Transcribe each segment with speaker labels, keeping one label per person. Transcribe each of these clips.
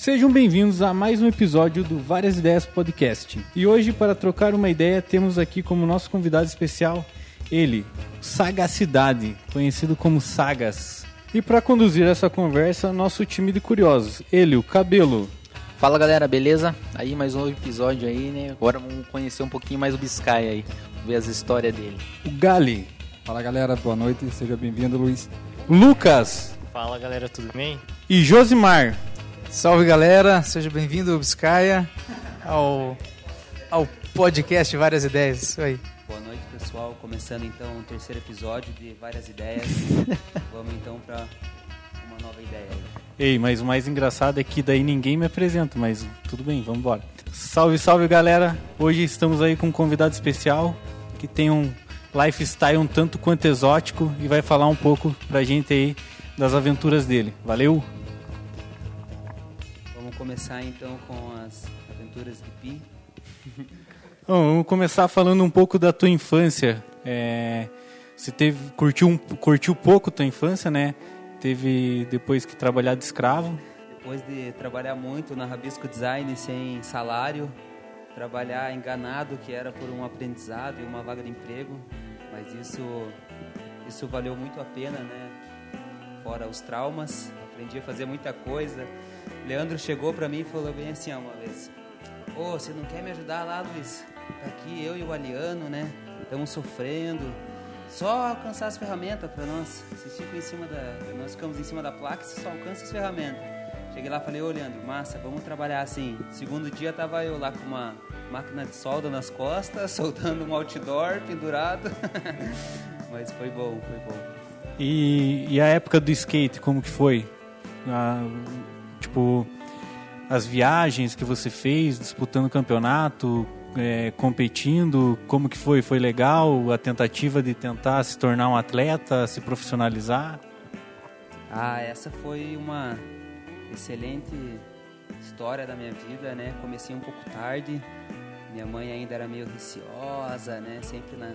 Speaker 1: Sejam bem-vindos a mais um episódio do Várias Ideias Podcast. E hoje, para trocar uma ideia, temos aqui como nosso convidado especial ele, Sagacidade, conhecido como Sagas. E para conduzir essa conversa, nosso time de curiosos, ele, o Cabelo.
Speaker 2: Fala galera, beleza? Aí mais um episódio aí, né? Agora vamos conhecer um pouquinho mais o Biscay aí, ver as histórias dele.
Speaker 1: O Gali.
Speaker 3: Fala galera, boa noite, seja bem-vindo, Luiz.
Speaker 1: Lucas.
Speaker 4: Fala galera, tudo bem?
Speaker 1: E Josimar.
Speaker 5: Salve galera, seja bem-vindo, Biscaia, ao, ao podcast Várias Ideias. Isso aí.
Speaker 6: Boa noite, pessoal. Começando então o terceiro episódio de Várias Ideias. Vamos então para uma nova ideia.
Speaker 1: Ei, mas o mais engraçado é que daí ninguém me apresenta, mas tudo bem, vamos embora. Salve, salve galera! Hoje estamos aí com um convidado especial que tem um lifestyle um tanto quanto exótico e vai falar um pouco pra gente aí das aventuras dele. Valeu!
Speaker 6: Vamos começar então com as aventuras de Pi.
Speaker 1: Bom, vamos começar falando um pouco da tua infância. É, você teve, curtiu, um, curtiu pouco tua infância, né? Teve depois que trabalhar de escravo.
Speaker 6: Depois de trabalhar muito na Rabisco Design sem salário, trabalhar enganado que era por um aprendizado e uma vaga de emprego, mas isso isso valeu muito a pena, né? Fora os traumas, aprendi a fazer muita coisa. Leandro chegou para mim e falou bem assim uma vez: "Ô, oh, você não quer me ajudar lá, Luiz? Tá aqui eu e o Aliano, né? Estamos sofrendo. Só alcançar as ferramentas para nós. Vocês ficam em cima da, nós ficamos em cima da placa, você só alcança as ferramentas." Cheguei lá e falei, ô Leandro, massa, vamos trabalhar assim. Segundo dia tava eu lá com uma máquina de solda nas costas, soltando um outdoor pendurado. Mas foi bom, foi bom.
Speaker 1: E, e, a época do skate, como que foi? Ah, tipo, as viagens que você fez, disputando campeonato, é, competindo, como que foi? Foi legal a tentativa de tentar se tornar um atleta, se profissionalizar?
Speaker 6: Ah, essa foi uma excelente história da minha vida, né? Comecei um pouco tarde, minha mãe ainda era meio receosa, né? Sempre na,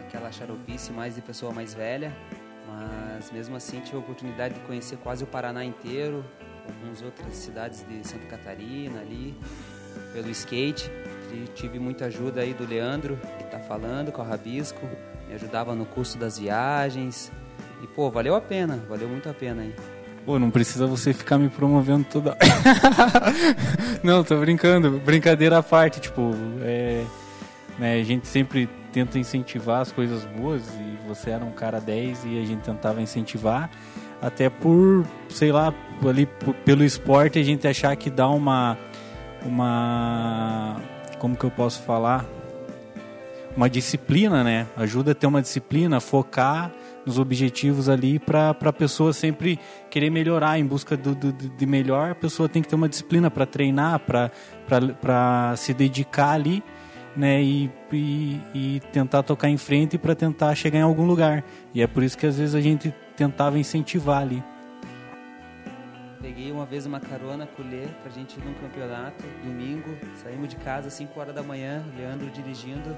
Speaker 6: naquela xaropice mais de pessoa mais velha, mas mesmo assim tive a oportunidade de conhecer quase o Paraná inteiro, algumas outras cidades de Santa Catarina ali, pelo skate. E tive muita ajuda aí do Leandro, que está falando com a Rabisco, me ajudava no custo das viagens. E pô, valeu a pena, valeu muito a pena aí.
Speaker 1: Pô, não precisa você ficar me promovendo toda. não, tô brincando. Brincadeira à parte, tipo, é, né, a gente sempre tenta incentivar as coisas boas e você era um cara 10 e a gente tentava incentivar. Até por, sei lá, ali pelo esporte a gente achar que dá uma. Uma. Como que eu posso falar? Uma disciplina, né? Ajuda a ter uma disciplina, focar nos objetivos ali para a pessoa sempre querer melhorar em busca do, do, de melhor a pessoa tem que ter uma disciplina para treinar para se dedicar ali né e, e, e tentar tocar em frente para tentar chegar em algum lugar e é por isso que às vezes a gente tentava incentivar ali
Speaker 6: Peguei uma vez uma carona Lê pra gente ir num campeonato, domingo, saímos de casa às 5 horas da manhã, Leandro dirigindo,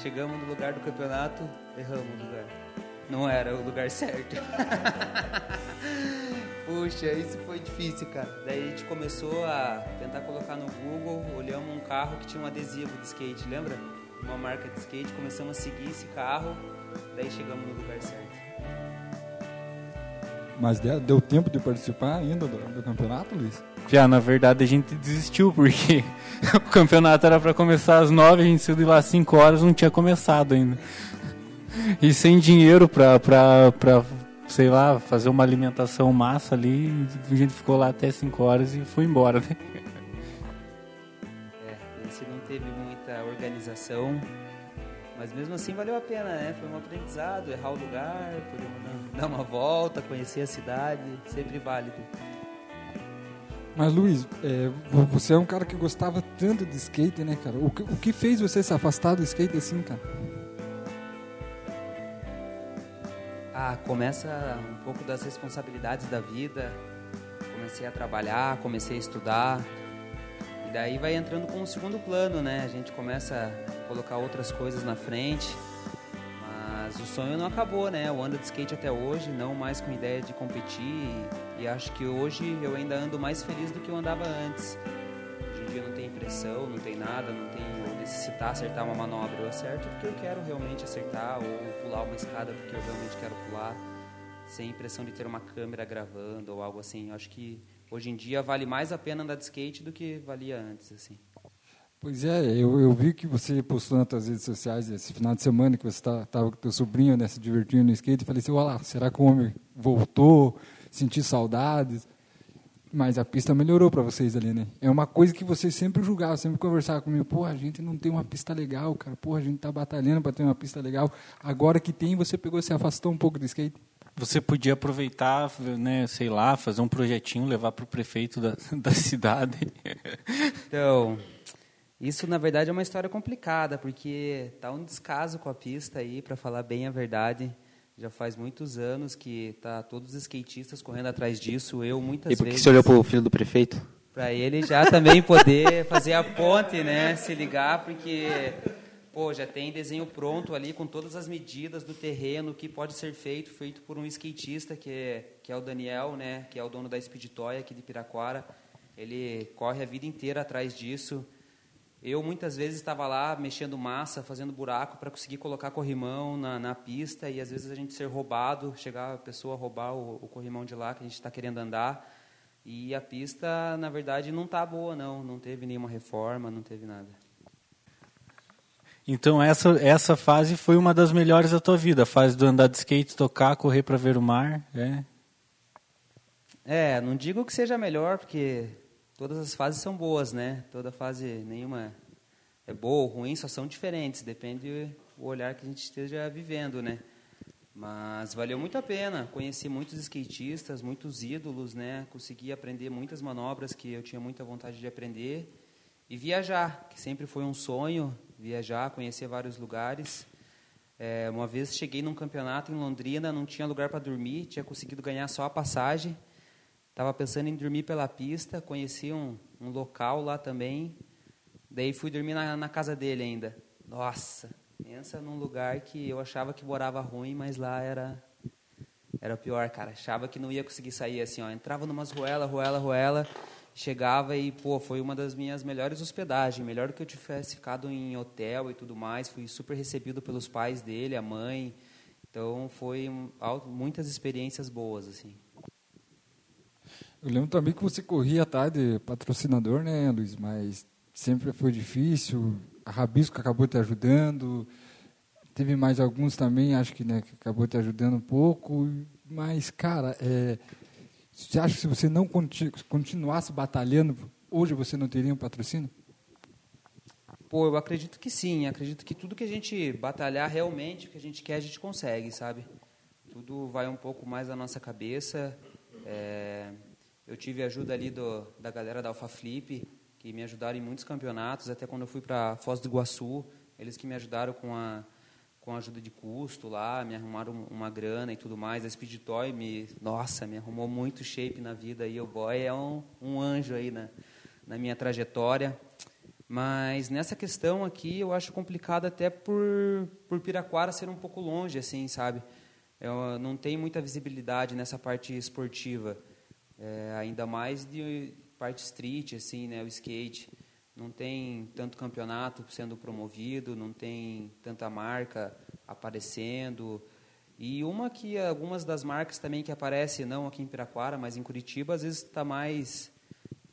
Speaker 6: chegamos no lugar do campeonato, erramos o lugar não era o lugar certo. Puxa, isso foi difícil, cara. Daí a gente começou a tentar colocar no Google, olhamos um carro que tinha um adesivo de skate, lembra? Uma marca de skate, começamos a seguir esse carro, daí chegamos no lugar certo.
Speaker 3: Mas deu tempo de participar ainda do, do campeonato, Luiz?
Speaker 1: Já, na verdade a gente desistiu, porque o campeonato era para começar às nove, a gente saiu de lá às cinco horas, não tinha começado ainda. e sem dinheiro pra, pra, pra, sei lá, fazer uma alimentação massa ali, a gente ficou lá até 5 horas e foi embora, né?
Speaker 6: É, esse não teve muita organização, mas mesmo assim valeu a pena, né? Foi um aprendizado, errar o lugar, poder dar uma volta, conhecer a cidade, sempre válido.
Speaker 3: Mas Luiz, é, você é um cara que gostava tanto de skate, né, cara? O que, o que fez você se afastar do skate assim, cara?
Speaker 6: Ah, começa um pouco das responsabilidades da vida. Comecei a trabalhar, comecei a estudar. E daí vai entrando com o segundo plano, né? A gente começa a colocar outras coisas na frente. Mas o sonho não acabou, né? Eu ando de skate até hoje, não mais com ideia de competir. E, e acho que hoje eu ainda ando mais feliz do que eu andava antes. Hoje em dia não tem pressão, não tem nada, não tenho necessitar acertar uma manobra. Eu acerto porque eu quero realmente acertar ou pular uma escada porque eu realmente quero pular, sem pressão de ter uma câmera gravando ou algo assim. Eu acho que hoje em dia vale mais a pena andar de skate do que valia antes, assim.
Speaker 3: Pois é, eu, eu vi que você postou nas suas redes sociais esse final de semana que você estava tá, com teu sobrinho né, se divertindo no skate. e falei assim, olha lá, será que o homem voltou? Senti saudades? Mas a pista melhorou para vocês ali, né? É uma coisa que vocês sempre julgavam, sempre conversavam comigo. Pô, a gente não tem uma pista legal, cara. Pô, a gente tá batalhando para ter uma pista legal. Agora que tem, você pegou, se afastou um pouco do skate.
Speaker 1: Você podia aproveitar, né, sei lá, fazer um projetinho, levar para o prefeito da, da cidade.
Speaker 6: Então, isso, na verdade, é uma história complicada, porque tá um descaso com a pista aí, para falar bem a verdade. Já faz muitos anos que tá todos os skatistas correndo atrás disso. Eu muitas
Speaker 2: E por que
Speaker 6: vezes
Speaker 2: você olhou pro filho do prefeito?
Speaker 6: para ele já também poder fazer a ponte, né? Se ligar, porque pô, já tem desenho pronto ali com todas as medidas do terreno que pode ser feito, feito por um skatista que é, que é o Daniel, né? Que é o dono da Toy aqui de Piraquara. Ele corre a vida inteira atrás disso. Eu muitas vezes estava lá mexendo massa, fazendo buraco para conseguir colocar corrimão na, na pista e às vezes a gente ser roubado, chegar a pessoa a roubar o, o corrimão de lá que a gente está querendo andar. E a pista, na verdade, não está boa, não. Não teve nenhuma reforma, não teve nada.
Speaker 1: Então essa, essa fase foi uma das melhores da tua vida, a fase do andar de skate, tocar, correr para ver o mar, é.
Speaker 6: É, não digo que seja melhor, porque todas as fases são boas, né? Toda fase, nenhuma é boa ou ruim, só são diferentes, depende do olhar que a gente esteja vivendo, né? Mas valeu muito a pena, conheci muitos skatistas, muitos ídolos, né? Consegui aprender muitas manobras que eu tinha muita vontade de aprender e viajar, que sempre foi um sonho, viajar, conhecer vários lugares. É, uma vez cheguei num campeonato em Londrina, não tinha lugar para dormir, tinha conseguido ganhar só a passagem. Estava pensando em dormir pela pista, conheci um, um local lá também. Daí fui dormir na, na casa dele ainda. Nossa, pensa num lugar que eu achava que morava ruim, mas lá era era pior, cara. Achava que não ia conseguir sair assim, ó. Entrava numas ruela, ruela, ruela, chegava e, pô, foi uma das minhas melhores hospedagens. Melhor que eu tivesse ficado em hotel e tudo mais. Fui super recebido pelos pais dele, a mãe. Então, foi muitas experiências boas, assim.
Speaker 3: Eu lembro também que você corria atrás de patrocinador, né, Luiz? Mas sempre foi difícil. A Rabisco acabou te ajudando. Teve mais alguns também, acho que, né, que acabou te ajudando um pouco. Mas, cara, é, você acha que se você não continu continuasse batalhando, hoje você não teria um patrocínio?
Speaker 6: Pô, eu acredito que sim. Acredito que tudo que a gente batalhar realmente, o que a gente quer, a gente consegue, sabe? Tudo vai um pouco mais da nossa cabeça. É, eu tive ajuda ali do, da galera da Alpha Flip, que me ajudaram em muitos campeonatos, até quando eu fui para Foz do Iguaçu, eles que me ajudaram com a com ajuda de custo lá, me arrumaram uma grana e tudo mais. A Speed Toy me, nossa, me arrumou muito shape na vida e o boy é um, um anjo aí na, na minha trajetória. Mas nessa questão aqui eu acho complicado até por por Piraquara ser um pouco longe assim, sabe? Eu não tem muita visibilidade nessa parte esportiva. É, ainda mais de parte street, assim, né, o skate. Não tem tanto campeonato sendo promovido, não tem tanta marca aparecendo. E uma que algumas das marcas também que aparecem, não aqui em Piraquara, mas em Curitiba, às vezes está mais.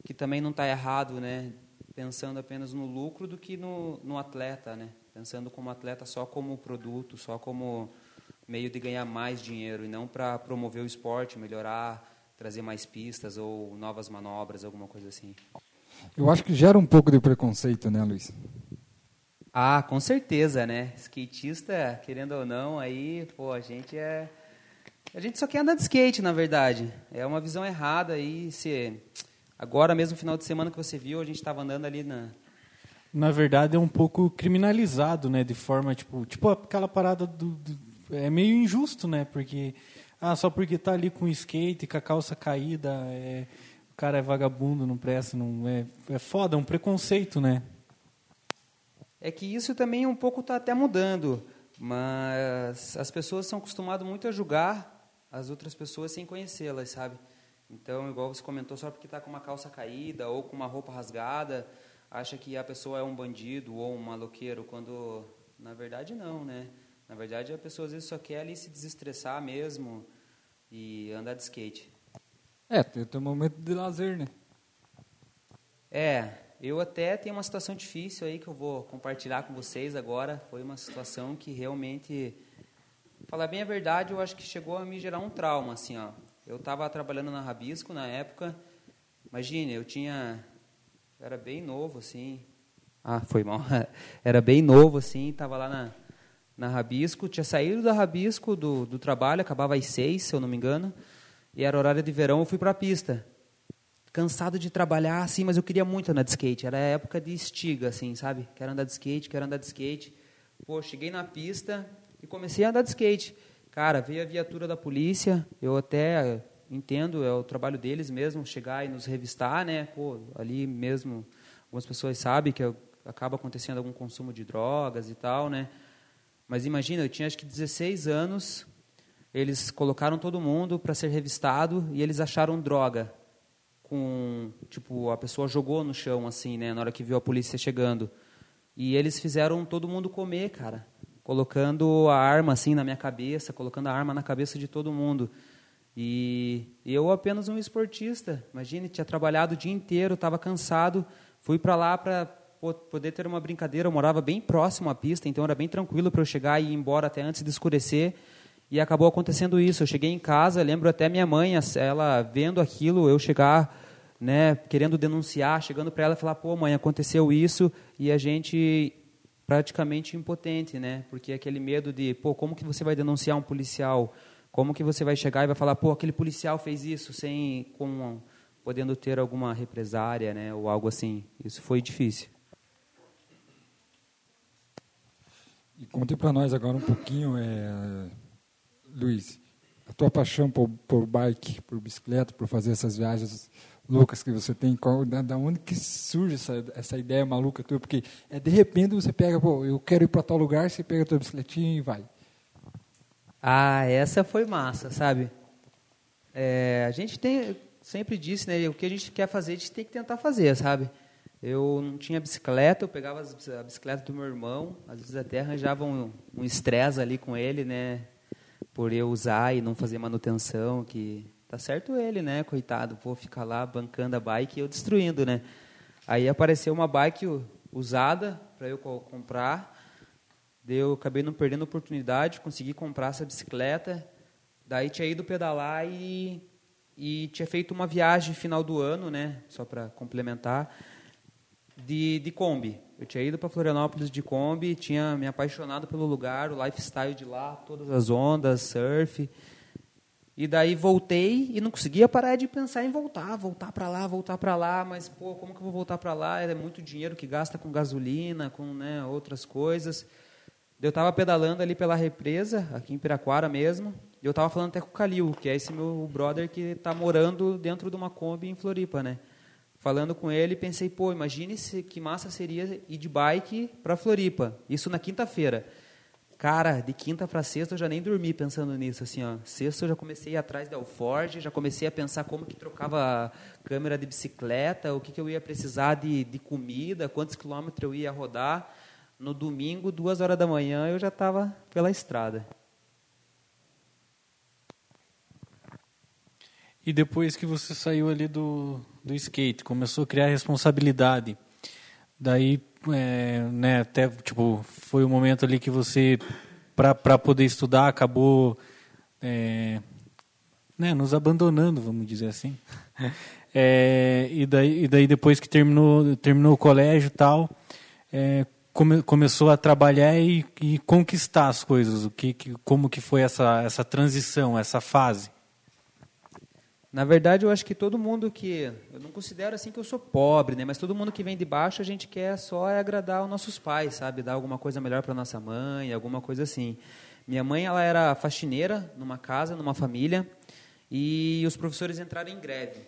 Speaker 6: que também não está errado, né? Pensando apenas no lucro do que no, no atleta, né? Pensando como atleta só como produto, só como meio de ganhar mais dinheiro e não para promover o esporte, melhorar trazer mais pistas ou novas manobras, alguma coisa assim.
Speaker 3: Eu acho que gera um pouco de preconceito, né, Luiz?
Speaker 6: Ah, com certeza, né? Skatista, querendo ou não, aí, pô, a gente é. A gente só quer andar de skate, na verdade. É uma visão errada aí. Se... Agora mesmo, final de semana que você viu, a gente estava andando ali na.
Speaker 1: Na verdade, é um pouco criminalizado, né? De forma, tipo, tipo aquela parada do, do é meio injusto, né? Porque ah, só porque tá ali com skate, com a calça caída, é, o cara é vagabundo, não presta, não é, é foda, é um preconceito, né?
Speaker 6: É que isso também um pouco está até mudando. Mas as pessoas são acostumadas muito a julgar as outras pessoas sem conhecê-las, sabe? Então, igual você comentou, só porque está com uma calça caída ou com uma roupa rasgada, acha que a pessoa é um bandido ou um maloqueiro, quando na verdade não, né? Na verdade, a pessoa às vezes só quer ali se desestressar mesmo e andar de skate.
Speaker 3: É, tem um momento de lazer, né?
Speaker 6: É, eu até tenho uma situação difícil aí que eu vou compartilhar com vocês agora. Foi uma situação que realmente, falar bem a verdade, eu acho que chegou a me gerar um trauma, assim, ó. Eu estava trabalhando na Rabisco na época. Imagine, eu tinha, era bem novo, assim. Ah, foi mal. era bem novo, assim. Estava lá na, na Rabisco. Tinha saído da Rabisco do, do trabalho, acabava às seis, se eu não me engano. E era horário de verão, eu fui para a pista cansado de trabalhar, assim, mas eu queria muito andar de skate. Era a época de estiga, assim, sabe? Quero andar de skate, quero andar de skate. Pô, cheguei na pista e comecei a andar de skate. Cara, veio a viatura da polícia, eu até entendo, é o trabalho deles mesmo, chegar e nos revistar, né? Pô, ali mesmo, algumas pessoas sabem que acaba acontecendo algum consumo de drogas e tal, né? Mas imagina, eu tinha acho que 16 anos, eles colocaram todo mundo para ser revistado e eles acharam droga com tipo a pessoa jogou no chão assim, né, na hora que viu a polícia chegando. E eles fizeram todo mundo comer, cara, colocando a arma assim na minha cabeça, colocando a arma na cabeça de todo mundo. E eu apenas um esportista, imagine, tinha trabalhado o dia inteiro, estava cansado, fui para lá para poder ter uma brincadeira. Eu morava bem próximo à pista, então era bem tranquilo para eu chegar e ir embora até antes de escurecer. E acabou acontecendo isso. Eu cheguei em casa, lembro até minha mãe, ela vendo aquilo, eu chegar, né, querendo denunciar, chegando para ela falar: "Pô, mãe, aconteceu isso", e a gente praticamente impotente, né? Porque aquele medo de, pô, como que você vai denunciar um policial? Como que você vai chegar e vai falar: "Pô, aquele policial fez isso", sem com podendo ter alguma represária, né, ou algo assim. Isso foi difícil.
Speaker 3: E conte para nós agora um pouquinho é, Luiz, a tua paixão por, por bike, por bicicleta, por fazer essas viagens loucas que você tem, qual, da, onde que surge essa, essa ideia maluca tua? Porque é de repente você pega, pô, eu quero ir para tal lugar, você pega a tua bicicletinha e vai.
Speaker 6: Ah, essa foi massa, sabe? É, a gente tem, sempre disse, né, o que a gente quer fazer, a gente tem que tentar fazer, sabe? Eu não tinha bicicleta, eu pegava a bicicleta do meu irmão, às vezes até arranjava um estresse um ali com ele, né? Por eu usar e não fazer manutenção, que tá certo ele, né, coitado, vou ficar lá bancando a bike e eu destruindo, né? Aí apareceu uma bike usada para eu comprar, eu acabei não perdendo a oportunidade, consegui comprar essa bicicleta, daí tinha ido pedalar e, e tinha feito uma viagem final do ano, né, só para complementar, de, de Kombi. Eu tinha ido para Florianópolis de Kombi, tinha me apaixonado pelo lugar, o lifestyle de lá, todas as ondas, surf. E daí voltei e não conseguia parar de pensar em voltar, voltar para lá, voltar para lá, mas pô, como que eu vou voltar para lá? É muito dinheiro que gasta com gasolina, com né, outras coisas. Eu estava pedalando ali pela represa, aqui em Piraquara mesmo, e eu estava falando até com o Calil, que é esse meu brother que está morando dentro de uma Kombi em Floripa, né? Falando com ele, pensei, pô, imagine se, que massa seria ir de bike para Floripa. Isso na quinta-feira. Cara, de quinta para sexta eu já nem dormi pensando nisso, assim, ó. Sexta eu já comecei a ir atrás da Alforge, já comecei a pensar como que trocava câmera de bicicleta, o que, que eu ia precisar de, de comida, quantos quilômetros eu ia rodar. No domingo, duas horas da manhã, eu já estava pela estrada.
Speaker 1: E depois que você saiu ali do, do skate, começou a criar responsabilidade, daí, é, né, até, tipo, foi o momento ali que você, para poder estudar, acabou, é, né, nos abandonando, vamos dizer assim. É, e, daí, e daí, depois que terminou, terminou o colégio e tal, é, come, começou a trabalhar e, e, conquistar as coisas. O que, que, como que foi essa, essa transição, essa fase?
Speaker 6: Na verdade, eu acho que todo mundo que. Eu não considero assim que eu sou pobre, né? Mas todo mundo que vem de baixo, a gente quer só é agradar os nossos pais, sabe? Dar alguma coisa melhor para nossa mãe, alguma coisa assim. Minha mãe, ela era faxineira numa casa, numa família, e os professores entraram em greve.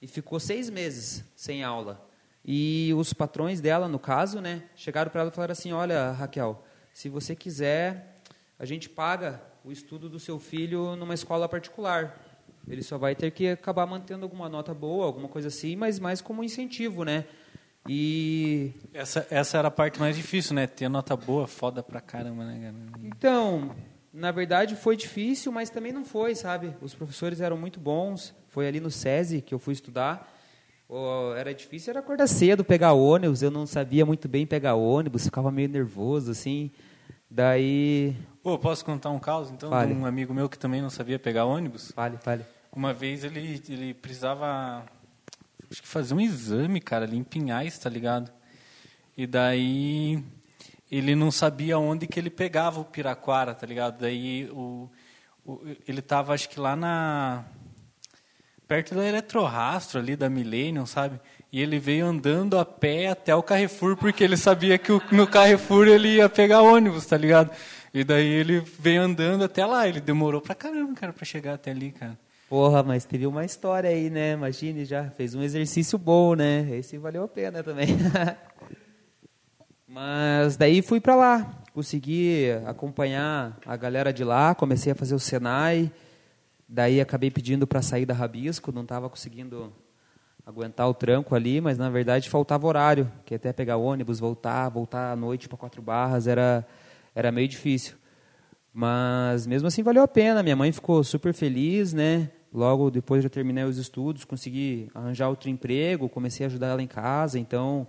Speaker 6: E ficou seis meses sem aula. E os patrões dela, no caso, né? Chegaram para ela e falaram assim: Olha, Raquel, se você quiser, a gente paga o estudo do seu filho numa escola particular. Ele só vai ter que acabar mantendo alguma nota boa, alguma coisa assim, mas mais como incentivo, né? E
Speaker 1: Essa, essa era a parte mais difícil, né? Ter nota boa, foda pra caramba, né, cara?
Speaker 6: Então, na verdade foi difícil, mas também não foi, sabe? Os professores eram muito bons. Foi ali no SESI que eu fui estudar. Oh, era difícil, era acordar cedo, pegar ônibus. Eu não sabia muito bem pegar ônibus, ficava meio nervoso, assim. Daí.
Speaker 1: Pô, posso contar um caos, então,
Speaker 6: Fale.
Speaker 1: de um amigo meu que também não sabia pegar ônibus?
Speaker 6: Fale, fale.
Speaker 1: Uma vez ele, ele precisava acho que fazer um exame, cara, ali em tá ligado? E daí ele não sabia onde que ele pegava o Piraquara, tá ligado? Daí o, o ele tava acho que lá na perto da Eletrorastro ali da Millennium, sabe? E ele veio andando a pé até o Carrefour porque ele sabia que o- no Carrefour ele ia pegar ônibus, tá ligado? E daí ele veio andando até lá, ele demorou pra caramba, cara, pra chegar até ali, cara.
Speaker 6: Porra, mas teve uma história aí, né? Imagine já, fez um exercício bom, né? Esse valeu a pena também. mas daí fui pra lá, consegui acompanhar a galera de lá, comecei a fazer o Senai, daí acabei pedindo para sair da Rabisco, não estava conseguindo aguentar o tranco ali, mas na verdade faltava horário, que até pegar ônibus, voltar, voltar à noite para Quatro Barras era era meio difícil. Mas mesmo assim valeu a pena. Minha mãe ficou super feliz, né? Logo depois já terminei os estudos, consegui arranjar outro emprego, comecei a ajudar ela em casa, então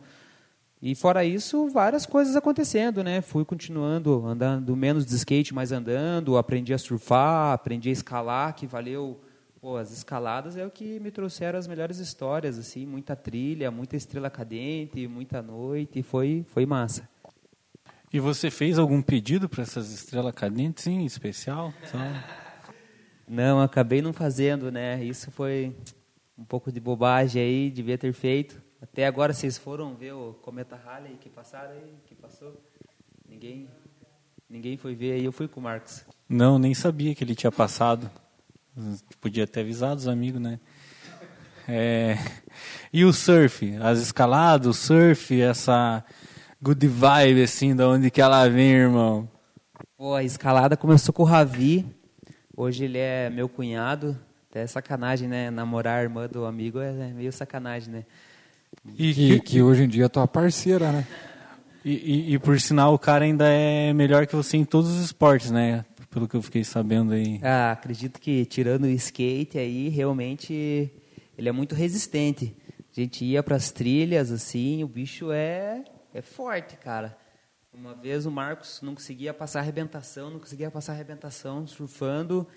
Speaker 6: e fora isso, várias coisas acontecendo, né? Fui continuando andando menos de skate, mais andando, aprendi a surfar, aprendi a escalar, que valeu, pô, as escaladas é o que me trouxeram as melhores histórias, assim, muita trilha, muita estrela cadente, muita noite, foi foi massa.
Speaker 1: E você fez algum pedido para essas estrelas cadentes, sim, especial? Só...
Speaker 6: Não, acabei não fazendo, né? Isso foi um pouco de bobagem aí, devia ter feito. Até agora vocês foram ver o cometa Halley que passaram aí, que passou. Ninguém, ninguém foi ver aí. Eu fui com o Marcos.
Speaker 1: Não, nem sabia que ele tinha passado. Podia ter avisado os amigos, né? É... E o surf? As escaladas, o surf, essa good vibe, assim, da onde que ela vem, irmão?
Speaker 6: Pô, a escalada começou com o Ravi. Hoje ele é meu cunhado. Até é sacanagem, né? Namorar a irmã do amigo é meio sacanagem, né?
Speaker 1: E,
Speaker 3: Que, que hoje em dia é tua parceira, né?
Speaker 1: e, e- e, por sinal, o cara ainda é melhor que você em todos os esportes, né? Pelo que eu fiquei sabendo aí.
Speaker 6: Ah, acredito que tirando o skate aí, realmente ele é muito resistente. A gente ia para as trilhas assim, o bicho é é forte, cara. Uma vez o Marcos não conseguia passar arrebentação, não conseguia passar arrebentação surfando.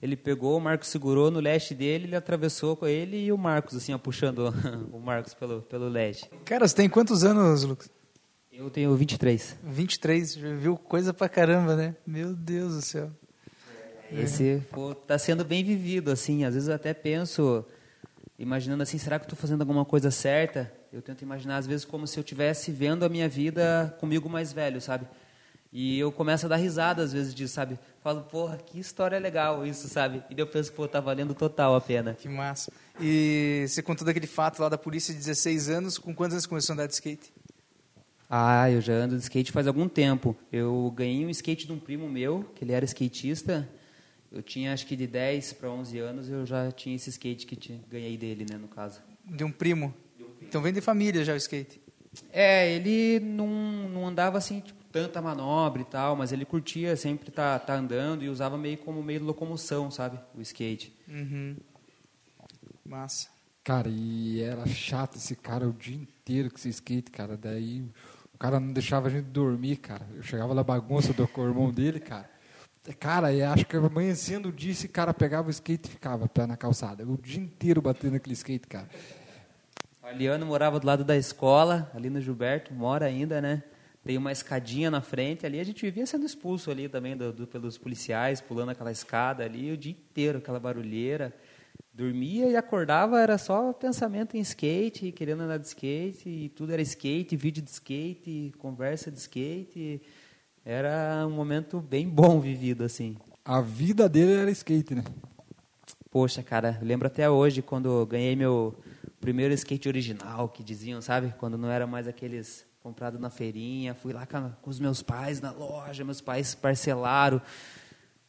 Speaker 6: Ele pegou, o Marcos segurou no leste dele, ele atravessou com ele e o Marcos assim, ó, puxando o Marcos pelo pelo leste.
Speaker 5: Cara, você tem quantos anos, Lucas?
Speaker 6: Eu tenho 23.
Speaker 5: 23, já viu coisa pra caramba, né? Meu Deus do céu.
Speaker 6: Esse pô, tá sendo bem vivido, assim. Às vezes eu até penso, imaginando assim, será que eu estou fazendo alguma coisa certa? Eu tento imaginar, às vezes, como se eu estivesse vendo a minha vida comigo mais velho, sabe? E eu começo a dar risada, às vezes, disso, sabe? Falo, porra, que história legal isso, sabe? E eu penso, pô, tá valendo total a pena.
Speaker 5: Que massa. E você contou daquele fato lá da polícia de 16 anos, com quantos anos você começou a andar de skate?
Speaker 6: Ah, eu já ando de skate faz algum tempo. Eu ganhei um skate de um primo meu, que ele era skatista. Eu tinha acho que de 10 para 11 anos, eu já tinha esse skate que tinha, ganhei dele, né, no caso.
Speaker 5: De um primo? Então vem de família já o skate.
Speaker 6: É, ele não, não andava assim, tipo, tanta manobra e tal, mas ele curtia sempre estar tá, tá andando e usava meio como meio de locomoção, sabe? O skate.
Speaker 5: Uhum. Massa.
Speaker 3: Cara, e era chato esse cara o dia inteiro com esse skate, cara. Daí o cara não deixava a gente dormir, cara. Eu chegava na bagunça do irmão dele, cara. Cara, eu acho que amanhecendo o dia, esse cara pegava o skate e ficava pé na calçada. O dia inteiro batendo aquele skate, cara.
Speaker 6: Aliano morava do lado da escola, ali no Gilberto, mora ainda, né? Tem uma escadinha na frente ali, a gente vivia sendo expulso ali também do, do- pelos policiais, pulando aquela escada ali o dia inteiro, aquela barulheira. Dormia e acordava, era só pensamento em skate, querendo andar de skate, e tudo era skate, vídeo de skate, conversa de skate. Era um momento bem bom vivido, assim.
Speaker 3: A vida dele era skate, né?
Speaker 6: Poxa, cara, lembro até hoje quando ganhei meu primeiro skate original, que diziam, sabe? Quando não era mais aqueles comprado na feirinha. Fui lá com, com os meus pais na loja, meus pais parcelaram.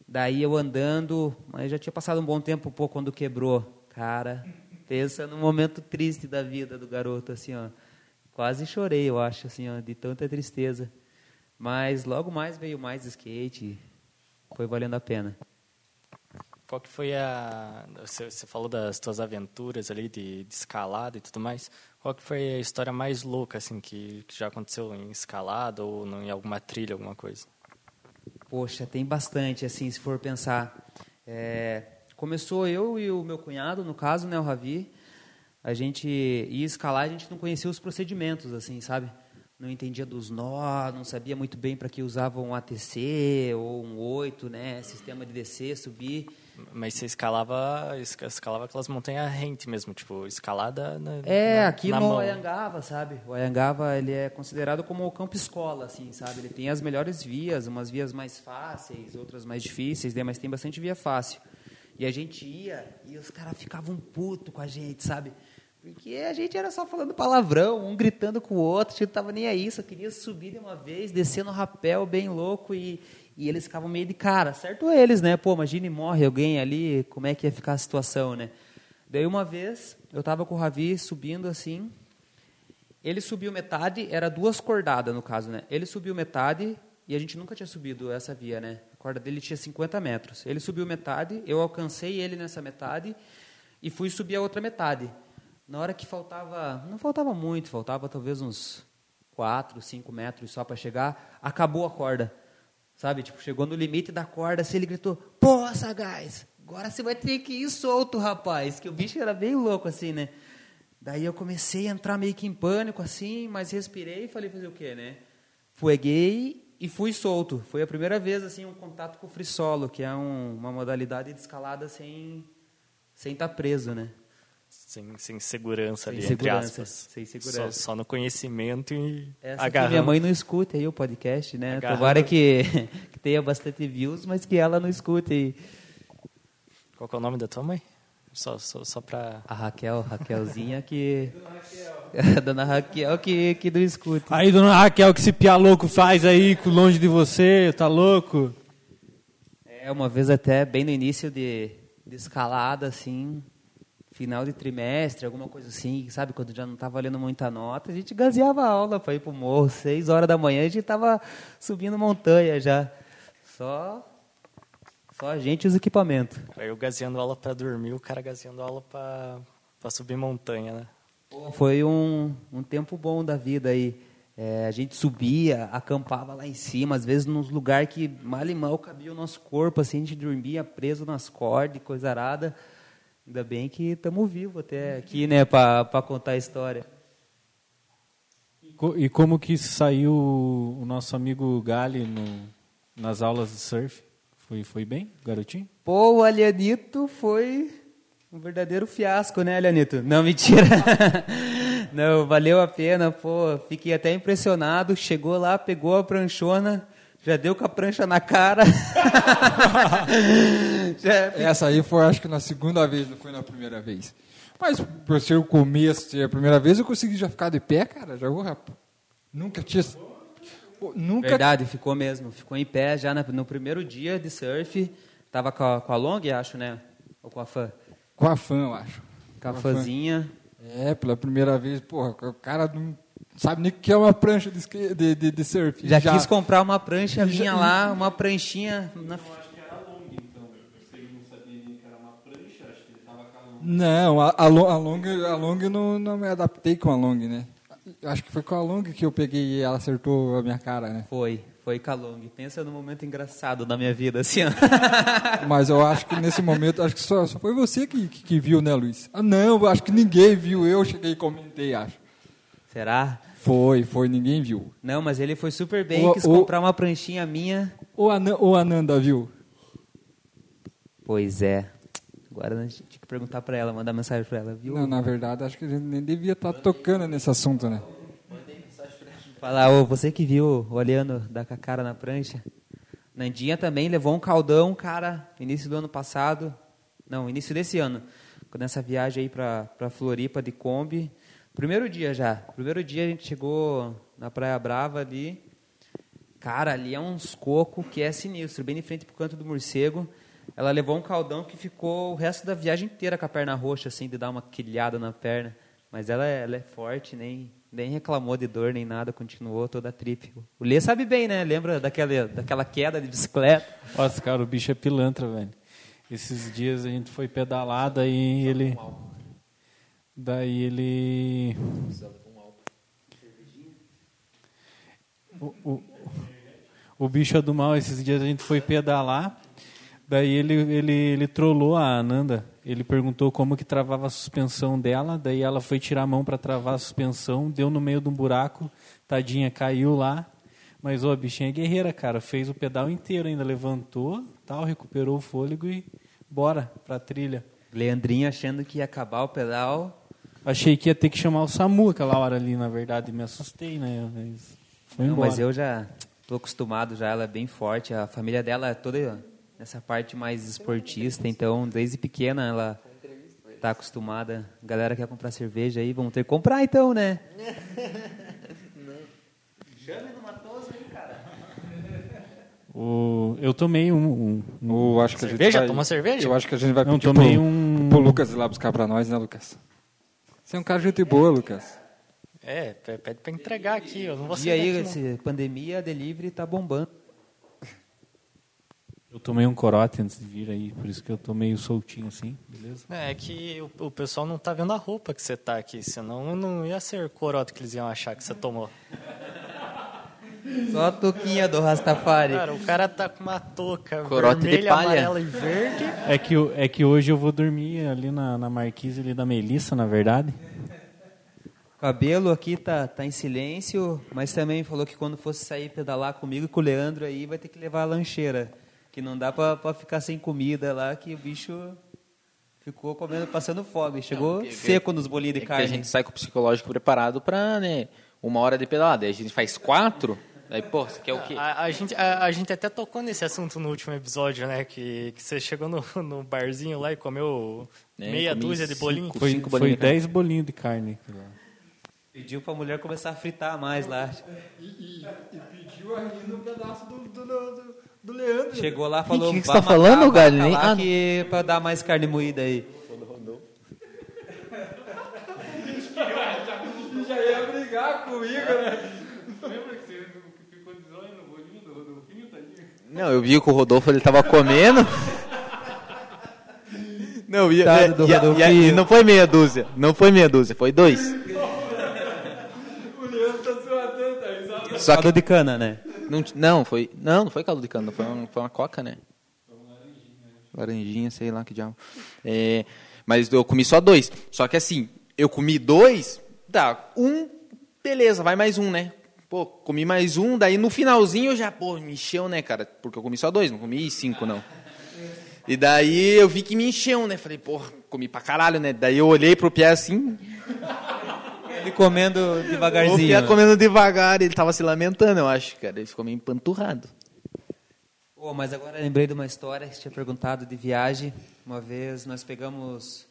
Speaker 6: Daí eu andando, mas já tinha passado um bom tempo pô, quando quebrou. Cara, pensa num momento triste da vida do garoto, assim, ó. Quase chorei, eu acho, assim, ó, de tanta tristeza. Mas logo mais veio mais skate, foi valendo a pena.
Speaker 4: Qual que foi a... Você, você falou das suas aventuras ali de, de, escalada e tudo mais. Qual que foi a história mais louca, assim, que, que já aconteceu em escalada ou em alguma trilha, alguma coisa?
Speaker 6: Poxa, tem bastante, assim, se for pensar. É, começou eu e o meu cunhado, no caso, né, o Ravi. A gente ia escalar, a gente não conhecia os procedimentos, assim, sabe? Não entendia dos nós, não sabia muito bem para que usavam um ATC ou um 8, né, sistema de descer, subir.
Speaker 4: Mas você escalava, escalava aquelas montanhas rente mesmo, tipo, escalada na
Speaker 6: É,
Speaker 4: na,
Speaker 6: aqui
Speaker 4: na
Speaker 6: no
Speaker 4: mão.
Speaker 6: Ayangava, sabe? O Ayangava, ele é considerado como o campo escola, assim, sabe? Ele tem as melhores vias, umas vias mais fáceis, outras mais difíceis, né? Mas tem bastante via fácil. E a gente ia e os caras ficavam puto com a gente, sabe? Porque a gente era só falando palavrão, um gritando com o outro, a gente não tava nem aí, só queria subir de uma vez, descer no rapel bem louco e, e eles ficavam meio de cara, certo eles, né? Pô, imagine morre alguém ali, como é que ia ficar a situação, né? Daí uma vez, eu tava com o Ravi subindo assim, ele subiu metade, era duas cordadas no caso, né? Ele subiu metade e a gente nunca tinha subido essa via, né? A corda dele tinha 50 metros. Ele subiu metade, eu alcancei ele nessa metade e fui subir a outra metade. Na hora que faltava, não faltava muito, faltava talvez uns 4, 5 metros só para chegar, acabou a corda. Sabe, tipo, chegou no limite da corda, assim, ele gritou, pô, sagaz, agora você vai ter que ir solto, rapaz, que o bicho era bem louco, assim, né? Daí eu comecei a entrar meio que em pânico, assim, mas respirei e falei fazer o quê, né? Fueguei e fui solto. Foi a primeira vez, assim, um contato com o free que é um, uma modalidade de escalada sem sem estar tá preso, né?
Speaker 4: Sem, sem segurança
Speaker 6: sem
Speaker 4: ali,
Speaker 6: segurança,
Speaker 4: entre aspas.
Speaker 6: Sem segurança.
Speaker 4: Só, só no conhecimento e
Speaker 6: Essa
Speaker 4: agarrando.
Speaker 6: minha mãe não escuta aí o podcast, né?
Speaker 4: Agarrando.
Speaker 6: Tomara que, que tenha bastante views, mas que ela não escute aí.
Speaker 4: Qual que é o nome da tua mãe? Só, só, só pra...
Speaker 6: A Raquel, Raquelzinha que... Dona Raquel que, que não escuta.
Speaker 1: Aí, dona Raquel, que esse pia louco faz aí longe de você, tá louco?
Speaker 6: É, uma vez até bem no início de, de escalada, assim, final de trimestre, alguma coisa assim, sabe? Quando já não estava valendo muita nota, a gente gazeava a aula para ir pro morro. Seis horas da manhã a gente estava subindo montanha já. Só, só a gente e os equipamentos.
Speaker 4: Eu gazeando aula pra dormir, o cara gazeando aula pra subir montanha, né?
Speaker 6: Foi um, um tempo bom da vida aí. É, a gente subia, acampava lá em cima, às vezes nos lugares que mal e mal cabia o nosso corpo, assim, a gente dormia preso nas cordas, coisa arada. Ainda bem que estamos vivos até aqui, né, para contar a história.
Speaker 1: E, co como que saiu o nosso amigo Gali no, nas aulas de surf? Foi, foi bem, garotinho?
Speaker 6: Pô, o Alianito foi um verdadeiro fiasco, né, Alianito? Não, mentira. Não, valeu a pena, pô. Fiquei até impressionado. Chegou lá, pegou a pranchona, já deu com a prancha na cara.
Speaker 3: Essa aí foi, acho que na segunda vez, não foi na primeira vez. Mas por ser o começo, ser a primeira vez, eu consegui já ficar de pé, cara. Já vou, rapaz. Nunca tinha. Pô, Nunca.
Speaker 6: Verdade, ficou mesmo. Ficou em pé já no primeiro dia de surf. Tava com a, com a long, acho, né? Ou com a fã?
Speaker 3: Com a fã, eu acho.
Speaker 6: Com a
Speaker 3: Com a fã.
Speaker 6: fãzinha.
Speaker 3: É, pela primeira vez, porra, o cara não sabe nem o que é uma prancha de, de, de, de surf.
Speaker 6: Já, quis comprar uma prancha
Speaker 3: Já-
Speaker 6: minha lá, uma pranchinha. Na...
Speaker 3: Não, a, a, long, a long, a long não, não me adaptei com a long, né? Acho que foi com a long que eu peguei e ela acertou a minha cara, né?
Speaker 6: Foi, foi com a long. Pensa num momento engraçado da minha vida, assim.
Speaker 3: Mas eu acho que nesse momento, acho que só, só foi você que, que, que viu, né, Luiz? Ah, não, acho que ninguém viu. Eu cheguei e comentei, acho.
Speaker 6: Será?
Speaker 3: Foi, foi, ninguém viu.
Speaker 6: Não, mas ele foi super bem,
Speaker 3: O-
Speaker 6: quis
Speaker 3: o-
Speaker 6: comprar uma pranchinha minha.
Speaker 3: Ou a, Nan- ou a Nanda viu?
Speaker 6: Pois é. Agora a gente tinha que perguntar pra ela, mandar mensagem pra ela, viu?
Speaker 3: Não, na verdade, acho que a gente nem devia estar tocando nesse assunto, né?
Speaker 6: Falar, ô, você que viu olhando dar com a cara na prancha. Nandinha também levou um caldão, cara, início do ano passado. Não, início desse ano. Nessa viagem aí pra, pra Floripa de Kombi. Primeiro dia já. Primeiro dia a gente chegou na Praia Brava ali. Cara, ali é uns coco que é sinistro, bem de frente pro canto do morcego. Ela levou um caldão que ficou o resto da viagem inteira com a perna roxa, assim, de dar uma quilhada na perna. Mas ela, é- ela é forte, nem, nem reclamou de dor, nem nada, continuou toda a trip. O Lê sabe bem, né? Lembra daquela, daquela queda de bicicleta?
Speaker 1: Nossa, cara, o bicho é pilantra, velho. Esses dias a gente foi pedalar, daí ele. Daí ele. O, o, o bicho é do mal, esses dias a gente foi pedalar, daí ele, ele, ele trollou a Ananda. Ele perguntou como que travava a suspensão dela, daí ela foi tirar a mão para travar a suspensão, deu no meio de um buraco, tadinha, caiu lá. Mas ó, a bichinha é guerreira, cara. Fez o pedal inteiro ainda, levantou, tal, recuperou o fôlego e bora pra trilha.
Speaker 6: Leandrinho achando que ia acabar o pedal.
Speaker 1: Achei que ia ter que chamar o SAMU aquela hora ali, na verdade, me assustei, né? Mas foi
Speaker 6: Não,
Speaker 1: embora.
Speaker 6: mas eu já tô acostumado já, ela é bem forte. A família dela é toda nessa parte mais esportista, então desde pequena ela tá acostumada. Galera quer comprar cerveja aí, vamos ter que comprar então, né?
Speaker 1: O, eu tomei um. um, um-
Speaker 3: acho que a gente
Speaker 4: Cerveja?
Speaker 3: vai-
Speaker 4: Toma cerveja?
Speaker 3: Eu acho que a gente vai
Speaker 1: Não,
Speaker 3: pedir
Speaker 1: tomei
Speaker 3: pro,
Speaker 1: um-
Speaker 3: pro Lucas ir lá buscar pra nós, né, Lucas? Você é um cara de gente boa, Lucas.
Speaker 4: É, pe- pede pra entregar aqui, eu não vou
Speaker 6: E aí,
Speaker 4: daqui,
Speaker 6: pandemia, delivery tá bombando.
Speaker 1: eu tomei um corote antes de vir aí, por isso que eu tô meio soltinho assim, beleza?
Speaker 4: É que o, o pessoal não tá vendo a roupa que você tá aqui, senão não ia ser corote que eles iam achar que você tomou.
Speaker 6: Só a touquinha do Rastafari.
Speaker 4: Cara, o cara tá com uma touca
Speaker 2: Corote de
Speaker 4: vermelha,
Speaker 2: palha.
Speaker 4: amarela e verde.
Speaker 1: É que, é que hoje eu vou dormir ali na, na marquise ali da Melissa, na verdade.
Speaker 6: Cabelo aqui tá, tá em silêncio, mas também falou que quando fosse sair pedalar comigo e com o Leandro aí, vai ter que levar a lancheira. Que não dá pra, pra ficar sem comida lá, que o bicho ficou comendo, passando fome. Chegou
Speaker 2: porque-
Speaker 6: seco nos bolinhos de
Speaker 2: É que a
Speaker 6: carne.
Speaker 2: gente sai com o psicológico preparado pra, né, uma hora de pedalada. Aí a gente faz quatro, aí, pô, você quer o quê?
Speaker 4: A, a gente, a, a gente até tocou nesse assunto no último episódio, né? Que, que você chegou no, no barzinho lá e comeu
Speaker 2: É,
Speaker 4: meia
Speaker 2: comi
Speaker 4: dúzia de bolinho.
Speaker 2: Com
Speaker 1: Foi,
Speaker 2: cinco
Speaker 1: foi
Speaker 2: bolinhos de carne.
Speaker 1: 10 bolinhos de carne.
Speaker 6: Pediu pra mulher começar a fritar mais lá.
Speaker 3: E, pediu ainda um pedaço do, do, do, Leandro.
Speaker 6: Chegou lá falou,
Speaker 2: que que você
Speaker 6: "Vai
Speaker 2: tá falando,
Speaker 6: a
Speaker 2: Gali? Nem-
Speaker 6: lá
Speaker 2: ah,
Speaker 6: que, pra dar mais carne moída aí.
Speaker 3: já ia brigar comigo, né?
Speaker 2: Não, eu vi que o Rodolfo ele tava comendo. Não, e,
Speaker 6: Coitado
Speaker 2: e-
Speaker 6: do
Speaker 2: e-
Speaker 6: Rodolfinho.
Speaker 2: e- e não foi meia dúzia, não foi meia dúzia, foi dois.
Speaker 3: O Leandro tá se matando, tá risado.
Speaker 2: Só que
Speaker 6: Caldo de cana, né?
Speaker 2: não, não foi, não, não foi caldo de cana, foi uma, foi uma coca, né? Laranjinha, sei lá que diabo. É, mas eu comi só dois. Só que assim, eu comi dois, tá, um, beleza, vai mais um, né? Pô, comi mais um, daí no finalzinho eu já, pô, me encheu, né, cara? Porque eu comi só dois, não comi cinco, não. E daí eu vi que me encheu, né? Falei, porra, comi pra caralho, né? Daí eu olhei pro Pierre assim,
Speaker 6: Ele comendo
Speaker 2: o
Speaker 6: devagarzinho.
Speaker 2: Pierre comendo devagar, ele tava se lamentando, eu acho, cara. Ele ficou meio empanturrado.
Speaker 6: Pô, mas agora lembrei de uma história que tinha perguntado de viagem. Uma vez nós pegamos.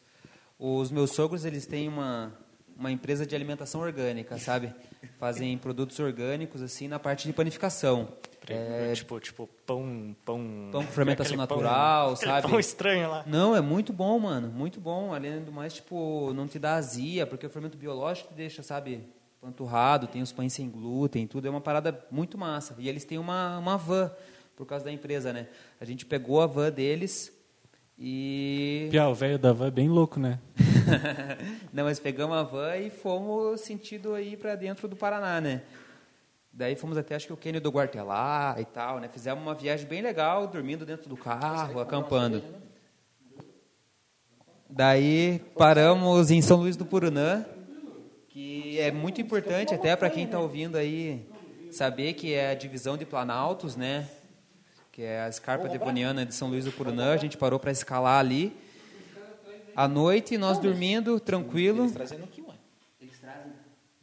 Speaker 6: Os meus sogros, eles têm uma, uma empresa de alimentação orgânica, sabe? Fazem produtos orgânicos, assim, na parte de panificação. É,
Speaker 4: Tipo, tipo, pão. Pão,
Speaker 6: Pão com fermentação
Speaker 4: pão-
Speaker 6: natural,
Speaker 4: aquele
Speaker 6: sabe?
Speaker 4: pão estranho lá.
Speaker 6: Não, é muito bom, mano. Muito bom. Além do mais, tipo, não te dá azia, porque o fermento biológico te deixa, sabe, panturrado, tem os pães sem glúten, tudo. É uma parada muito massa. E eles têm uma, uma van, por causa da empresa, né? A gente pegou a van deles e.
Speaker 1: Piá, o velho da van é bem louco, né?
Speaker 6: não, mas pegamos a van e fomos sentido aí para dentro do Paraná, né? Daí fomos até, acho que o Cânion do Guartelá e tal, né? Fizemos uma viagem bem legal, dormindo dentro do carro, acampando. Daí paramos em São Luís do Purunã, que é muito importante até para quem está ouvindo aí saber que é a divisão de Planaltos, né? Que é a escarpa devoniana de São Luís do Purunã. A gente parou para escalar ali. À noite, nós dormindo, tranquilo.
Speaker 2: Trazendo aqui, ué.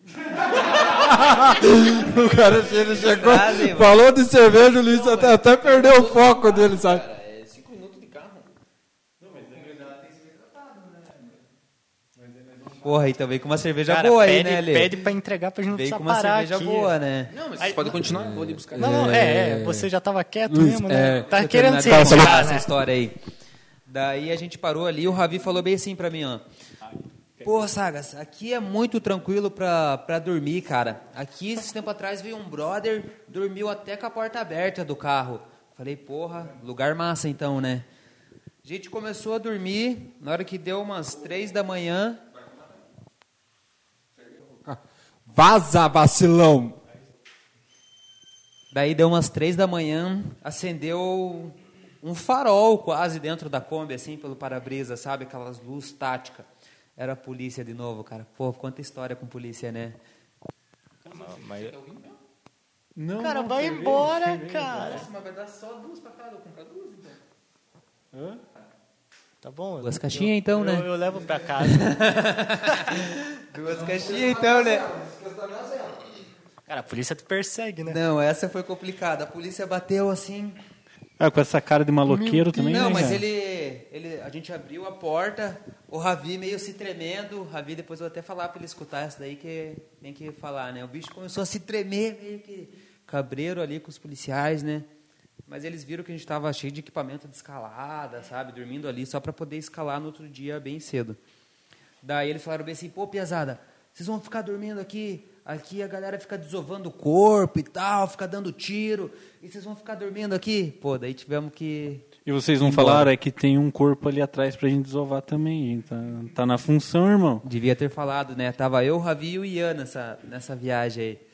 Speaker 3: O cara ele chegou,
Speaker 6: Trazem,
Speaker 3: falou de cerveja, o Luiz até, até perdeu o foco dele, sabe?
Speaker 2: Cara, é cinco minutos de carro.
Speaker 6: Porra, então veio com uma cerveja
Speaker 4: Cara,
Speaker 6: boa
Speaker 4: pede,
Speaker 6: aí, né, Lê?
Speaker 4: pede pra entregar pra gente não precisar
Speaker 6: com uma
Speaker 4: parar
Speaker 6: cerveja
Speaker 4: aqui.
Speaker 6: boa, né?
Speaker 2: Não, mas vocês podem continuar, vou ali buscar.
Speaker 4: Não, não, é, é, você já tava quieto
Speaker 3: Luiz,
Speaker 4: mesmo, né?
Speaker 3: é,
Speaker 4: tá
Speaker 6: Deixa eu
Speaker 4: querendo
Speaker 6: terminar
Speaker 4: se
Speaker 6: de contar
Speaker 4: encontrar,
Speaker 6: essa
Speaker 4: né?
Speaker 6: história aí. Daí a gente parou ali, o Ravi falou bem assim pra mim, ó. Pô, Sagas, aqui é muito tranquilo pra, pra dormir, cara. Aqui, esse tempo atrás, veio um brother, dormiu até com a porta aberta do carro. Falei, porra, lugar massa então, né? A gente começou a dormir, na hora que deu umas três da manhã,
Speaker 3: Vaza, vacilão!
Speaker 6: Daí deu umas três da manhã, acendeu um farol quase dentro da Kombi, assim, pelo para-brisa, sabe? Aquelas luzes táticas. Era a polícia de novo, cara. Pô, quanta história com polícia, né?
Speaker 4: Mas-
Speaker 1: Não,
Speaker 4: Cara,
Speaker 1: não,
Speaker 4: vai embora,
Speaker 1: cerveja.
Speaker 4: cara.
Speaker 2: Mas vai dar só duas pra cada, eu comprar duas, então.
Speaker 1: Hã?
Speaker 4: Tá bom.
Speaker 6: Duas
Speaker 4: eu-
Speaker 6: caixinhas, então,
Speaker 4: eu,
Speaker 6: né?
Speaker 4: Eu, levo pra casa.
Speaker 6: Duas caixinhas, então, né?
Speaker 4: Cara, a polícia te persegue, né?
Speaker 6: Não, essa foi complicada. A polícia bateu assim.
Speaker 1: Ah, com essa cara de maloqueiro também,
Speaker 6: Não,
Speaker 1: né,
Speaker 6: mas ele, ele, a gente abriu a porta, o Ravi meio se tremendo. O Ravi, depois eu vou até falar para ele escutar essa daí que tem que falar, né? O bicho começou a se tremer, meio que cabreiro ali com os policiais, né? Mas eles viram que a gente estava cheio de equipamento de escalada, sabe? Dormindo ali só para poder escalar no outro dia bem cedo. Daí eles falaram bem assim, pô, piazada, vocês vão ficar dormindo aqui, aqui a galera fica desovando o corpo e tal, fica dando tiro, e vocês vão ficar dormindo aqui? Pô, daí tivemos que
Speaker 1: E vocês não
Speaker 6: Embora.
Speaker 1: falaram é que tem um corpo ali atrás pra gente desovar também. Tá, tá na função, irmão.
Speaker 6: Devia ter falado, né? Tava eu, Ravi e o Ian nessa, nessa viagem aí.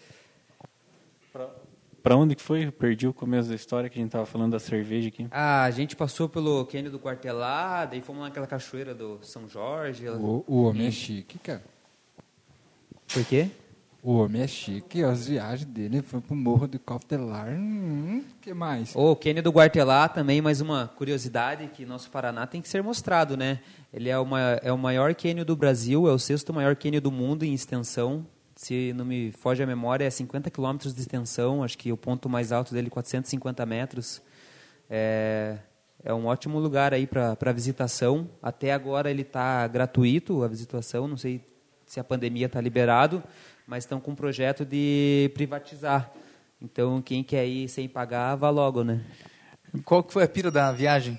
Speaker 1: Pra onde que foi? Eu perdi o começo da história que a gente tava falando da cerveja aqui.
Speaker 6: Ah, a gente passou pelo Cânion do Quartelá, daí fomos naquela cachoeira do São Jorge.
Speaker 3: O, o homem é chique, cara.
Speaker 6: Por quê?
Speaker 3: O homem é chique, as viagens dele foi pro Morro de Cautelar. Hum, que mais?
Speaker 6: O Cânion do Quartelá também, mais uma curiosidade que nosso Paraná tem que ser mostrado, né? Ele é, uma, é o maior cânion do Brasil, é o sexto maior cânion do mundo em extensão. Se não me foge a memória, é 50 quilômetros de extensão, acho que o ponto mais alto dele é 450 metros. É, é um ótimo lugar aí para visitação. Até agora ele está gratuito, a visitação, não sei se a pandemia está liberado, mas estão com um projeto de privatizar. Então, quem quer ir sem pagar, vá logo, né?
Speaker 5: Qual que foi a pira da viagem?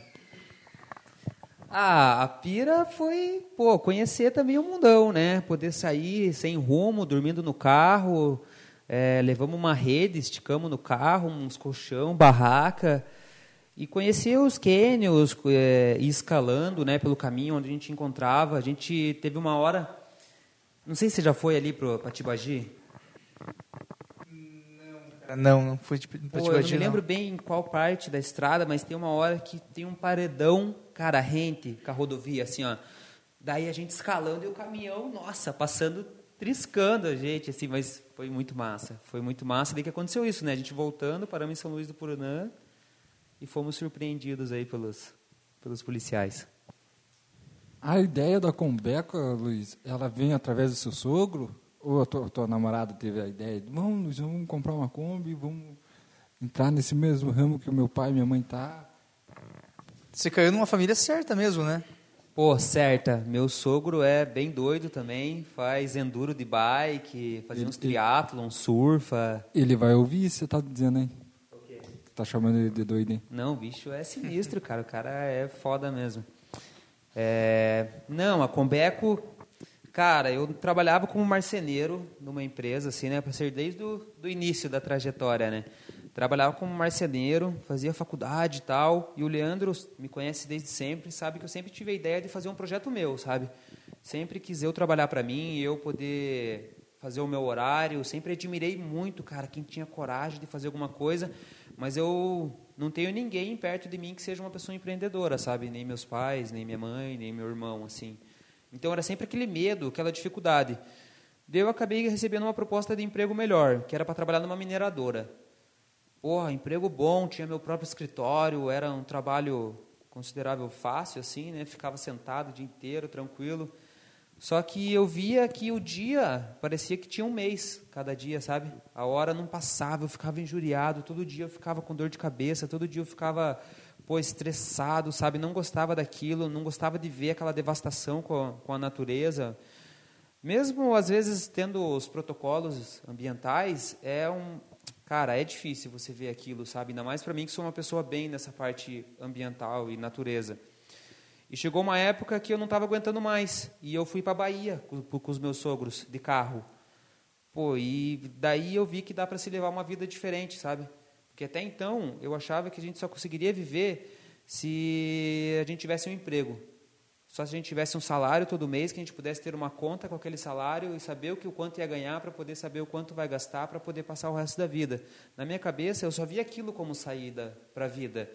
Speaker 6: Ah, a pira foi, pô, conhecer também o mundão, né? Poder sair sem rumo, dormindo no carro, é, levamos uma rede, esticamos no carro, uns colchão, barraca, e conhecer os cânions, é, ir escalando, né, pelo caminho onde a gente encontrava. A gente teve uma hora, não sei se você já foi ali para Tibagi.
Speaker 5: Não, não fui de,
Speaker 6: Pô, eu não me
Speaker 5: não.
Speaker 6: lembro bem em qual parte da estrada, mas tem uma hora que tem um paredão, cara, rente com a rodovia, assim, ó. Daí a gente escalando e o caminhão, nossa, passando, triscando a gente, assim, mas foi muito massa. Foi muito massa. Daí que aconteceu isso, né? A gente voltando, paramos em São Luís do Purunã e fomos surpreendidos aí pelos, pelos policiais.
Speaker 3: A ideia da Combeca, Luiz, ela vem através do seu sogro? Ou a tua, tua namorada teve a ideia de, vamos, Luiz, vamos comprar uma Kombi, vamos entrar nesse mesmo ramo que o meu pai e minha mãe tá?
Speaker 5: Você caiu numa família certa mesmo, né?
Speaker 6: Pô, certa. Meu sogro é bem doido também, faz enduro de bike, faz uns triatlon, surfa.
Speaker 3: Ele vai ouvir isso que você tá dizendo aí. Tá chamando ele de doido, hein?
Speaker 6: Não, o bicho é sinistro, cara. O cara é foda mesmo. É, Não, a Combeco, cara, eu trabalhava como marceneiro numa empresa, assim, né? Para ser desde o do início da trajetória, né? Trabalhava como marceneiro, fazia faculdade e tal. E o Leandro me conhece desde sempre, sabe que eu sempre tive a ideia de fazer um projeto meu, sabe? Sempre quis eu trabalhar para mim eu poder fazer o meu horário. Sempre admirei muito, cara, quem tinha coragem de fazer alguma coisa. Mas eu não tenho ninguém perto de mim que seja uma pessoa empreendedora, sabe? Nem meus pais, nem minha mãe, nem meu irmão, assim. Então era sempre aquele medo, aquela dificuldade. Daí eu acabei recebendo uma proposta de emprego melhor, que era para trabalhar numa mineradora. Porra, emprego bom, tinha meu próprio escritório, era um trabalho considerável fácil, assim, né? Ficava sentado o dia inteiro, tranquilo. Só que eu via que o dia parecia que tinha um mês cada dia, sabe? A hora não passava, eu ficava injuriado, todo dia eu ficava com dor de cabeça, todo dia eu ficava pô, estressado, sabe? Não gostava daquilo, não gostava de ver aquela devastação com a, com a natureza. Mesmo às vezes tendo os protocolos ambientais, é um cara, é difícil você ver aquilo, sabe? Ainda mais para mim que sou uma pessoa bem nessa parte ambiental e natureza. E chegou uma época que eu não estava aguentando mais e eu fui para Bahia com, com os meus sogros de carro. Pô, e daí eu vi que dá para se levar uma vida diferente, sabe? Porque até então eu achava que a gente só conseguiria viver se a gente tivesse um emprego. Só se a gente tivesse um salário todo mês, que a gente pudesse ter uma conta com aquele salário e saber o que o quanto ia ganhar para poder saber o quanto vai gastar para poder passar o resto da vida. Na minha cabeça, eu só via aquilo como saída para a vida.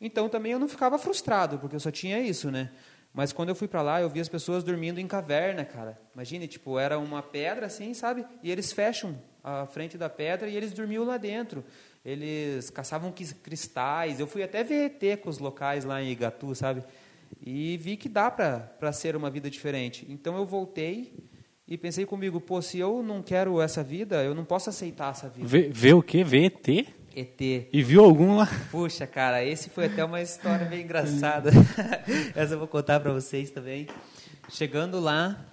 Speaker 6: Então também eu não ficava frustrado, porque eu só tinha isso, né? Mas quando eu fui para lá, eu vi as pessoas dormindo em caverna, cara. Imagine, tipo, era uma pedra assim, sabe? E eles fecham a frente da pedra e eles dormiam lá dentro. Eles caçavam cristais. Eu fui até ET com os locais lá em Igatu, sabe? E vi que dá para ser uma vida diferente. Então eu voltei e pensei comigo, pô, se eu não quero essa vida, eu não posso aceitar essa vida.
Speaker 1: Vê, vê o quê? Vê ET?
Speaker 6: ET.
Speaker 1: E viu algum lá?
Speaker 6: Puxa, cara, esse foi até uma história bem engraçada. essa eu vou contar para vocês também. Chegando lá,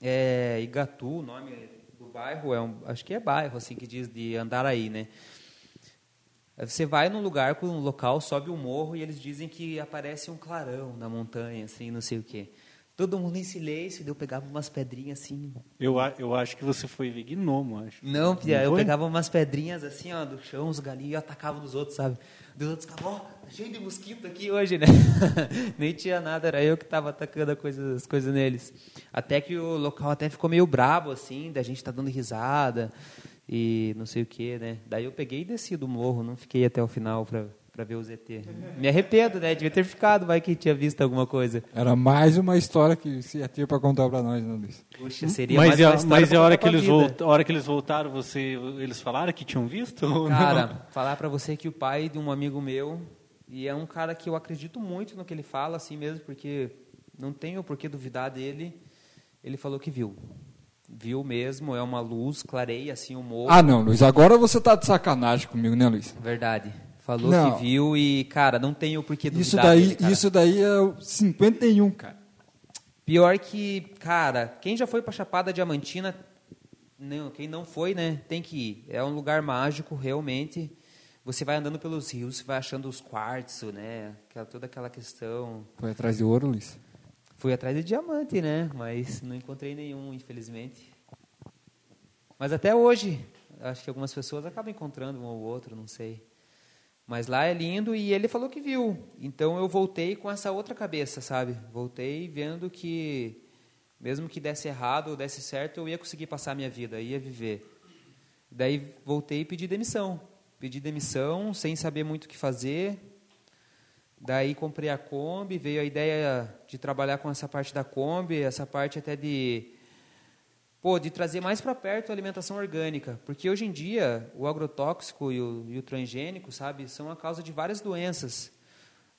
Speaker 6: é, Igatu, o nome do bairro, é um, acho que é bairro, assim, que diz de Andaraí, né? Você vai num lugar com um local, sobe um morro e eles dizem que aparece um clarão na montanha, assim, não sei o quê. Todo mundo em silêncio, eu pegava umas pedrinhas assim.
Speaker 1: Eu, eu acho que você foi ver gnomo, acho.
Speaker 6: Não, Pia, eu pegava umas pedrinhas assim, ó, do chão, os galinhos, e atacava nos outros, sabe? Dos outros ficavam, ó, tá cheio de mosquito aqui hoje, né? Nem tinha nada, era eu que estava atacando coisa, as coisas neles. Até que o local até ficou meio brabo, assim, da gente tá dando risada e não sei o que, né? Daí eu peguei e desci do morro, não fiquei até o final para para ver o ZT. Me arrependo, né? Devia ter ficado, vai que tinha visto alguma coisa.
Speaker 3: Era mais uma história que você ia ter para contar para nós, não, Luiz?
Speaker 6: Puxa, seria
Speaker 1: mas
Speaker 6: mais
Speaker 1: a,
Speaker 6: uma história
Speaker 1: Mas a hora, que eles hora que eles voltaram, você, eles falaram que tinham visto?
Speaker 6: Cara, falar para você que o pai de um amigo meu, e é um cara que eu acredito muito no que ele fala, assim mesmo, porque não tenho por que duvidar dele, ele falou que viu. Viu mesmo, é uma luz, clareia assim o morro.
Speaker 3: Ah, não, Luiz, agora você tá de sacanagem comigo, né, Luiz?
Speaker 6: Verdade. Falou
Speaker 3: Não.
Speaker 6: que viu e, cara, não tenho por que duvidar
Speaker 3: Isso daí,
Speaker 6: dele,
Speaker 3: isso daí é o 51, cara.
Speaker 6: Pior que, cara, quem já foi pra Chapada Diamantina, não, quem não foi, né, tem que ir. É um lugar mágico, realmente. Você vai andando pelos rios, você vai achando os quartzo, né, aquela, toda aquela questão.
Speaker 3: Foi atrás de ouro, Luiz.
Speaker 6: Fui atrás de diamante, né, mas não encontrei nenhum, infelizmente. Mas até hoje, acho que algumas pessoas acabam encontrando um ou outro, não sei. Mas lá é lindo e ele falou que viu. Então eu voltei com essa outra cabeça, sabe? Voltei vendo que mesmo que desse errado ou desse certo, eu ia conseguir passar a minha vida, ia viver. Daí voltei e pedi demissão. Pedi demissão sem saber muito o que fazer. Daí comprei a Kombi, veio a ideia de trabalhar com essa parte da Kombi, essa parte até de pô, de trazer mais para perto a alimentação orgânica, porque hoje em dia o agrotóxico e o, e o transgênico, sabe, são a causa de várias doenças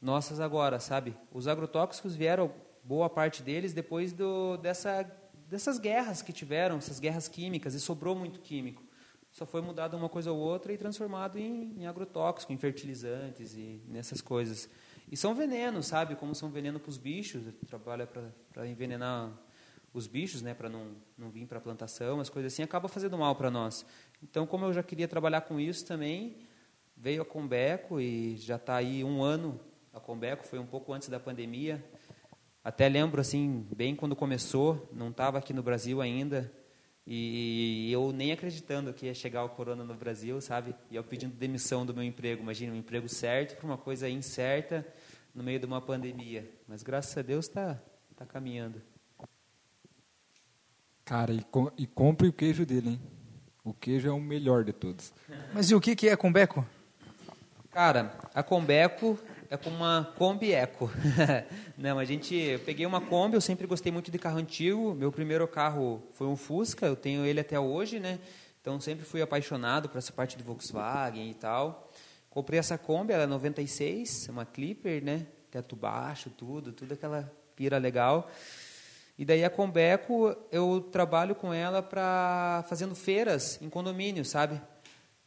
Speaker 6: nossas agora, sabe? Os agrotóxicos vieram boa parte deles depois do, dessa, dessas guerras que tiveram, essas guerras químicas, e sobrou muito químico. Só foi mudado uma coisa ou outra e transformado em, em agrotóxico, em fertilizantes e nessas coisas. E são venenos, sabe? Como são veneno para os bichos, trabalha para envenenar os bichos, né, para não, não vir para a plantação, as coisas assim, acaba fazendo mal para nós. Então, como eu já queria trabalhar com isso também, veio a Combeco e já está aí um ano. A Combeco foi um pouco antes da pandemia. Até lembro, assim, bem quando começou, não estava aqui no Brasil ainda. E eu nem acreditando que ia chegar o corona no Brasil, sabe? E eu pedindo demissão do meu emprego. Imagina, um emprego certo para uma coisa incerta no meio de uma pandemia. Mas graças a Deus está tá caminhando.
Speaker 3: Cara, e, com, e compre o queijo dele, hein? O queijo é o melhor de todos.
Speaker 5: Mas e o que, que é Combeco?
Speaker 6: Cara, a Combeco é como uma Kombi Eco. Não, a gente, eu peguei uma Kombi, eu sempre gostei muito de carro antigo. Meu primeiro carro foi um Fusca, eu tenho ele até hoje, né? Então sempre fui apaixonado por essa parte de Volkswagen e tal. Comprei essa Kombi, ela é 96, uma Clipper, né? Teto baixo, tudo, tudo aquela pira legal. E daí a Combeco, eu trabalho com ela para fazendo feiras em condomínio, sabe?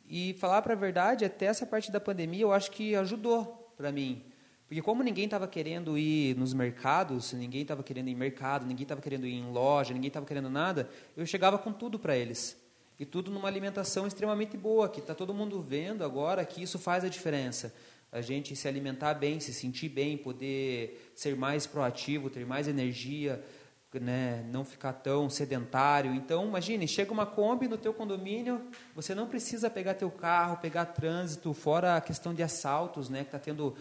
Speaker 6: E falar para a verdade, até essa parte da pandemia, eu acho que ajudou para mim. Porque como ninguém estava querendo ir nos mercados, ninguém estava querendo ir em mercado, ninguém estava querendo ir em loja, ninguém estava querendo nada, eu chegava com tudo para eles. E tudo numa alimentação extremamente boa, que está todo mundo vendo agora que isso faz a diferença. A gente se alimentar bem, se sentir bem, poder ser mais proativo, ter mais energia, né, não ficar tão sedentário. Então, imagine, chega uma Kombi no teu condomínio, você não precisa pegar teu carro, pegar trânsito, fora a questão de assaltos, né, que está tendo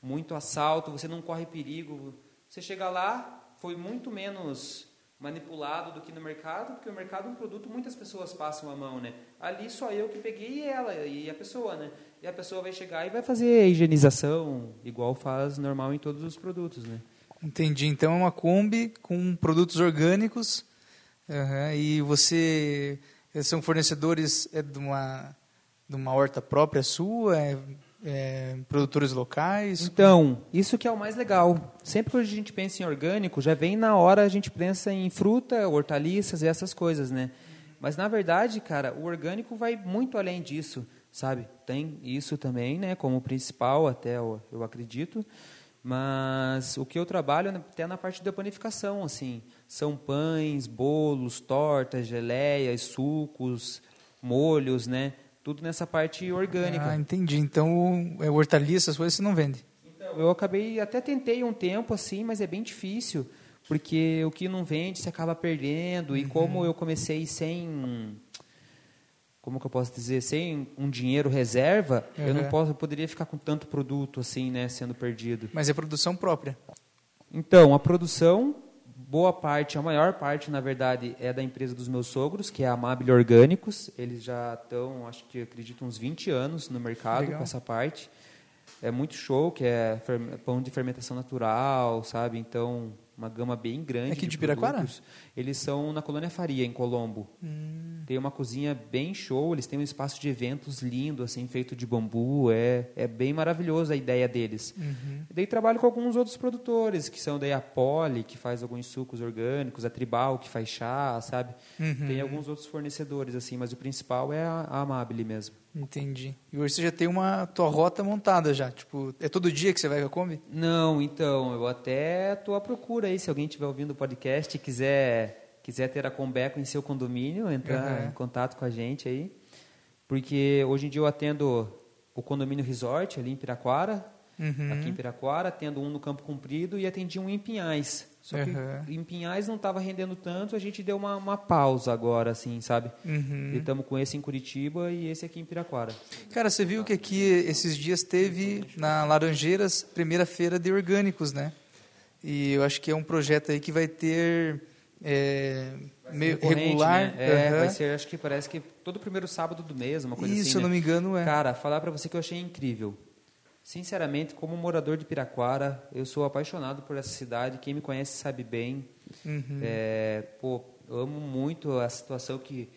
Speaker 6: muito assalto, você não corre perigo. Você chega lá, foi muito menos manipulado do que no mercado, porque o mercado é um produto muitas pessoas passam a mão, né? Ali só eu que peguei e ela e a pessoa, né? E a pessoa vai chegar e vai fazer higienização igual faz normal em todos os produtos, né?
Speaker 5: Entendi. Então é uma Kombi com produtos orgânicos uhum, e você são fornecedores é de uma de uma horta própria sua, é, é, produtores locais.
Speaker 6: Então isso que é o mais legal. Sempre que a gente pensa em orgânico, já vem na hora a gente pensa em fruta, hortaliças e essas coisas, né? Mas na verdade, cara, o orgânico vai muito além disso, sabe? Tem isso também, né? Como principal até eu acredito. Mas o que eu trabalho é até na parte da panificação, assim, são pães, bolos, tortas, geleias, sucos, molhos, né? Tudo nessa parte orgânica.
Speaker 5: Ah, entendi. Então, é hortaliças, coisas você não vende?
Speaker 6: Então, eu acabei, até tentei um tempo assim, mas é bem difícil, porque o que não vende se acaba perdendo. Uhum. E como eu comecei sem como que eu posso dizer, sem um dinheiro reserva, uhum. eu não posso, eu poderia ficar com tanto produto assim, né, sendo perdido.
Speaker 5: Mas é produção própria.
Speaker 6: Então, a produção, boa parte, a maior parte, na verdade, é da empresa dos meus sogros, que é a Amabile Orgânicos. Eles já estão, acho que acredito, uns 20 anos no mercado Legal. com essa parte. É muito show, que é pão de fermentação natural, sabe? Então, uma gama bem grande.
Speaker 5: Aqui de,
Speaker 6: de
Speaker 5: Piraquara?
Speaker 6: Eles são na Colônia Faria, em Colombo.
Speaker 5: Hum.
Speaker 6: Tem uma cozinha bem show, eles têm um espaço de eventos lindo, assim, feito de bambu. É, é bem maravilhoso a ideia deles.
Speaker 5: Uhum.
Speaker 6: Daí trabalho com alguns outros produtores, que são daí a Poli, que faz alguns sucos orgânicos, a Tribal, que faz chá, sabe?
Speaker 5: Uhum.
Speaker 6: Tem alguns outros fornecedores, assim, mas o principal é a, a Amabile mesmo.
Speaker 5: Entendi. E hoje você já tem uma tua rota montada já, tipo, é todo dia que você vai com a Kombi?
Speaker 6: Não, então, eu até estou à procura aí, se alguém estiver ouvindo o podcast e quiser, quiser ter a Combeco em seu condomínio, entrar uhum. em contato com a gente aí. Porque hoje em dia eu atendo o condomínio Resort ali em Piraquara,
Speaker 5: uhum.
Speaker 6: aqui em Piraquara, atendo um no Campo Comprido e atendi um em Pinhais. Só que
Speaker 5: uhum.
Speaker 6: em Pinhais não estava rendendo tanto, a gente deu uma, uma pausa agora, assim, sabe?
Speaker 5: Uhum.
Speaker 6: E estamos com esse em Curitiba e esse aqui em Piraquara.
Speaker 5: Cara, você viu que aqui esses dias teve na Laranjeiras primeira feira de orgânicos, né? E eu acho que é um projeto aí que vai ter é, meio regular.
Speaker 6: Né? É, uhum. vai ser, acho que parece que todo primeiro sábado do mês, uma coisa
Speaker 5: Isso,
Speaker 6: assim.
Speaker 5: Isso,
Speaker 6: né?
Speaker 5: não me engano, é.
Speaker 6: Cara, falar para você que eu achei incrível. Sinceramente, como morador de Piraquara, eu sou apaixonado por essa cidade. Quem me conhece sabe bem.
Speaker 5: Uhum.
Speaker 6: É, pô, eu amo muito a situação que,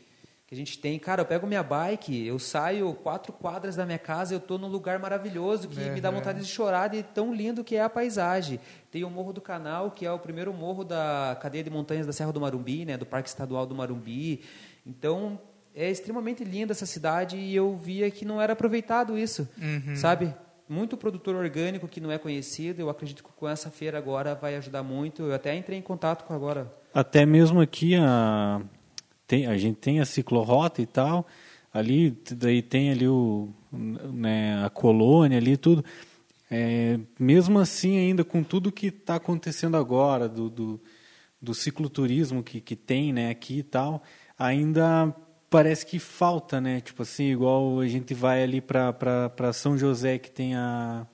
Speaker 6: que a gente tem. Cara, eu pego minha bike, eu saio quatro quadras da minha casa, eu estou num lugar maravilhoso que uhum. me dá vontade de chorar de tão lindo que é a paisagem. Tem o Morro do Canal, que é o primeiro morro da cadeia de montanhas da Serra do Marumbi, né, do Parque Estadual do Marumbi. Então, é extremamente linda essa cidade e eu via que não era aproveitado isso,
Speaker 5: uhum.
Speaker 6: sabe? muito produtor orgânico que não é conhecido. Eu acredito que com essa feira agora vai ajudar muito. Eu até entrei em contato com agora.
Speaker 1: Até mesmo aqui a tem a gente tem a ciclorota e tal. Ali daí tem ali o né, a colônia ali tudo. É, mesmo assim ainda com tudo que está acontecendo agora do, do, do cicloturismo que, que tem né, aqui e tal, ainda parece que falta, né? Tipo assim, igual a gente vai ali para São José que tem a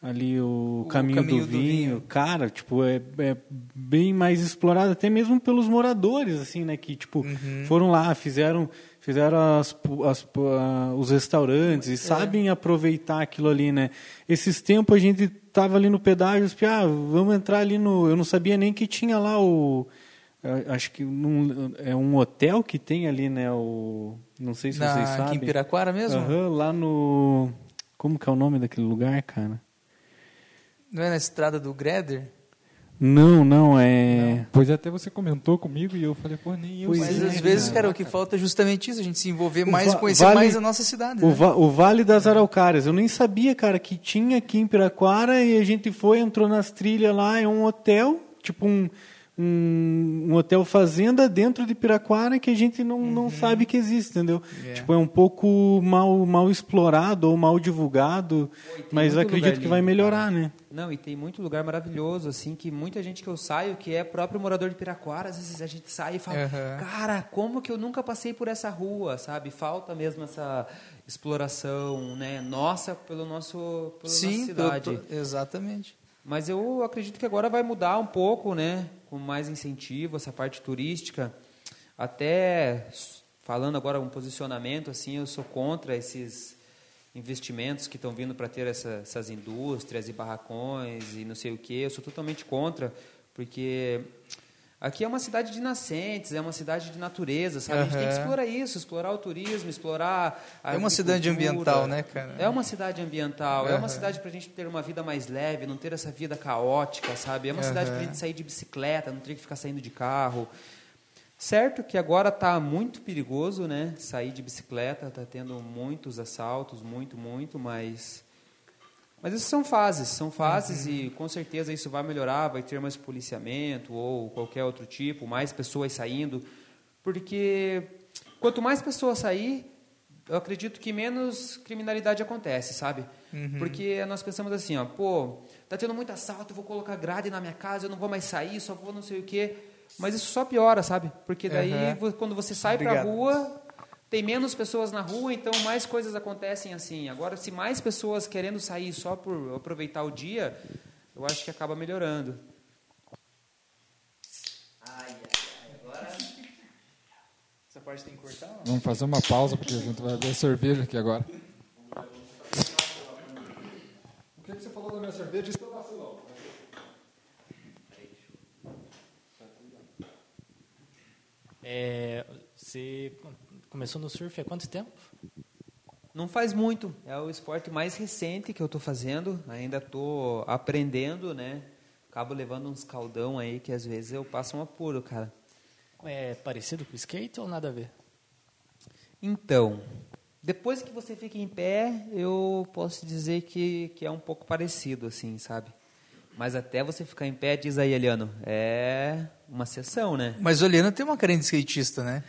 Speaker 1: ali o, o caminho, caminho, do, do vinho. vinho. cara, tipo, é, é, bem mais explorado até mesmo pelos moradores, assim, né, que, tipo,
Speaker 5: uhum.
Speaker 1: foram lá, fizeram, fizeram as, as, os restaurantes e é. sabem aproveitar aquilo ali, né. Esses tempos a gente tava ali no pedágio, ah, vamos entrar ali no, eu não sabia nem que tinha lá o acho que num, é um hotel que tem ali, né? O, não sei se
Speaker 5: Na,
Speaker 1: vocês sabem.
Speaker 5: Aqui em Piraquara mesmo?
Speaker 1: Uhum, lá no. Como que é o nome daquele lugar, cara?
Speaker 5: Não é na estrada do Greder?
Speaker 1: Não, não, é.
Speaker 3: Pois até você comentou comigo e eu falei, pô, nem eu
Speaker 1: Pois
Speaker 3: sei,
Speaker 5: Mas às
Speaker 3: né,
Speaker 5: vezes, cara, o que falta é justamente isso, a gente se envolver
Speaker 1: O
Speaker 5: mais, conhecer
Speaker 1: vale-
Speaker 5: mais a nossa cidade.
Speaker 1: O,
Speaker 5: né?
Speaker 1: va- o Vale das Araucárias. Eu nem sabia, cara, que tinha aqui em Piraquara e a gente foi, entrou nas trilhas lá, é um hotel, tipo um, um, um hotel fazenda dentro de Piraquara que a gente não, não sabe que existe, entendeu?
Speaker 5: É.
Speaker 1: Tipo, é um pouco mal, mal explorado ou mal divulgado,
Speaker 6: tem
Speaker 1: mas acredito que vai melhorar, né?
Speaker 6: Não, e tem muito lugar maravilhoso, assim, que muita gente que eu saio, que é próprio morador de Piraquara, às vezes a gente sai e fala,
Speaker 5: Aham.
Speaker 6: cara, como que eu nunca passei por essa rua, sabe? Falta mesmo essa exploração, né? Nossa, pelo nosso, pela
Speaker 5: Sim,
Speaker 6: nossa
Speaker 5: pelo-
Speaker 6: cidade.
Speaker 5: exatamente.
Speaker 6: Mas eu acredito que agora vai mudar um pouco, né? Com mais incentivo, essa parte turística. Até falando agora um posicionamento, assim, eu sou contra esses investimentos que estão vindo para ter essa- essas indústrias e barracões e não sei o quê. Eu sou totalmente contra, porque aqui é uma cidade de nascentes, é uma cidade de natureza, sabe? A gente tem que explorar isso, explorar o turismo, explorar a
Speaker 5: É uma cidade ambiental, né, cara?
Speaker 6: É uma cidade ambiental, é uma cidade para a gente ter uma vida mais leve, não ter essa vida caótica, sabe? É uma cidade para a gente sair de bicicleta, não ter que ficar saindo de carro. Certo que agora está muito perigoso, né? Sair de bicicleta, está tendo muitos assaltos, muito, muito, mas mas isso são fases, são fases e com certeza isso vai melhorar, vai ter mais policiamento ou qualquer outro tipo, mais pessoas saindo, porque quanto mais pessoas sair, eu acredito que menos criminalidade acontece, sabe? Porque nós pensamos assim, ó, pô, tá tendo muito assalto, eu vou colocar grade na minha casa, eu não vou mais sair, só vou não sei o quê. Mas isso só piora, sabe? Porque daí vo- quando você sai
Speaker 5: Obrigado.
Speaker 6: rua, tem menos pessoas na rua, então mais coisas acontecem assim. Agora, se mais pessoas querendo sair só por aproveitar o dia, eu acho que acaba melhorando.
Speaker 5: Essa parte tem que cortar?
Speaker 3: Vamos fazer uma pausa, porque a gente vai ver cerveja aqui agora. O que, você falou da minha cerveja? Isso eu vacilão.
Speaker 4: É, você começou no surf há quanto tempo?
Speaker 6: Não faz muito, é o esporte mais recente que eu estou fazendo, ainda estou aprendendo, né? Acabo levando uns caldão aí que às vezes eu passo um apuro, cara.
Speaker 4: É parecido com o skate ou nada a ver?
Speaker 6: Então, depois que você fica em pé, eu posso dizer que, que é um pouco parecido, assim, sabe? Mas até você ficar em pé, diz aí, Eliano, é uma sessão, né?
Speaker 5: Mas o Eliano tem uma carinha de skatista, né?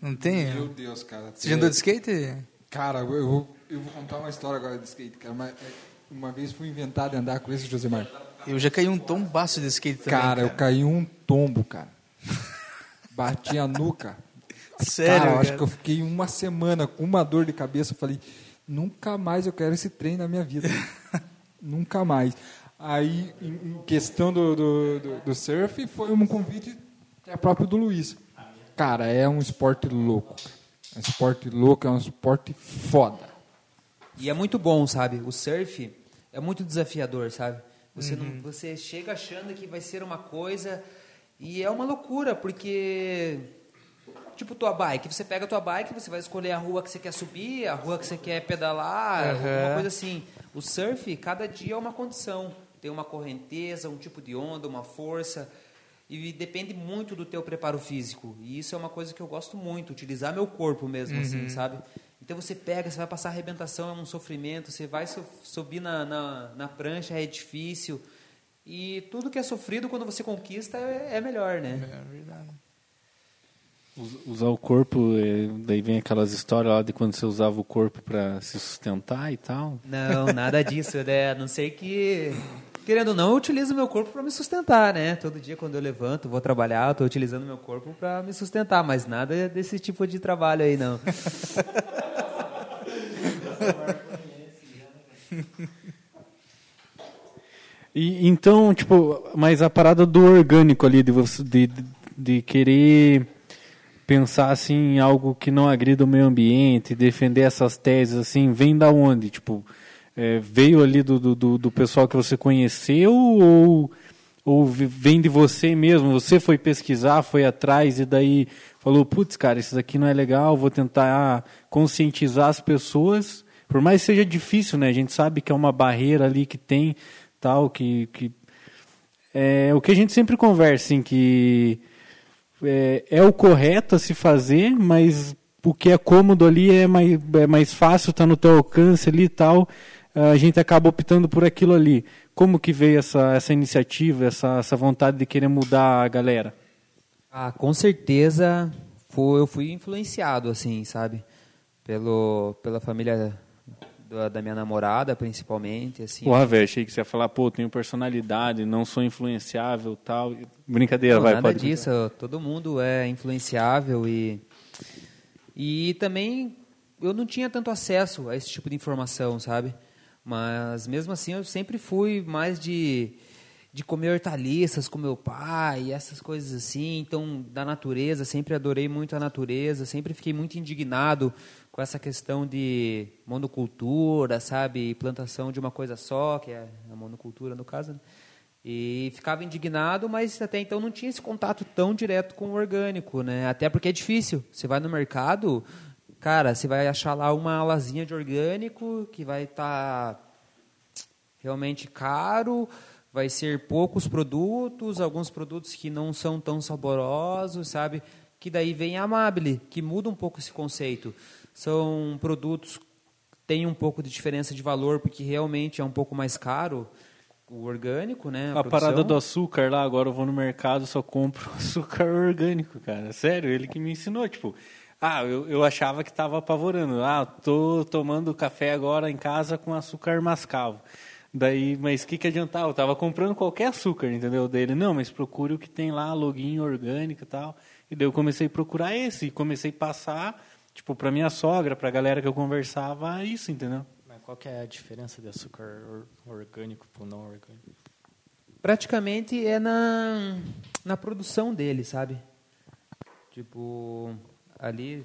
Speaker 5: Não tem?
Speaker 3: Meu Deus, cara.
Speaker 5: Você já andou de skate?
Speaker 3: Cara, eu, vou, eu vou contar uma história agora de skate, cara. Mas, é, uma vez fui inventar de andar com esse Josemar.
Speaker 5: Eu já caí um tombaço de skate também.
Speaker 3: Cara, eu caí um tombo, cara. Bati a nuca.
Speaker 5: Sério,
Speaker 3: cara, eu acho
Speaker 5: cara?
Speaker 3: que eu fiquei uma semana com uma dor de cabeça. Eu falei, nunca mais eu quero esse trem na minha vida. nunca mais. Aí, em, em questão do, do, do- do surf, foi um convite é próprio do Luiz. Cara, é um esporte louco. É um esporte louco, é um esporte foda.
Speaker 6: E é muito bom, sabe? O surf é muito desafiador, sabe? Você, não, você chega achando que vai ser uma coisa e é uma loucura, porque tipo tua bike, você pega a tua bike, você vai escolher a rua que você quer subir, a rua que você quer pedalar,
Speaker 5: Aham.
Speaker 6: alguma coisa assim. O surf, cada dia é uma condição. Tem uma correnteza, um tipo de onda, uma força. E depende muito do teu preparo físico. E isso é uma coisa que eu gosto muito, utilizar meu corpo mesmo, assim, sabe? Então você pega, você vai passar arrebentação, é um sofrimento, você vai so- subir na, na, na prancha, é difícil. E tudo que é sofrido, quando você conquista, é, é melhor, né?
Speaker 5: É verdade.
Speaker 1: Us- Usar o corpo, é, daí vem aquelas histórias lá de quando você usava o corpo para se sustentar e tal.
Speaker 6: Não, nada disso, né? A não ser que, querendo ou não, eu utilizo meu corpo para me sustentar, né? Todo dia quando eu levanto, vou trabalhar, estou utilizando meu corpo para me sustentar, mas nada desse tipo de trabalho aí, não.
Speaker 1: E, então, tipo, mas a parada do orgânico ali, de, você, de, de querer pensar assim em algo que não agrida o meio ambiente, defender essas teses, assim, vem da onde? Tipo, é, veio ali do, do, do- pessoal que você conheceu ou, ou vem de você mesmo? Você foi pesquisar, foi atrás e daí falou, putz, cara, isso daqui não é legal, vou tentar conscientizar as pessoas, por mais que seja difícil, né? A gente sabe que é uma barreira ali que tem, tal, que, que é o que a gente sempre conversa, assim, que é, é o correto a se fazer, mas o que é cômodo ali é mais, é mais fácil, está no teu alcance ali e tal, a gente acaba optando por aquilo ali. Como que veio essa, essa iniciativa, essa, essa vontade de querer mudar a galera?
Speaker 6: Ah, com certeza foi, eu fui influenciado, assim, sabe? Pelo, pela família da, da minha namorada, principalmente, assim.
Speaker 1: Porra, velho, achei que você ia falar, pô, tenho personalidade, não sou influenciável tal. Brincadeira,
Speaker 6: Não,
Speaker 1: vai,
Speaker 6: nada
Speaker 1: pode
Speaker 6: disso, todo mundo é influenciável e e também eu não tinha tanto acesso a esse tipo de informação, sabe? Mas mesmo assim eu sempre fui mais de de comer hortaliças com meu pai, essas coisas assim, então da natureza, sempre adorei muito a natureza, sempre fiquei muito indignado com essa questão de monocultura, sabe, plantação de uma coisa só, que é a monocultura no caso, né? E ficava indignado, mas até então não tinha esse contato tão direto com o orgânico, né? Até porque é difícil. Você vai no mercado, cara, você vai achar lá uma alazinha de orgânico que vai estar tá realmente caro, vai ser poucos produtos, alguns produtos que não são tão saborosos, sabe? Que daí vem a Amable, que muda um pouco esse conceito. São produtos que têm um pouco de diferença de valor, porque realmente é um pouco mais caro, o orgânico, né?
Speaker 1: A,
Speaker 6: produção.
Speaker 1: parada do açúcar lá, agora eu vou no mercado só compro açúcar orgânico, cara. Sério, ele que me ensinou, tipo... Ah, eu, eu achava que estava apavorando. Ah, tô tomando café agora em casa com açúcar mascavo. Daí, mas o que, que adiantava? Eu tava comprando qualquer açúcar, entendeu? Dele, não, mas procure o que tem lá, login orgânico e tal. E daí eu comecei a procurar esse, e comecei a passar, tipo, pra minha sogra, pra galera que eu conversava, isso, entendeu?
Speaker 4: Mas qual que é a diferença de açúcar or- orgânico para não orgânico?
Speaker 6: praticamente é na, na produção dele, sabe? Tipo, ali.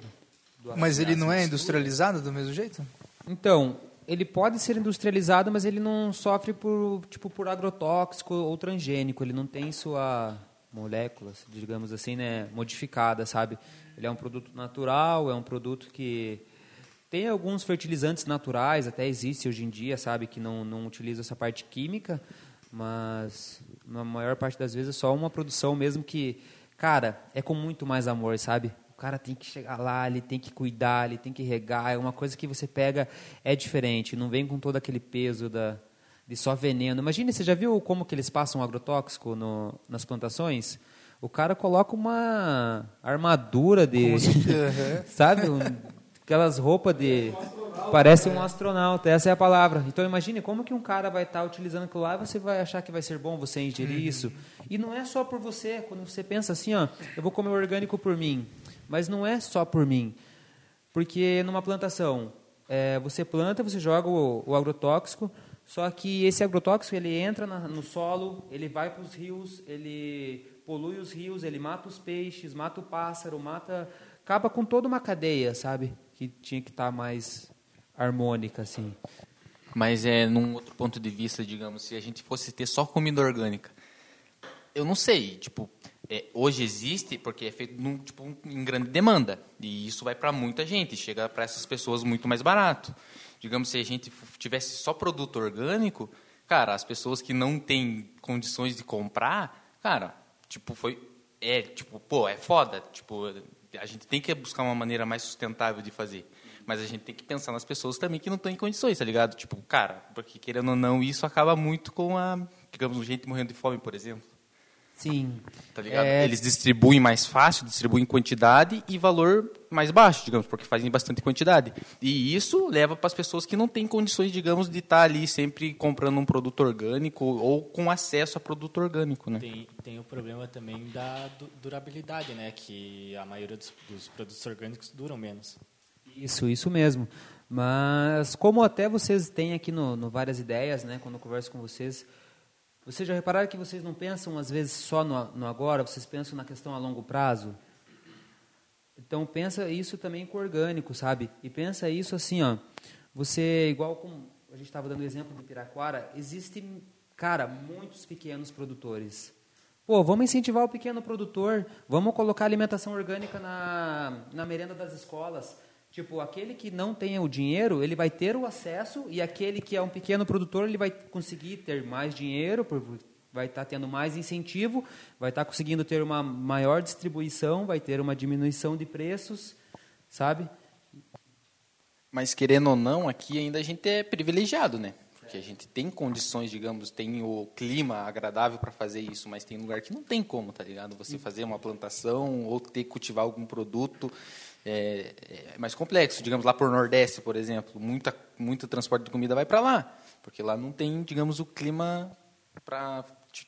Speaker 6: do
Speaker 5: Mas ele não é industrializado do mesmo jeito?
Speaker 6: Então, ele pode ser industrializado, mas ele não sofre por, tipo, por agrotóxico ou transgênico. Ele não tem sua molécula, digamos assim, né, modificada, sabe? Ele é um produto natural, é um produto que tem alguns fertilizantes naturais, até existe hoje em dia, sabe, que não, não utiliza essa parte química, mas na maior parte das vezes é só uma produção mesmo que, cara, é com muito mais amor, sabe? O cara tem que chegar lá, ele tem que cuidar, ele tem que regar, é uma coisa que você pega, é diferente, não vem com todo aquele peso da, de só veneno. Imagine, você já viu como que eles passam agrotóxico no, nas plantações? O cara coloca uma armadura de, sabe, um, aquelas roupas de parece um astronauta, essa é a palavra. Então imagine como que um cara vai estar utilizando aquilo lá e você vai achar que vai ser bom você ingerir isso. E não é só por você, quando você pensa assim, ó, eu vou comer orgânico por mim, mas não é só por mim. Porque numa plantação, é, você planta, você joga o, o agrotóxico, só que esse agrotóxico ele entra na- no solo, ele vai para os rios, ele polui os rios, ele mata os peixes, mata o pássaro, mata, acaba com toda uma cadeia, sabe? Que tinha que estar mais harmônica assim.
Speaker 2: Mas é num outro ponto de vista, digamos, se a gente fosse ter só comida orgânica, eu não sei, tipo, é, hoje existe porque é feito num, tipo, em grande demanda e isso vai para muita gente, chega para essas pessoas muito mais barato. Digamos, se a gente tivesse só produto orgânico, cara, as pessoas que não têm condições de comprar, cara, tipo, foi é, tipo, pô, é foda, tipo, a gente tem que buscar uma maneira mais sustentável de fazer. Mas a gente tem que pensar nas pessoas também que não estão em condições, tá ligado? Tipo, cara, porque querendo ou não, isso acaba muito com a, digamos, gente morrendo de fome, por exemplo.
Speaker 6: Sim.
Speaker 2: Tá ligado?
Speaker 6: É,
Speaker 2: Eles distribuem mais fácil, distribuem em quantidade e valor mais baixo, digamos, porque fazem bastante quantidade. E isso leva para as pessoas que não têm condições, digamos, de estar ali sempre comprando um produto orgânico ou com acesso a produto orgânico, né?
Speaker 4: Tem, tem o problema também da du- durabilidade, né? Que a maioria dos, dos produtos orgânicos duram menos.
Speaker 6: Isso, isso mesmo. Mas como até vocês têm aqui no, no várias ideias, né, quando eu converso com vocês, vocês já repararam que vocês não pensam às vezes só no, no agora, vocês pensam na questão a longo prazo? Então pensa isso também com o orgânico, sabe? E pensa isso assim, ó. Você igual como a gente estava dando o exemplo do Piraquara, existem, cara, muitos pequenos produtores. Pô, vamos incentivar o pequeno produtor, vamos colocar alimentação orgânica na, na merenda das escolas. Tipo, aquele que não tem o dinheiro, ele vai ter o acesso, e aquele que é um pequeno produtor, ele vai conseguir ter mais dinheiro, vai estar tendo mais incentivo, vai estar conseguindo ter uma maior distribuição, vai ter uma diminuição de preços, sabe?
Speaker 2: Mas querendo ou não, aqui ainda a gente é privilegiado, né? Porque a gente tem condições, digamos, tem o clima agradável para fazer isso, mas tem lugar que não tem como, tá ligado? Você fazer uma plantação ou ter que cultivar algum produto é, é mais complexo. Digamos, lá por Nordeste, por exemplo, muita, muito transporte de comida vai para lá, porque lá não tem, digamos, o clima para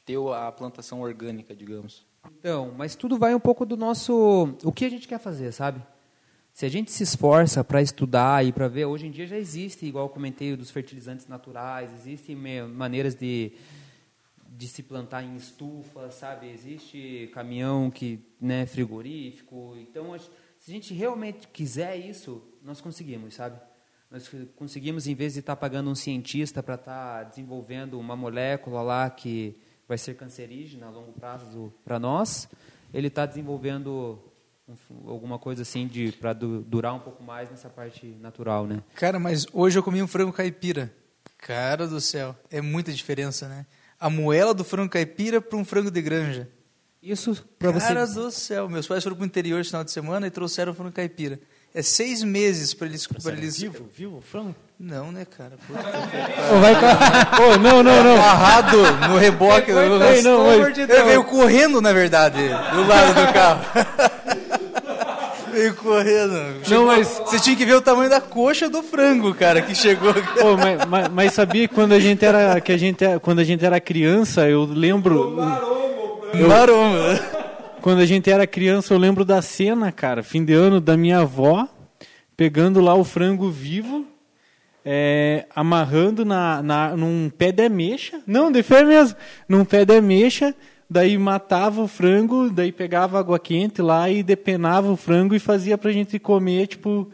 Speaker 2: ter a plantação orgânica, digamos.
Speaker 6: Então, mas tudo vai um pouco do nosso... O que a gente quer fazer, sabe? Se a gente se esforça para estudar e para ver, hoje em dia já existe, igual eu comentei, dos fertilizantes naturais, existem maneiras de, de se plantar em estufa, sabe? Existe caminhão que, né, frigorífico. Então, se a gente realmente quiser isso, nós conseguimos, sabe? Nós conseguimos, em vez de estar tá pagando um cientista para estar tá desenvolvendo uma molécula lá que vai ser cancerígena a longo prazo para nós, ele está desenvolvendo alguma coisa assim de para durar um pouco mais nessa parte natural, né?
Speaker 5: Cara, mas hoje eu comi um frango caipira. Cara do céu, é muita diferença, né? A moela do frango caipira para um frango de granja.
Speaker 6: Isso para você.
Speaker 5: Cara do céu, meus pais foram para o interior esse final de semana e trouxeram o frango caipira. É seis meses para eles. Pra eles...
Speaker 4: Vivo, vivo, frango?
Speaker 5: Não, né, cara? Puta,
Speaker 1: oh, vai... oh, não, não, não.
Speaker 5: Amarrado no reboque.
Speaker 1: Não, não, não, mas...
Speaker 5: Ele veio correndo, na verdade, do lado do carro. Veio correndo. Chegou, não, mas... Você tinha que ver o tamanho da coxa do frango, cara, que chegou.
Speaker 1: Pô, mas, mas, mas, sabia que quando a gente era, que a gente, quando a gente era criança, eu lembro...
Speaker 5: Eu.
Speaker 1: Quando a gente era criança, eu lembro da cena, cara, fim de ano, da minha avó, pegando lá o frango vivo, é, amarrando na, na, num pé de ameixa. Não, de fé mesmo. Num pé de ameixa, daí matava o frango, daí pegava água quente lá e depenava o frango e fazia pra gente comer, tipo,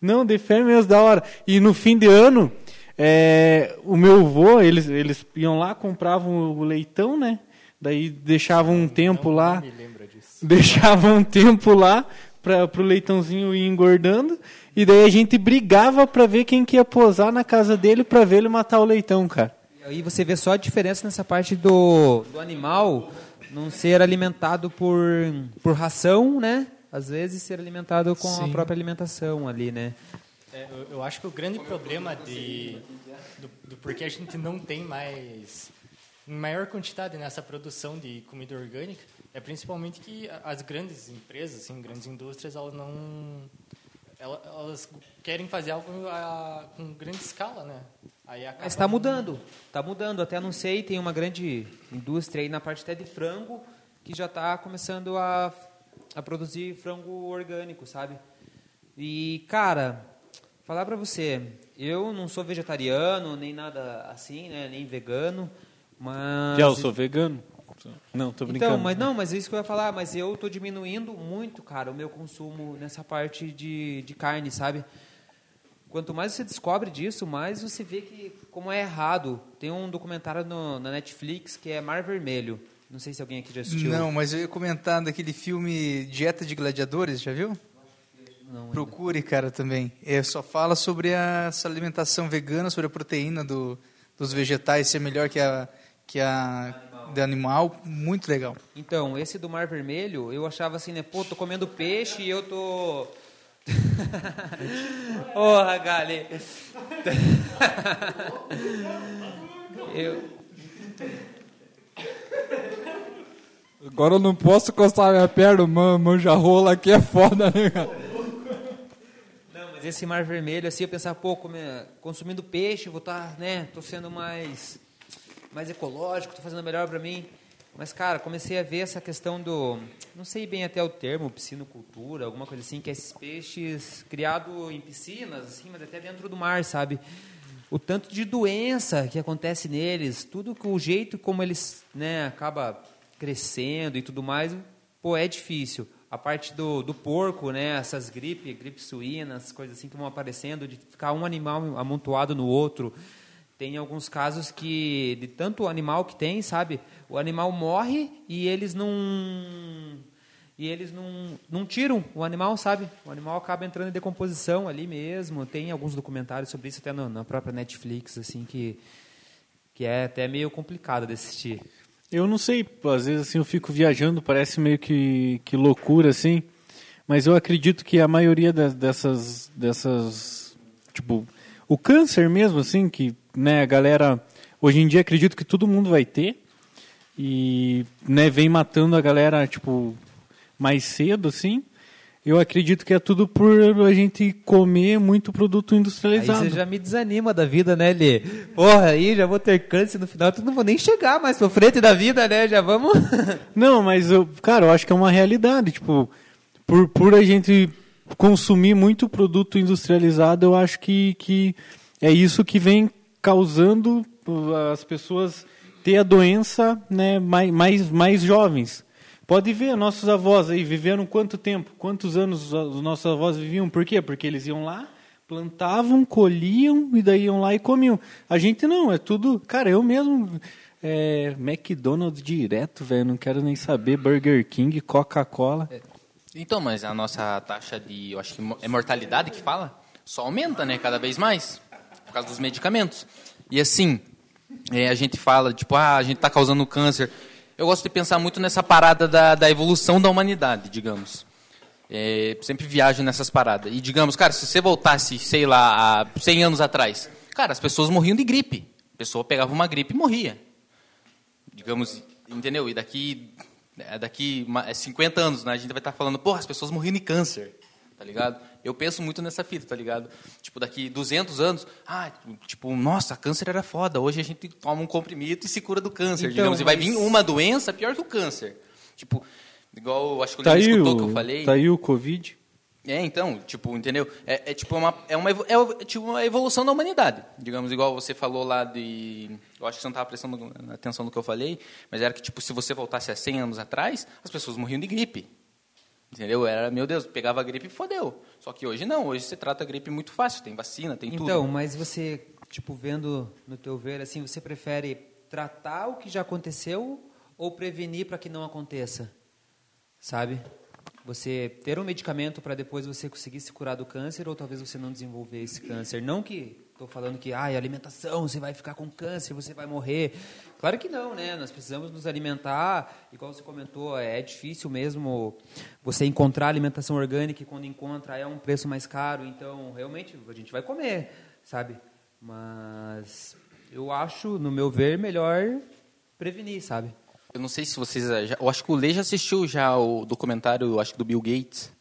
Speaker 1: não, de fé mesmo, da hora. E no fim de ano, é, o meu avô, eles, eles iam lá, compravam o leitão, né? Daí deixavam um tempo
Speaker 4: não,
Speaker 1: lá,
Speaker 4: me disso.
Speaker 1: deixavam um tempo lá para o leitãozinho ir engordando, e daí a gente brigava para ver quem que ia posar na casa dele para ver ele matar o leitão, cara.
Speaker 6: Aí você vê só a diferença nessa parte do, do animal não ser alimentado por, por ração, né? Às vezes ser alimentado com Sim. a própria alimentação ali, né?
Speaker 4: É, eu, eu, acho que o grande problema de, do, do porquê a gente não tem mais em maior quantidade nessa produção de comida orgânica é principalmente que as grandes empresas, assim, grandes indústrias, elas não elas querem fazer algo a, com grande escala, né?
Speaker 6: Mas está mudando, está mudando. Até não sei, tem uma grande indústria aí na parte até de frango que já está começando a, a produzir frango orgânico, sabe? E, cara, falar para você, eu não sou vegetariano, nem nada assim, né? Nem vegano, mas...
Speaker 1: Já, eu sou vegano. Não, tô brincando.
Speaker 6: Então, mas não, mas é isso que eu ia falar, mas eu tô diminuindo muito, cara, o meu consumo nessa parte de, de carne, sabe? Quanto mais você descobre disso, mais você vê que como é errado. Tem um documentário no, na Netflix que é Mar Vermelho. Não sei se alguém aqui já assistiu.
Speaker 5: Não, mas eu ia comentar daquele filme Dieta de Gladiadores, já viu? Não, Procure, cara, também. É, só fala sobre a, essa alimentação vegana, sobre a proteína do, dos vegetais ser melhor que a, que a animal. de animal. Muito legal.
Speaker 6: Então, esse do Mar Vermelho, eu achava assim, né? Pô, tô comendo peixe e eu tô Porra, Gali. Eu.
Speaker 3: Agora eu não posso encostar minha perna, man, manja rola aqui é foda, né, cara?
Speaker 6: Não, mas esse mar vermelho, assim, eu pensava, pô, consumindo peixe, vou estar, tá, né, tô sendo mais, mais ecológico, tô fazendo melhor para mim. Mas, cara, comecei a ver essa questão do. Não sei bem até o termo, piscinocultura, alguma coisa assim, que é esses peixes criados em piscinas, assim, mas até dentro do mar, sabe? O tanto de doença que acontece neles, tudo que o jeito como eles, né, acaba crescendo e tudo mais, pô, é difícil. A parte do, do porco, né, essas gripes, gripe suínas, coisas assim que vão aparecendo, de ficar um animal amontoado no outro. Tem alguns casos que, de tanto animal que tem, sabe? O animal morre e eles não. E eles não, não tiram o animal, sabe? O animal acaba entrando em decomposição ali mesmo. Tem alguns documentários sobre isso até na própria Netflix, assim, que, que é até meio complicado de assistir.
Speaker 1: Eu não sei, às vezes assim eu fico viajando, parece meio que, que loucura assim, mas eu acredito que a maioria dessas dessas tipo o câncer mesmo assim que né a galera hoje em dia acredito que todo mundo vai ter e né vem matando a galera tipo mais cedo assim. Eu acredito que é tudo por a gente comer muito produto
Speaker 6: Aí
Speaker 1: industrializado.
Speaker 6: você já me desanima da vida, né, Lê? Porra, aí já vou ter câncer no final, tu não vou nem chegar mais pra frente da vida, né? Já vamos.
Speaker 1: Não, mas eu, cara, eu acho que é uma realidade, tipo, por, por a gente consumir muito produto industrializado, eu acho que, que é isso que vem causando uh, as pessoas ter a doença, né, mais, mais, mais jovens. Pode ver, nossos avós aí viveram quanto tempo? Quantos anos os nossos avós viviam? Por quê? Porque eles iam lá, plantavam, colhiam e daí iam lá e comiam. A gente não, é tudo. Cara, eu mesmo. É, McDonald's direto, velho. Não quero nem saber. Burger King, Coca-Cola.
Speaker 2: Então, mas a nossa taxa de, eu acho que é mortalidade que fala, só aumenta, né, cada vez mais, causa dos medicamentos. E assim, é, a gente fala, tipo, ah, a gente está causando câncer. Eu gosto de pensar muito nessa parada da, da evolução da humanidade, digamos. É, sempre viajo nessas paradas. E digamos, cara, se você voltasse, sei lá, há 100 anos atrás, cara, as pessoas morriam de gripe. A pessoa pegava uma gripe e morria digamos, entendeu? E daqui, é, daqui ma- é 50 anos, né, a gente vai estar falando, porra, as pessoas morrendo de câncer, tá ligado? Eu penso muito nessa fita, tá ligado? Tipo, daqui 200 anos, ah, tipo, nossa, câncer era foda, hoje a gente toma um comprimido e se cura do câncer,
Speaker 6: Então,
Speaker 2: digamos, e vai vir uma doença pior que o câncer. Tipo, igual, acho que o
Speaker 1: Tá
Speaker 2: Leandro escutou que eu
Speaker 1: o,
Speaker 2: falei.
Speaker 1: tá aí o Covid.
Speaker 2: É, então, tipo, entendeu? É, é tipo uma é uma é o- tipo uma evolução da humanidade, digamos, igual você falou lá de, eu acho que você não estava prestando atenção no que eu falei, mas era que tipo se você voltasse a 100 anos atrás, as pessoas morriam de gripe. Entendeu? Era, meu Deus, pegava a gripe e fodeu. Só que hoje não, hoje você trata a gripe muito fácil, tem vacina, tem tudo.
Speaker 6: Então, mas você, tipo, vendo no teu ver, assim, você prefere tratar o que já aconteceu ou prevenir para que não aconteça? Sabe? Você ter um medicamento para depois você conseguir se curar do câncer ou talvez você não desenvolver esse câncer. Não que estou falando que, ah, alimentação, você vai ficar com câncer, você vai morrer. Claro que não, né? Nós precisamos nos alimentar. Igual você comentou, é difícil mesmo você encontrar alimentação orgânica e quando encontra é um preço mais caro. Então, realmente, a gente vai comer, sabe? Mas eu acho, no meu ver, melhor prevenir, sabe?
Speaker 2: Eu não sei se vocês já, eu acho que o Lê já assistiu já o documentário, eu acho que do Bill Gates.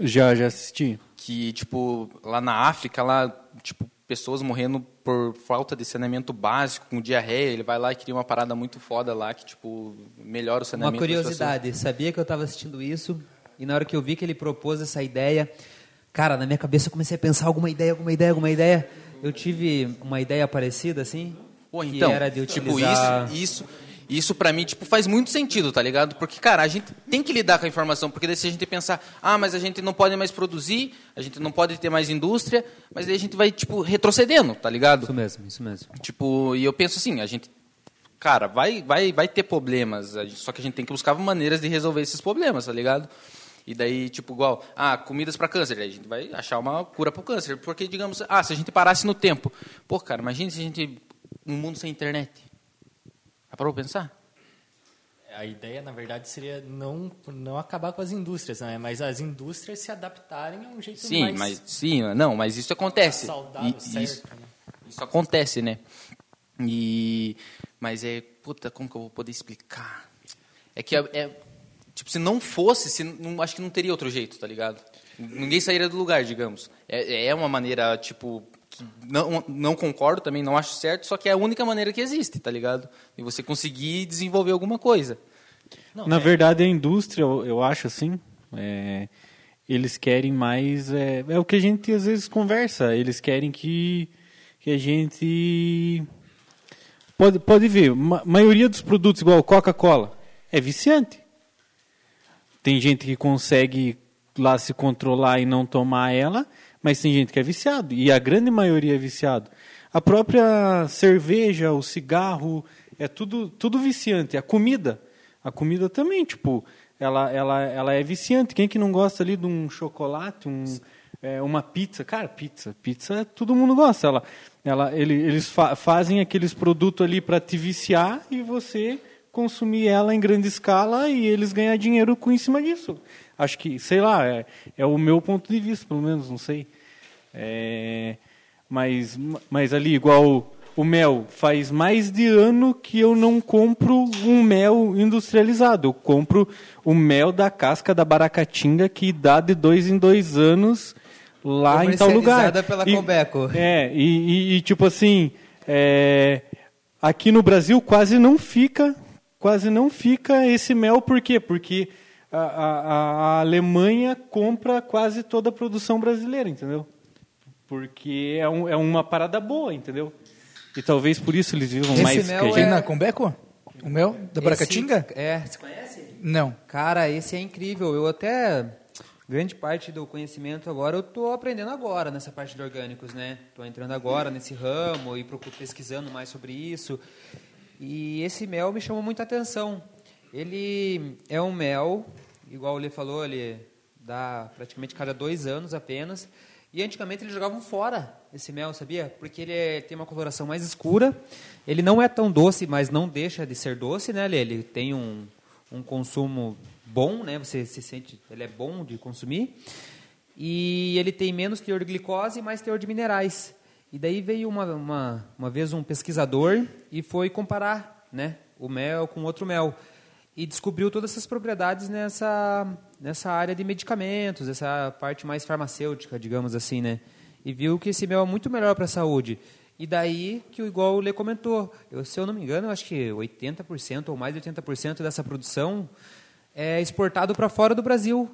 Speaker 1: Já, já assisti.
Speaker 2: que tipo lá na África lá tipo pessoas morrendo por falta de saneamento básico com diarreia ele vai lá e cria uma parada muito foda lá que tipo melhora o
Speaker 6: Uma
Speaker 2: saneamento das
Speaker 6: curiosidade, sabia que eu estava assistindo isso e na hora que eu vi que ele propôs essa ideia, cara, na minha cabeça eu comecei a pensar alguma ideia, alguma ideia, alguma ideia. Eu tive uma ideia parecida assim,
Speaker 2: Pô,
Speaker 6: que
Speaker 2: então,
Speaker 6: era de
Speaker 2: tipo
Speaker 6: utilizar
Speaker 2: isso isso isso para mim tipo faz muito sentido tá ligado porque cara a gente tem que lidar com a informação porque daí se a gente pensar ah mas a gente não pode mais produzir a gente não pode ter mais indústria mas daí a gente vai tipo retrocedendo tá ligado
Speaker 6: Isso mesmo, isso mesmo.
Speaker 2: Tipo, e eu penso assim, a gente, cara, vai, vai, vai ter problemas, só que a gente tem que buscar maneiras de resolver esses problemas, tá ligado? E daí, tipo, igual, ah, comidas para câncer, aí a gente vai achar uma cura para o câncer, porque, digamos, ah, se a gente parasse no tempo, pô, cara, imagine se a gente, um mundo sem internet. Já parou pra pensar?
Speaker 4: A ideia, na verdade, seria não, não acabar com as indústrias, né? mas as indústrias se adaptarem a um jeito
Speaker 2: Sim,
Speaker 4: mais
Speaker 2: mas, sim, não, mas isso acontece.
Speaker 4: saudável,
Speaker 2: E-
Speaker 4: certo.
Speaker 2: isso,
Speaker 4: né?
Speaker 2: Isso acontece, né? E mas é, puta, como que eu vou poder explicar? É que é, é- tipo, se não fosse, se não, acho que não teria outro jeito, tá ligado? Ninguém sairia do lugar, digamos. É, é uma maneira, tipo, que não, não concordo também, não acho certo, só que é a única maneira que existe, tá ligado? E você conseguir desenvolver alguma coisa.
Speaker 4: Não,
Speaker 1: Na
Speaker 4: é-
Speaker 1: verdade, a indústria, eu, eu acho assim, é, eles querem mais. É, é o que a gente às vezes conversa. Eles querem que, que a gente. Pode, pode ver, ma maioria dos produtos, igual Coca-Cola, é viciante. Tem gente que consegue lá se controlar e não tomar ela, mas tem gente que é viciado. E a grande maioria é viciado. A própria cerveja, o cigarro, é tudo, tudo viciante. A comida. A comida também, tipo, ela, ela, ela é viciante. Quem que não gosta ali de um chocolate, um, é, uma pizza? Cara, pizza. Pizza todo mundo gosta. Ela, ela, ele, eles fa fazem aqueles produtos ali para te viciar e você consumir ela em grande escala e eles ganhar dinheiro com em cima disso. Acho que, sei lá, é, é o meu ponto de vista, pelo menos, não sei. É, mas, mas ali, igual o mel, faz mais de ano que eu não compro um mel industrializado. Eu compro o mel da casca da baracatinga que dá de dois em dois anos lá em tal lugar.
Speaker 6: Pela
Speaker 1: E-
Speaker 6: Cobeco.
Speaker 1: É, e, e- e, tipo assim, é, aqui no Brasil quase não fica, quase não fica esse mel, por quê? Porque a- a- a Alemanha compra quase toda a produção brasileira, entendeu? Porque é, um- é uma parada boa, entendeu? E talvez por isso eles vivam
Speaker 6: Esse
Speaker 1: mais
Speaker 6: mel
Speaker 1: que a
Speaker 6: é-
Speaker 1: gente.
Speaker 5: na Combeco? O mel? Da Baracatinga?
Speaker 6: Esse- é, você conhece?
Speaker 5: Não.
Speaker 6: Cara, esse é incrível. Eu até grande parte do conhecimento agora eu tô aprendendo agora nessa parte de orgânicos, né? Tô entrando agora nesse ramo e procuro pesquisando mais sobre isso. E esse mel me chamou muita atenção. Ele é um mel, igual o Lê falou, ele dá praticamente cada dois anos apenas. E antigamente eles jogavam fora esse mel, sabia? Porque ele é- tem uma coloração mais escura. Ele não é tão doce, mas não deixa de ser doce, né? Lê? Ele tem um, um consumo bom, né? Você se sente, ele é bom de consumir. E ele tem menos teor de glicose e mais teor de minerais. E daí veio uma, uma, uma vez um pesquisador e foi comparar né, o mel com outro mel. E descobriu todas essas propriedades nessa, nessa área de medicamentos, essa parte mais farmacêutica, digamos assim, né? E viu que esse mel é muito melhor para a saúde. E daí que, igual o Lê comentou, eu, se eu não me engano, eu acho que 80% ou mais de 80% dessa produção é exportado para fora do Brasil.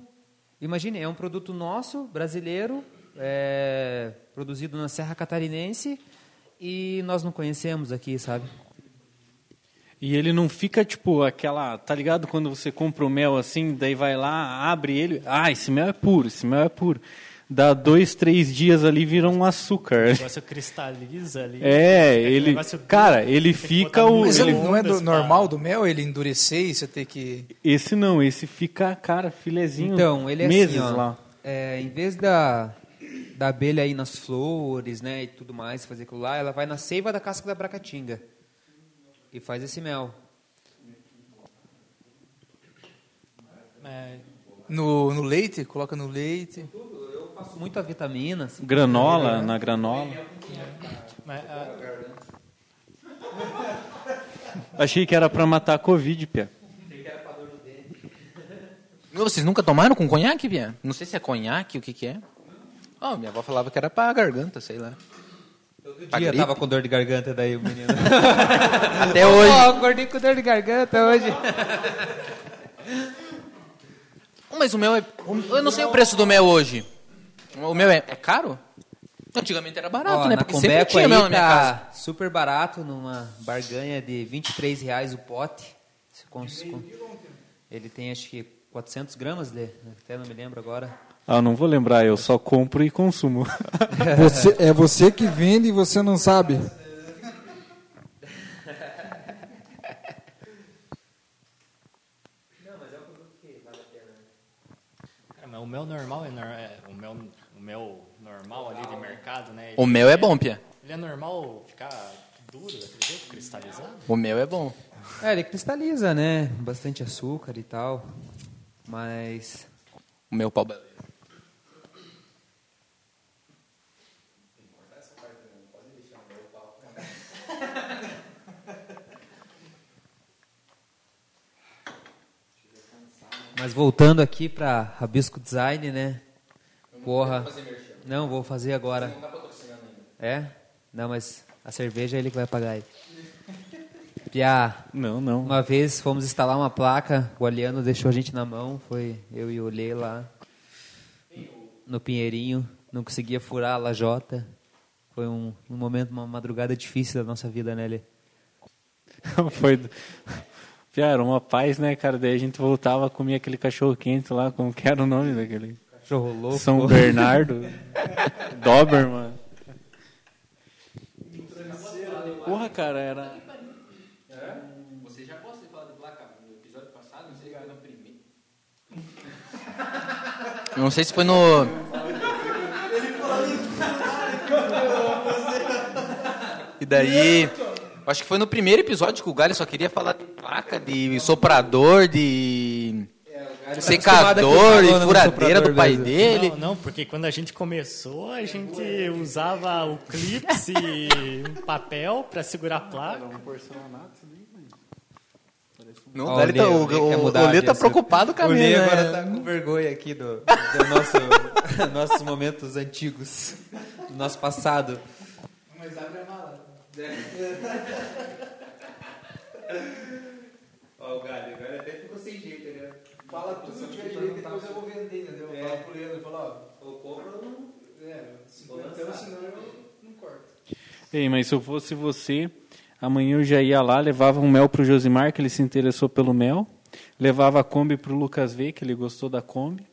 Speaker 6: Imagine, é um produto nosso, brasileiro, é, produzido na Serra Catarinense e nós não conhecemos aqui, sabe?
Speaker 1: E ele não fica tipo aquela, tá ligado? Quando você compra o mel assim, daí vai lá, abre ele, ah, esse mel é puro, esse mel é puro. Dá dois, três dias ali vira um açúcar.
Speaker 4: O negócio cristaliza ali.
Speaker 1: É, ele, cara, ele fica o,
Speaker 5: Mas ele não é do,
Speaker 4: micro-ondas pra-
Speaker 5: normal do mel ele endurecer e você ter que.
Speaker 1: esse não, esse fica, cara, filezinho.
Speaker 6: Então, ele é
Speaker 1: meses
Speaker 6: assim, ó,
Speaker 1: lá.
Speaker 6: é, em vez da, da abelha ir nas flores, né, e tudo mais, fazer aquilo lá, ela vai na seiva da casca da bracatinga e faz esse mel.
Speaker 4: É,
Speaker 5: No, no leite, coloca no leite.
Speaker 6: Eu faço muita vitamina. assim.
Speaker 1: Granola, na granola.
Speaker 4: mas, ah,
Speaker 1: Achei que era pra matar a Covid, Pia.
Speaker 2: Vocês nunca tomaram com conhaque, Pia? Não sei se é conhaque, o que que é. Oh, minha avó falava que era pra garganta, sei lá.
Speaker 6: Todo dia eu
Speaker 2: gripe?
Speaker 6: tava com dor de garganta daí, o menino.
Speaker 2: Até hoje.
Speaker 6: Ó, acordei com dor de garganta hoje.
Speaker 2: Mas o mel é... o- Eu não sei o preço do mel hoje. O mel é, é caro? Antigamente era barato,
Speaker 6: Ó,
Speaker 2: né? Porque sempre tinha na minha casa.
Speaker 6: tá super barato, numa barganha de 23 reais o pote. Ele tem acho que 400 gramas, de, até não me lembro agora.
Speaker 1: Ah, não vou lembrar, eu só compro e consumo.
Speaker 3: Você, é você que vende e você não sabe.
Speaker 4: cara, mas o mel normal é, é, o mel o mel normal ali de mercado, né?
Speaker 2: O mel é bom, Pia.
Speaker 4: Ele é normal ficar duro daquele jeito, cristalizado?
Speaker 2: O mel é bom.
Speaker 6: É, ele cristaliza, né? Bastante açúcar e tal. Mas
Speaker 2: O mel pau.
Speaker 6: Mas voltando aqui para Rabisco Design, né? Porra. Não, vou fazer agora. É? Não, mas a cerveja é ele que vai pagar aí. Piá,
Speaker 1: Não, não.
Speaker 6: uma vez fomos instalar uma placa, o Aliano deixou a gente na mão, foi eu e o Lê lá no Pinheirinho, não conseguia furar a lajota. Foi um, um momento, uma madrugada difícil da nossa vida, né, Lê?
Speaker 1: Foi. Pia, era uma paz, né, cara? Daí a gente voltava, comia aquele cachorro quente lá, como que era o nome daquele?
Speaker 6: Cachorro louco.
Speaker 1: São Bernardo. Doberman. Porra, cara, era.
Speaker 2: Você já gosta de falar de placa no episódio passado? Não sei se foi no primeiro. Não sei se foi no. E daí. Acho que foi no primeiro episódio que o Galho só queria falar de placa, de soprador, de secador e furadeira do pai dele.
Speaker 4: Não, não, porque quando a gente começou, a gente usava o clips e um papel para segurar a placa.
Speaker 2: Não,
Speaker 6: Ó,
Speaker 2: o Galho tá,
Speaker 6: o
Speaker 2: o, o, Lê tá preocupado com a
Speaker 6: O Ney
Speaker 2: mina,
Speaker 6: agora
Speaker 2: né?
Speaker 6: tá com vergonha aqui do, do nosso, nossos momentos antigos, do nosso passado.
Speaker 5: Mas abre a mala.
Speaker 6: Ó, o Galho, agora até ficou sem jeito, né?
Speaker 5: Fala tudo que tiver direito, depois eu vou vender, entendeu?
Speaker 6: É.
Speaker 5: Fala pro Leandro, fala,
Speaker 6: Ou compra ou não.
Speaker 5: ó, é, 50 anos, senão eu não corto.
Speaker 1: Ei, mas se eu fosse você, amanhã eu já ia lá, levava um mel pro Josimar, que ele se interessou pelo mel, levava a Kombi pro Lucas V, que ele gostou da Kombi,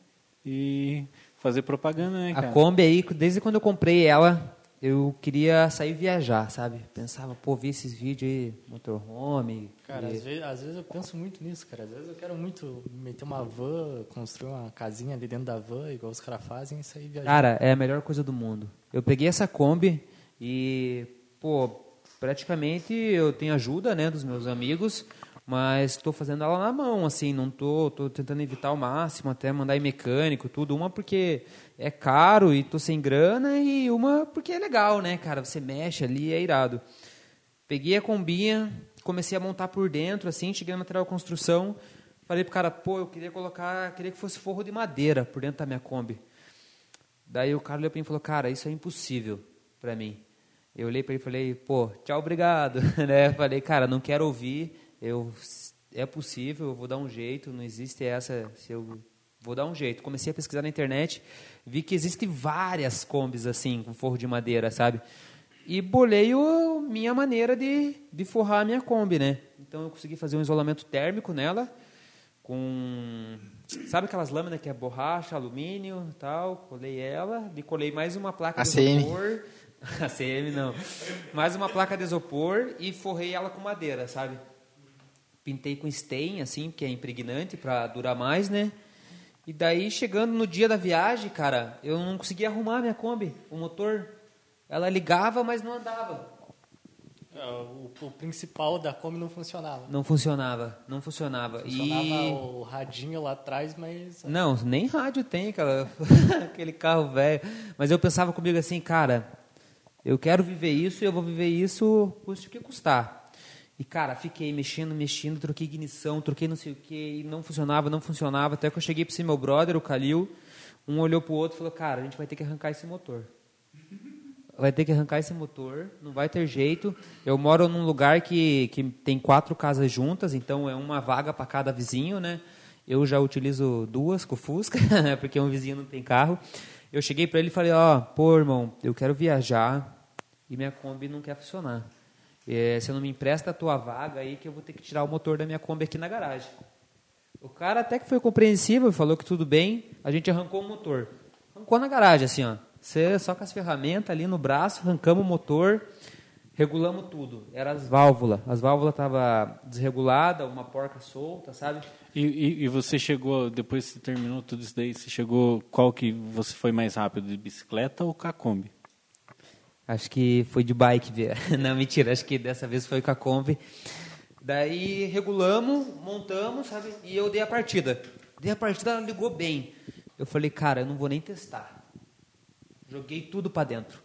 Speaker 1: e fazer propaganda, né,
Speaker 6: A
Speaker 1: cara?
Speaker 6: Kombi aí, desde quando eu comprei ela, eu queria sair viajar, sabe? Pensava, pô, vi esses vídeos aí, motorhome.
Speaker 4: Cara,
Speaker 6: e-
Speaker 4: às vezes, às vezes eu penso muito nisso, cara. Às vezes eu quero muito meter uma van, construir uma casinha ali dentro da van, igual os caras fazem, e sair viajando.
Speaker 6: Cara, é a melhor coisa do mundo. Eu peguei essa Kombi e, pô, praticamente eu tenho ajuda, né, dos meus amigos, mas estou fazendo ela na mão, assim, não tô, tô tentando evitar ao máximo, até mandar em mecânico, tudo. Uma porque é caro e tô sem grana e uma porque é legal, né, cara? Você mexe ali, é irado. Peguei a combinha, comecei a montar por dentro, assim, cheguei no material de construção, falei pro cara, pô, eu queria colocar, queria que fosse forro de madeira por dentro da minha Kombi. Daí o cara olhou para mim e falou, cara, isso é impossível para mim. Eu olhei para ele e falei, pô, tchau, obrigado. né? Falei, cara, não quero ouvir, eu, é possível, eu vou dar um jeito, não existe essa, se eu vou dar um jeito. Comecei a pesquisar na internet, vi que existem várias combis assim, com forro de madeira, sabe? E bolei a minha maneira de, de forrar a minha Kombi, né? Então eu consegui fazer um isolamento térmico nela, com sabe aquelas lâminas que é borracha, alumínio, tal, colei ela, e colei mais uma placa de
Speaker 2: ACM.
Speaker 6: isopor, ACM não, mais uma placa de isopor e forrei ela com madeira, sabe? Pintei com stain assim, que é impregnante para durar mais, né? E daí chegando no dia da viagem, cara, eu não conseguia arrumar a minha Kombi, o motor, ela ligava, mas não andava.
Speaker 4: É, O, o principal da Kombi não funcionava.
Speaker 6: Não funcionava, não funcionava.
Speaker 4: Funcionava
Speaker 6: e
Speaker 4: o radinho lá atrás, mas
Speaker 6: Não, nem rádio tem, aquela, aquele carro velho. Mas eu pensava comigo assim, cara, eu quero viver isso e eu vou viver isso custe o que custar. E, cara, fiquei mexendo, mexendo, troquei ignição, troquei não sei o que, e não funcionava, não funcionava. Até que eu cheguei para esse meu brother, o Calil, um olhou pro outro e falou, cara, a gente vai ter que arrancar esse motor. Vai ter que arrancar esse motor, não vai ter jeito. Eu moro num lugar que, que tem quatro casas juntas, então é uma vaga para cada vizinho, né? Eu já utilizo duas com o Fusca, porque um vizinho não tem carro. Eu cheguei para ele e falei, ó, pô, irmão, eu quero viajar e minha Kombi não quer funcionar. É, você não me empresta a tua vaga aí que eu vou ter que tirar o motor da minha Kombi aqui na garagem. O cara até que foi compreensível, falou que tudo bem, a gente arrancou o motor. Arrancou na garagem, assim, ó. Você só com as ferramentas ali no braço, arrancamos o motor, regulamos tudo. Era as válvulas. As válvulas estavam desreguladas, uma porca solta, sabe?
Speaker 1: E, e, e você chegou, depois que terminou tudo isso daí, você chegou, qual que você foi mais rápido, de bicicleta ou com a Kombi?
Speaker 6: Acho que foi de bike, não, mentira, acho que dessa vez foi com a Kombi. Daí regulamos, montamos, sabe? E eu dei a partida. Dei a partida, ela ligou bem. Eu falei, cara, eu não vou nem testar. Joguei tudo pra dentro.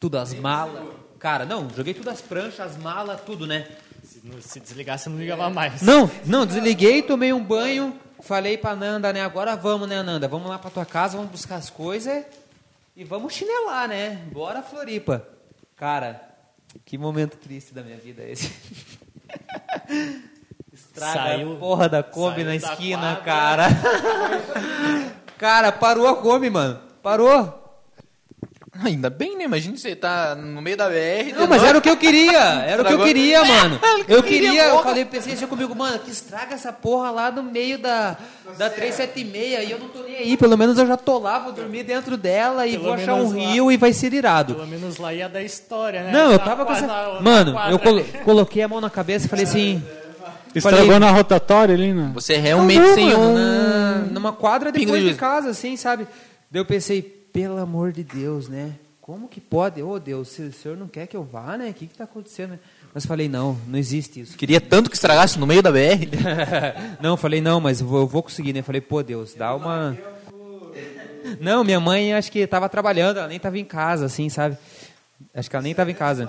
Speaker 6: Tudo, as malas. Cara, não, joguei tudo as pranchas, as malas, tudo, né?
Speaker 4: se, não- se desligasse, não ligava mais.
Speaker 6: Não, não, desliguei, tomei um banho, falei pra Nanda, né? Agora vamos, né, Nanda? Vamos lá pra tua casa, vamos buscar as coisas e vamos chinelar, né? Bora, Floripa. Cara, que momento triste da minha vida esse. Estraga
Speaker 4: Saiu-
Speaker 6: a porra da Kombi na esquina,
Speaker 4: quadra.
Speaker 6: cara. cara, parou a Kombi, mano. Parou.
Speaker 2: Ainda bem, né? Imagina você tá no meio da BR.
Speaker 6: Não, mas era o que eu queria. Era o que eu queria, mano. Eu
Speaker 2: queria,
Speaker 6: eu falei, pensei assim comigo, mano, que estraga essa porra lá no meio da, da 376 e eu não tô nem aí. Pelo menos eu já tô lá, vou dormir dentro dela e
Speaker 4: Pelo
Speaker 6: vou achar um
Speaker 4: lá.
Speaker 6: rio e vai ser irado.
Speaker 4: Pelo menos lá ia da história, né?
Speaker 6: Não, eu
Speaker 4: Na
Speaker 6: tava com essa... Mano, eu colo- coloquei a mão na cabeça e falei assim...
Speaker 1: Estragou
Speaker 6: Falei-
Speaker 1: na rotatória ali, né?
Speaker 2: Você realmente
Speaker 6: Não,
Speaker 2: sem um...
Speaker 6: na- numa quadra depois
Speaker 2: de
Speaker 6: casa, assim, sabe? Daí eu pensei, pelo amor de Deus, né? Como que pode? Ô Deus, se o senhor não quer que eu vá, né? O que que tá acontecendo? Mas falei, não, não existe isso.
Speaker 2: Queria tanto que estragasse no meio da BR.
Speaker 6: não, falei, não, mas eu vou, eu vou conseguir, né? Falei, pô, Deus, dá uma. Não, minha mãe acho que estava trabalhando, ela nem estava em casa, assim, sabe? Acho que ela nem estava em casa.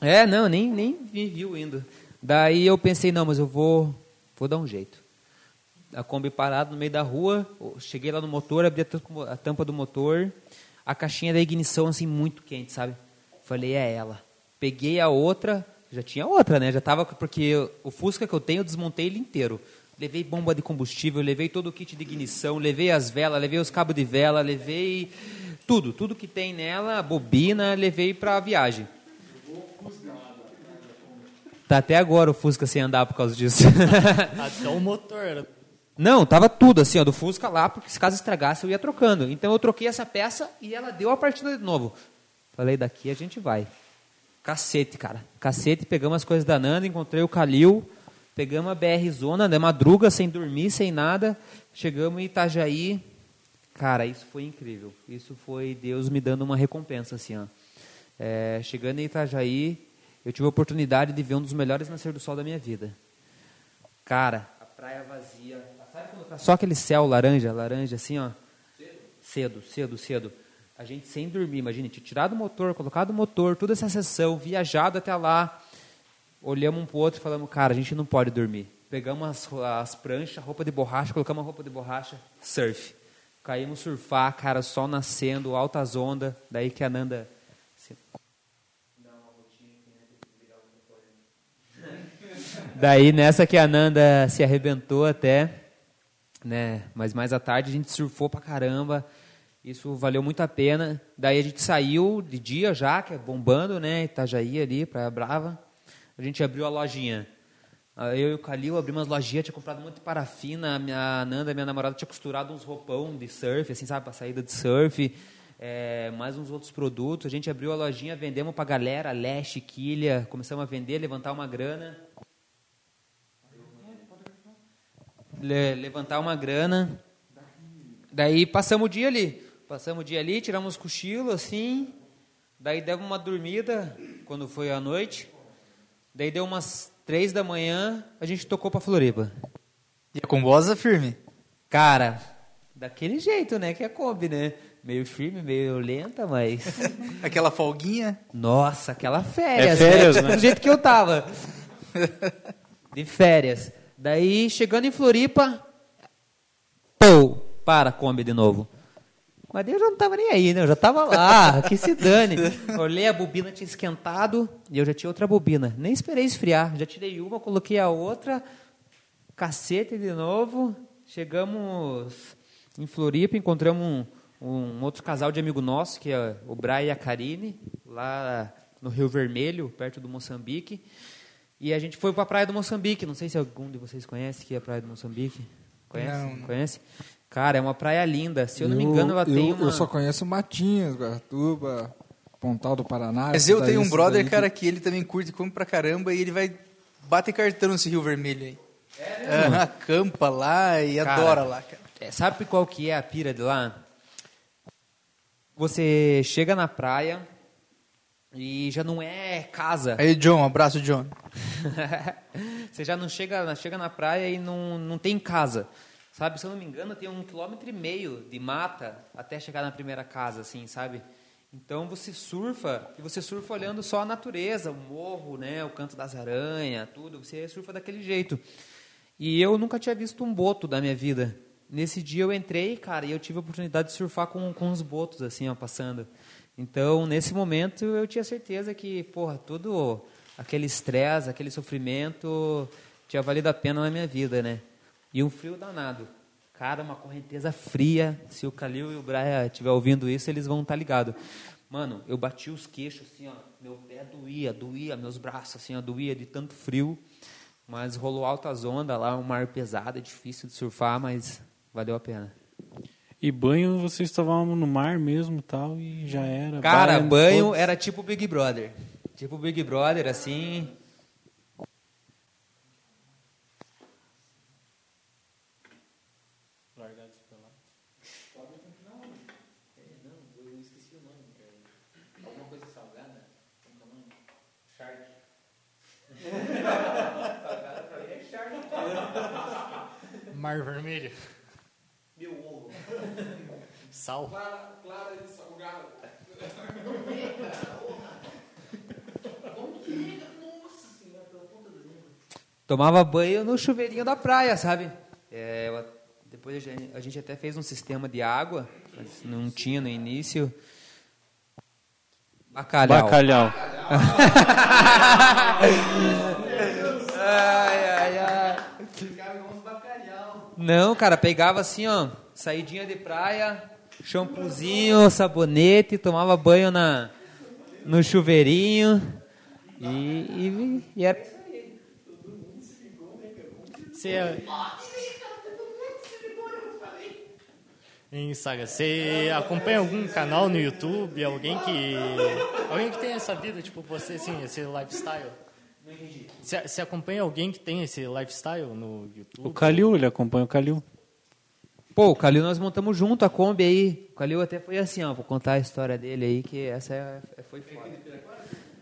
Speaker 6: É, não, nem, nem me viu indo. Daí eu pensei, não, mas eu vou, vou dar um jeito. A Kombi parada no meio da rua, cheguei lá no motor, abri a tampa do motor, a caixinha da ignição, assim, muito quente, sabe? Falei, é ela. Peguei a outra, já tinha outra, né? Já tava, porque o Fusca que eu tenho, eu desmontei ele inteiro. Levei bomba de combustível, levei todo o kit de ignição, levei as velas, levei os cabos de vela, levei tudo, tudo que tem nela, bobina, levei para a viagem. Tá até agora o Fusca sem andar por causa disso.
Speaker 4: até o motor.
Speaker 6: Não, tava tudo assim, ó, do Fusca lá, porque se caso estragasse eu ia trocando. Então eu troquei essa peça e ela deu a partida de novo. Falei, daqui a gente vai. Cacete, cara. Cacete, pegamos as coisas da Nanda, encontrei o Calil, pegamos a BR Zona, de madruga, sem dormir, sem nada. Chegamos em Itajaí. Cara, isso foi incrível. Isso foi Deus me dando uma recompensa, assim, ó. É, chegando em Itajaí, eu tive a oportunidade de ver um dos melhores nascer do sol da minha vida. Cara, a praia vazia. Só aquele céu laranja, laranja, assim, ó? Cedo, cedo, cedo. A gente sem dormir, imagina, tinha tirado o motor, colocado o motor, toda essa sessão, viajado até lá. Olhamos um para o outro e falamos, cara, a gente não pode dormir. Pegamos as, as pranchas, roupa de borracha, colocamos a roupa de borracha, surf. Caímos surfar, cara, sol nascendo, altas ondas. Daí que a Nanda. Daí nessa que a Nanda se arrebentou até, né? Mas mais à tarde a gente surfou pra caramba. Isso valeu muito a pena. Daí a gente saiu de dia já, que é bombando, né? Itajaí ali, Praia Brava. A gente abriu a lojinha. Eu e o Calil abrimos umas lojinhas, tinha comprado muito parafina. A minha Nanda, minha namorada, tinha costurado uns roupão de surf, assim, sabe, para saída de surf. É, mais uns outros produtos. A gente abriu a lojinha, vendemos para galera, leste, quilha. Começamos a vender, levantar uma grana. Levantar uma grana. Daí passamos o dia ali. Passamos o dia ali, tiramos cochilo, assim. Daí demos uma dormida quando foi a noite. Daí deu umas três da manhã, a gente tocou para Floripa.
Speaker 5: E a combosa firme?
Speaker 6: Cara, daquele jeito, né? Que é Kombi, né? Meio firme, meio lenta, mas.
Speaker 5: aquela folguinha?
Speaker 6: Nossa, aquela férias.
Speaker 2: É férias, né?
Speaker 6: Do jeito que eu tava. De férias. Daí, chegando em Floripa. Pô, para a Kombi de novo. Mas eu já não estava nem aí, né? Eu já estava lá, que se dane. Olhei a bobina, tinha esquentado e eu já tinha outra bobina. Nem esperei esfriar. Já tirei uma, coloquei a outra. Cacete de novo. Chegamos em Floripa, encontramos um, um outro casal de amigo nosso, que é o Brian e a Karine, lá no Rio Vermelho, perto do Moçambique. E a gente foi para a Praia do Moçambique. Não sei se algum de vocês conhece que é a Praia do Moçambique. Conhece?
Speaker 5: Não, não.
Speaker 6: Conhece? Cara, é uma praia linda. Se eu não me engano, ela
Speaker 3: eu,
Speaker 6: tem uma...
Speaker 3: Eu só conheço Matinhas, Guaratuba, Pontal do Paraná.
Speaker 5: Mas eu tenho um brother, cara, que ele também curte come pra caramba e ele vai bater cartão nesse Rio Vermelho aí. É mesmo? Acampa lá e
Speaker 6: cara,
Speaker 5: adora lá, cara.
Speaker 6: É, sabe qual que é a pira de lá? Você chega na praia e já não é casa.
Speaker 5: Aí, John, abraço, John.
Speaker 6: Você já não chega, chega na praia e não, não tem casa. Sabe, se eu não me engano, tem um quilômetro e meio de mata até chegar na primeira casa, assim, sabe? Então você surfa e você surfa olhando só a natureza, o morro, né, o canto das aranhas, tudo. Você surfa daquele jeito. E eu nunca tinha visto um boto da minha vida. Nesse dia eu entrei, cara, e eu tive a oportunidade de surfar com, com os botos, assim, ó, passando. Então, nesse momento, eu tinha certeza que, porra, todo aquele estresse, aquele sofrimento tinha valido a pena na minha vida, né? E um frio danado. Cara, uma correnteza fria. Se o Calil e o Braia estiver ouvindo isso, eles vão estar tá ligados. Mano, eu bati os queixos assim, ó. Meu pé doía, doía, meus braços assim, ó, doía de tanto frio. Mas rolou altas ondas lá, um mar pesado, é difícil de surfar, mas valeu a pena.
Speaker 1: E banho vocês estavam no mar mesmo tal, e já era.
Speaker 6: Cara, banho todos. era tipo Big Brother. Tipo Big Brother, assim.
Speaker 4: Largados pra Sal.
Speaker 6: Tomava banho no chuveirinho da praia, sabe? É, eu- depois a gente, a gente até fez um sistema de água, mas não tinha no início. Bacalhau.
Speaker 1: Bacalhau.
Speaker 6: Ai, ai, ai. Não, cara, pegava assim, ó, saidinha de praia, shampoozinho, sabonete, tomava banho na, no chuveirinho e, e, e era...
Speaker 4: Você é... Em Saga, você acompanha algum canal no YouTube, alguém que alguém que tem essa vida, tipo você, assim, esse lifestyle? Você, você acompanha alguém que tem esse lifestyle no YouTube?
Speaker 1: O Calil, ele acompanha o Calil.
Speaker 6: Pô, o Calil nós montamos junto a Kombi aí. O Calil até foi assim, ó, vou contar a história dele aí, que essa é, é- foi foda.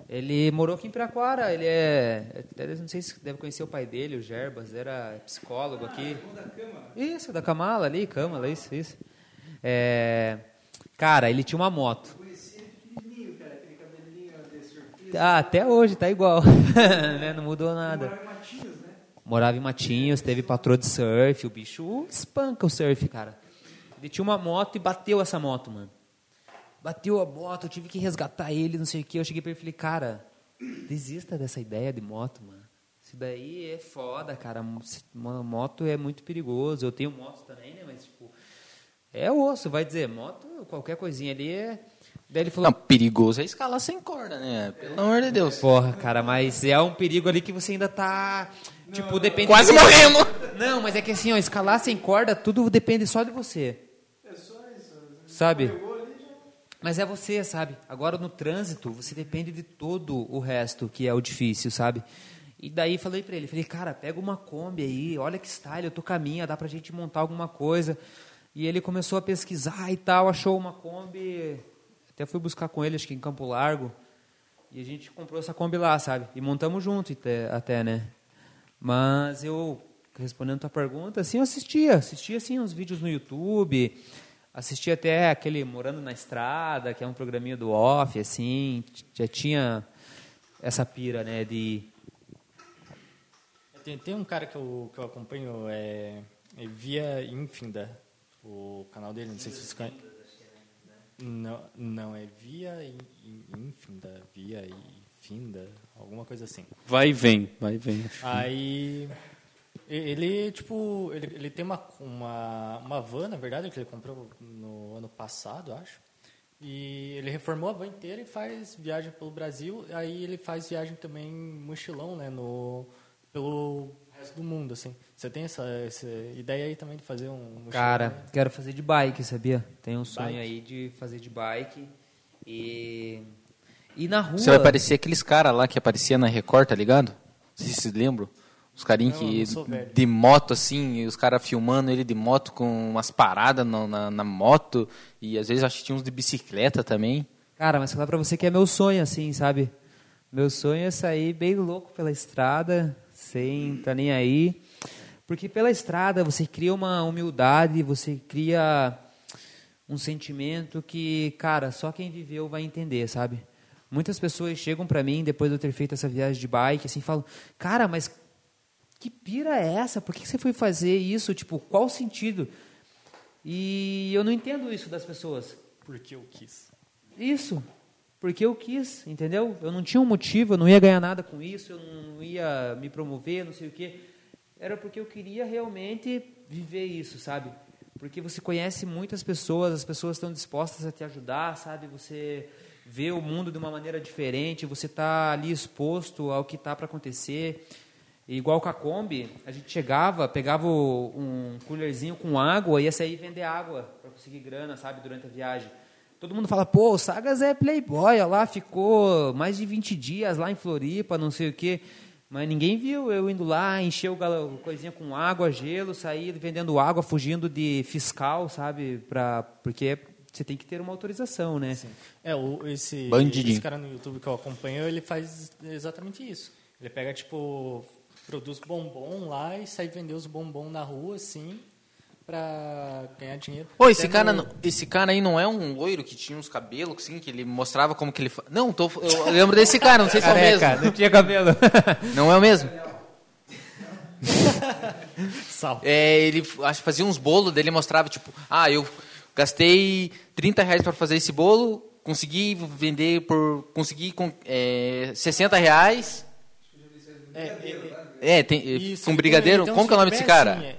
Speaker 6: Ele morou aqui em Piraquara, ele é, até não sei se deve conhecer o pai dele, o Gerbas, era psicólogo aqui. Isso, da Camala ali, Câmara, isso, isso. É, cara, ele tinha uma moto. Ah, até hoje, tá igual. né? Não mudou nada. Morava em Matinhos, teve patroa de surf, o bicho espanca o surf, cara. Ele tinha uma moto e bateu essa moto, mano. Bateu a moto, eu tive que resgatar ele, não sei o que. Eu cheguei pra ele e falei, cara, desista dessa ideia de moto, mano. Isso daí é foda, cara. Uma moto é muito perigoso. Eu tenho moto também, né? Mas, tipo, é osso, vai dizer. Moto, qualquer coisinha ali é. Daí ele falou,
Speaker 2: Não, perigoso é escalar sem corda, né? Pelo amor de Deus.
Speaker 6: Porra, cara, mas é um perigo ali que você ainda tá. Tipo, depende.
Speaker 2: Quase
Speaker 6: de-
Speaker 2: morrendo!
Speaker 6: Não, mas é que assim, ó, escalar sem corda, tudo depende só de você. É só isso. Sabe? Mas é você, sabe? Agora no trânsito, você depende de todo o resto, que é o difícil, sabe? E daí falei pra ele, falei, cara, pega uma Kombi aí, olha que style, eu tô caminha, dá pra gente montar alguma coisa. E ele começou a pesquisar e tal, achou uma Kombi, até fui buscar com ele, acho que em Campo Largo. E a gente comprou essa Kombi lá, sabe? E montamos junto até, até né? Mas eu, respondendo a tua pergunta, assim, eu assistia. Assistia, assim, uns vídeos no YouTube. Assistia até aquele Morando na Estrada, que é um programinha do off, assim. Já tinha essa pira, né, de...
Speaker 4: Tem, tem um cara que eu, que eu acompanho, é, é Via Infinda, o canal dele, não sei se vocês conhecem. Não, não, é Via In- In- Infinda, Via Infinda, alguma coisa assim.
Speaker 1: Vai e vem, vai e vem.
Speaker 4: Aí ele tipo ele, ele tem uma, uma uma van na verdade que ele comprou no ano passado acho e ele reformou a van inteira e faz viagem pelo Brasil aí ele faz viagem também mochilão né no pelo resto do mundo assim você tem essa, essa ideia aí também de fazer um mochilão
Speaker 6: Cara,
Speaker 4: né?
Speaker 6: quero fazer de bike, sabia? Tenho um sonho
Speaker 4: Bike?
Speaker 6: aí de fazer de bike. E... E na rua...
Speaker 2: Você vai parecer aqueles caras lá que aparecia na Record, tá ligado? Sei se vocês lembram. Os carinhos que de moto, assim, e os caras filmando ele de moto com umas paradas na, na, na moto. E às vezes acho que tinha uns de bicicleta também.
Speaker 6: Cara, mas falar pra você que é meu sonho, assim, sabe? Meu sonho é sair bem louco pela estrada, sem tá nem aí. Porque pela estrada você cria uma humildade, você cria um sentimento que, cara, só quem viveu vai entender, sabe? Muitas pessoas chegam pra mim depois de eu ter feito essa viagem de bike, assim, falam: "Cara, mas que pira é essa? Por que que você foi fazer isso? Tipo, qual o sentido?" E eu não entendo isso das pessoas.
Speaker 4: porque eu quis
Speaker 6: Isso. Porque eu quis, entendeu? Eu não tinha um motivo, eu não ia ganhar nada com isso, eu não ia me promover, não sei o quê. Era porque eu queria realmente viver isso, sabe? Porque você conhece muitas pessoas, as pessoas estão dispostas a te ajudar, sabe? Você vê o mundo de uma maneira diferente, você está ali exposto ao que está para acontecer. E igual com a Kombi, a gente chegava, pegava um coolerzinho com água e ia sair vender água para conseguir grana, sabe, durante a viagem. Todo mundo fala, pô, o Sagas é playboy, lá, ficou mais de 20 dias lá em Floripa, não sei o quê. Mas ninguém viu eu indo lá, encher o galo- coisinha com água, gelo, sair vendendo água, fugindo de fiscal, sabe? Pra, porque você tem que ter uma autorização, né?
Speaker 4: É, o, esse,
Speaker 2: Bandidinho.
Speaker 4: esse cara no YouTube que eu acompanho, ele faz exatamente isso. Ele pega, tipo, produz bombom lá e sai vender os bombom na rua, assim, pra ganhar dinheiro.
Speaker 2: Pô, esse
Speaker 4: Até
Speaker 2: cara,
Speaker 4: no-
Speaker 2: esse cara aí não é um loiro que tinha uns cabelos, assim, que ele mostrava como que ele... fa- Não, tô, eu lembro desse cara, não sei se é o mesmo.
Speaker 6: Não tinha cabelo.
Speaker 2: Não é o mesmo?
Speaker 4: Sal.
Speaker 2: É, ele acho que fazia uns bolos, dele mostrava, tipo, ah, eu gastei 30 reais para fazer esse bolo, consegui vender por. consegui com é, 60 reais.
Speaker 4: É, é,
Speaker 2: É, tem,
Speaker 4: Isso,
Speaker 2: com
Speaker 4: então,
Speaker 2: brigadeiro.
Speaker 4: então,
Speaker 2: Como que é o nome desse cara?
Speaker 4: assim, é-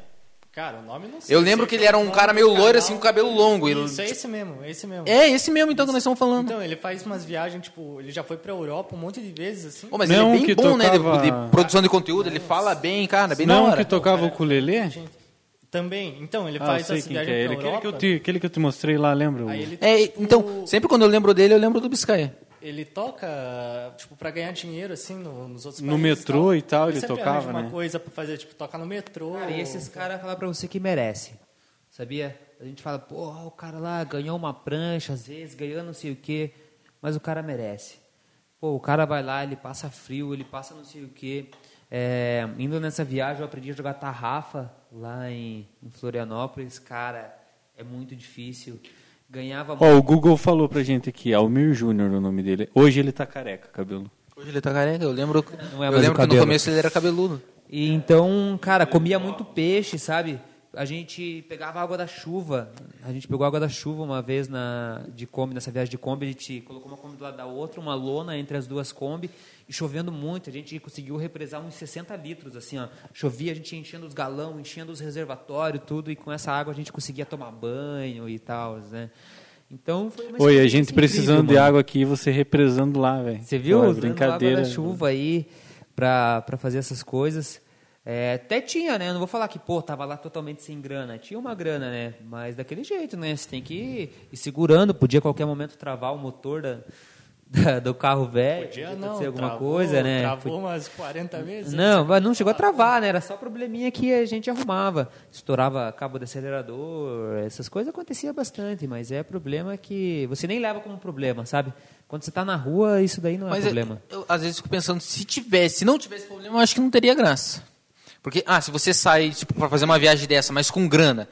Speaker 4: Cara, o nome eu não sei.
Speaker 2: Eu lembro que ele era
Speaker 4: é
Speaker 2: um cara meio loiro, assim, com cabelo longo. Ele,
Speaker 4: Isso, é esse mesmo, é esse mesmo.
Speaker 2: É, esse mesmo então que nós estamos falando.
Speaker 4: Então, ele faz umas viagens, tipo, ele já foi pra Europa um monte de vezes, assim.
Speaker 2: Pô, mas
Speaker 1: Não,
Speaker 2: ele é
Speaker 1: que
Speaker 2: bem bom, né? De,
Speaker 1: tocava-
Speaker 2: de produção de conteúdo, ele fala bem, cara, bem
Speaker 1: Não
Speaker 2: hora.
Speaker 1: que tocava o ukulele?
Speaker 4: Gente, também, então, ele
Speaker 1: Ah,
Speaker 4: faz essa viagem
Speaker 1: é
Speaker 4: pra
Speaker 1: ele. Aquele que, eu te, aquele que eu te mostrei lá, lembra?
Speaker 4: Aí ele,
Speaker 2: É,
Speaker 4: tipo,
Speaker 2: então, sempre quando eu lembro dele, eu lembro do Biscaia.
Speaker 4: ele toca, tipo, pra ganhar dinheiro, assim, no- nos outros
Speaker 1: No metrô e tal, ele
Speaker 4: sempre
Speaker 1: tocava,
Speaker 4: arranja uma
Speaker 1: né?
Speaker 4: coisa pra fazer, tipo, toca no metrô.
Speaker 6: Cara, e esses caras falar pra você que merece. Sabia? A gente fala, porra, o cara lá ganhou uma prancha, às vezes, ganhou não sei o quê, mas o cara merece. Pô, o cara vai lá, ele passa frio, ele passa não sei o quê. É, indo nessa viagem, eu aprendi a jogar tarrafa lá em, em Florianópolis. Cara, é muito difícil. Ganhava
Speaker 1: Ó, o Google falou pra gente aqui, Almir Júnior o nome dele. Hoje ele tá careca, cabelo.
Speaker 2: Hoje ele tá careca, eu lembro,
Speaker 6: Não é
Speaker 2: eu lembro que no começo ele era cabeludo.
Speaker 6: E então, cara, comia muito peixe, sabe? A gente pegava água da chuva. A gente pegou água da chuva uma vez na de Kombi, nessa viagem de Kombi, a gente colocou uma Kombi do lado da outra, uma lona entre as duas Kombi, e chovendo muito, a gente conseguiu represar uns 60 litros, assim, ó. Chovia, a gente enchendo os galão, enchendo os reservatórios, tudo, e com essa água a gente conseguia tomar banho e tal, né? Então, foi uma
Speaker 1: Oi, a gente
Speaker 6: incrível,
Speaker 1: precisando de
Speaker 6: mano.
Speaker 1: água aqui você represando lá, velho.
Speaker 6: Você viu?
Speaker 1: Pô, brincadeira.
Speaker 6: água da chuva aí pra fazer essas coisas. É, até tinha, né? Eu não vou falar que, pô, tava lá totalmente sem grana. Tinha uma grana, né? Mas daquele jeito, né? Você tem que ir, ir segurando. Podia a qualquer momento travar o motor da, da- do carro velho.
Speaker 4: Podia
Speaker 6: podia
Speaker 4: não,
Speaker 6: acontecer alguma
Speaker 4: travou,
Speaker 6: coisa, né?
Speaker 4: Travou umas 40 vezes.
Speaker 6: Não, mas não chegou a travar, né? Era só probleminha que a gente arrumava. Estourava cabo de acelerador, essas coisas acontecia bastante, mas é problema que você nem leva como problema, sabe? Quando você está na rua, isso daí não é
Speaker 2: Mas
Speaker 6: problema.
Speaker 2: Eu, eu, às vezes fico pensando, se tivesse, se não tivesse problema, eu acho que não teria graça. Porque, ah, se você sai, tipo, pra fazer uma viagem dessa, mas com grana,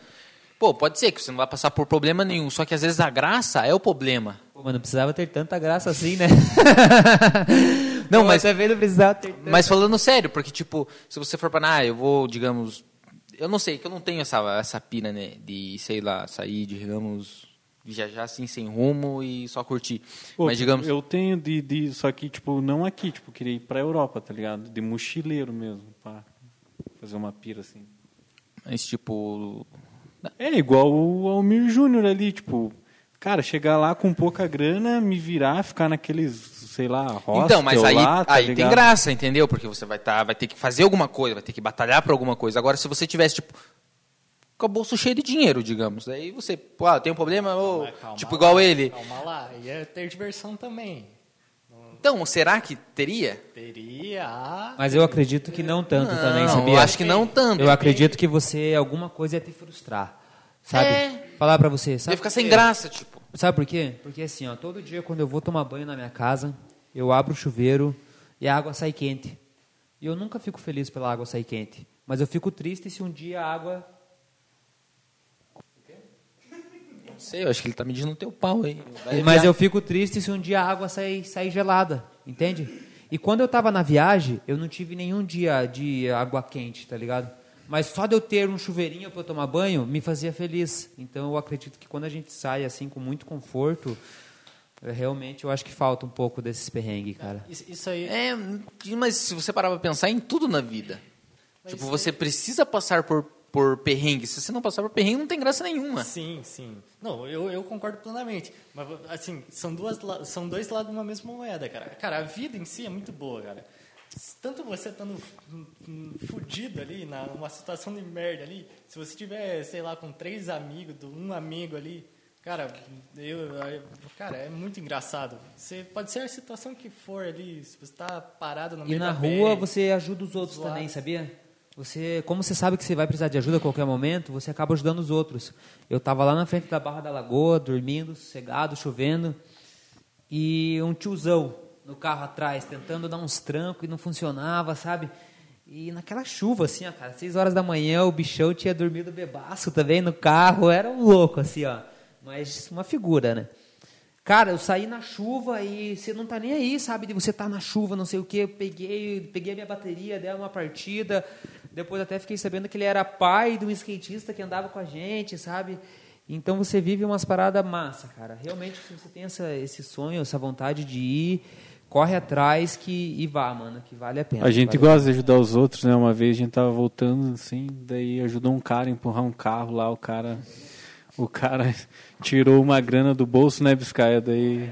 Speaker 2: pô, pode ser que você não vai passar por problema nenhum, só que às vezes a graça é o problema.
Speaker 6: Pô, mas não precisava ter tanta graça assim, né?
Speaker 2: Não,
Speaker 6: Pô,
Speaker 2: mas-
Speaker 6: Você vê, não precisava ter tanta...
Speaker 2: Mas falando sério, porque, tipo, se você for para, ah, eu vou, digamos, eu não sei, que eu não tenho essa, essa pira, né, de, sei lá, sair, digamos, viajar assim, sem rumo e só curtir.
Speaker 1: Pô,
Speaker 2: mas, digamos,
Speaker 1: Eu tenho de, de. Só que, tipo, não aqui, tipo, queria ir pra Europa, tá ligado? De mochileiro mesmo, pá. Fazer uma pira assim.
Speaker 2: mas, tipo,
Speaker 1: É igual o Almir Júnior ali, tipo, cara, chegar lá com pouca grana, me virar, ficar naqueles, sei lá, hostel
Speaker 2: Então, mas aí,
Speaker 1: lá, tá
Speaker 2: aí tem graça, entendeu? Porque você vai, tá, vai ter que fazer alguma coisa, vai ter que batalhar por alguma coisa. Agora, se você tivesse, tipo, com o bolso cheio de dinheiro, digamos, daí você, pô, ah, tem um problema,
Speaker 4: calma
Speaker 2: tipo,
Speaker 4: lá,
Speaker 2: igual ele.
Speaker 4: Calma lá, ia ter diversão também.
Speaker 2: Então, será que teria?
Speaker 4: Teria.
Speaker 6: Mas eu acredito que não tanto também,
Speaker 2: Não,
Speaker 6: sabia?
Speaker 2: eu acho que não tanto.
Speaker 6: Eu acredito que você, alguma coisa ia te frustrar, sabe?
Speaker 2: É.
Speaker 6: Falar pra você, sabe?
Speaker 2: Ia ficar sem graça, tipo.
Speaker 6: Sabe por quê? Porque assim, ó, todo dia quando eu vou tomar banho na minha casa, eu abro o chuveiro e a água sai quente. E eu nunca fico feliz pela água sair quente. Mas eu fico triste se um dia a água.
Speaker 2: Não sei, eu acho que ele tá medindo o teu pau aí.
Speaker 6: Mas eu fico triste se um dia a água sair, sair gelada, entende? E quando eu estava na viagem, eu não tive nenhum dia de água quente, tá ligado? Mas só de eu ter um chuveirinho para eu tomar banho me fazia feliz. Então eu acredito que quando a gente sai assim com muito conforto, é, realmente eu acho que falta um pouco desses perrengues, cara.
Speaker 4: Isso, isso aí.
Speaker 2: É, mas se você parar pra pensar em tudo na vida. tipo, você precisa passar por, por perrengue. Se você não passar por perrengue, não tem graça nenhuma.
Speaker 4: Sim, sim. Não, eu, eu concordo plenamente. Mas, assim, são, duas, são dois lados de uma mesma moeda, cara. Cara, a vida em si é muito boa, cara. Tanto você estando fudido ali, na- numa situação de merda ali, se você tiver, sei lá, com três amigos, do- um amigo ali, cara, eu, eu- cara, é muito engraçado. Você pode ser a situação que for ali, se você tá parado no
Speaker 6: E
Speaker 4: meio
Speaker 6: na
Speaker 4: da
Speaker 6: rua você ajuda os outros
Speaker 4: zoado.
Speaker 6: também, sabia? Você, como você sabe que você vai precisar de ajuda a qualquer momento, você acaba ajudando os outros. Eu estava lá na frente da Barra da Lagoa, dormindo, sossegado, chovendo, e um tiozão no carro atrás, tentando dar uns trancos e não funcionava, sabe? E naquela chuva, assim, ó, cara, seis horas da manhã, o bichão tinha dormido bebaço também no carro, era um louco, assim, ó. Mas uma figura, né? Cara, eu saí na chuva e você não tá nem aí, sabe? De você tá na chuva, não sei o quê. Eu peguei, peguei a minha bateria, dei uma partida. Depois até fiquei sabendo que ele era pai de um skatista que andava com a gente, sabe? Então você vive umas paradas massa, cara. Realmente, se você tem essa, esse sonho, essa vontade de ir, corre atrás que, e vá, mano, que vale a pena.
Speaker 1: A gente
Speaker 6: vale
Speaker 1: gosta de ajudar os outros, né? Uma vez a gente tava voltando assim, daí ajudou um cara a empurrar um carro lá, o cara. O cara tirou uma grana do bolso, né, Biscaia? Daí. Não,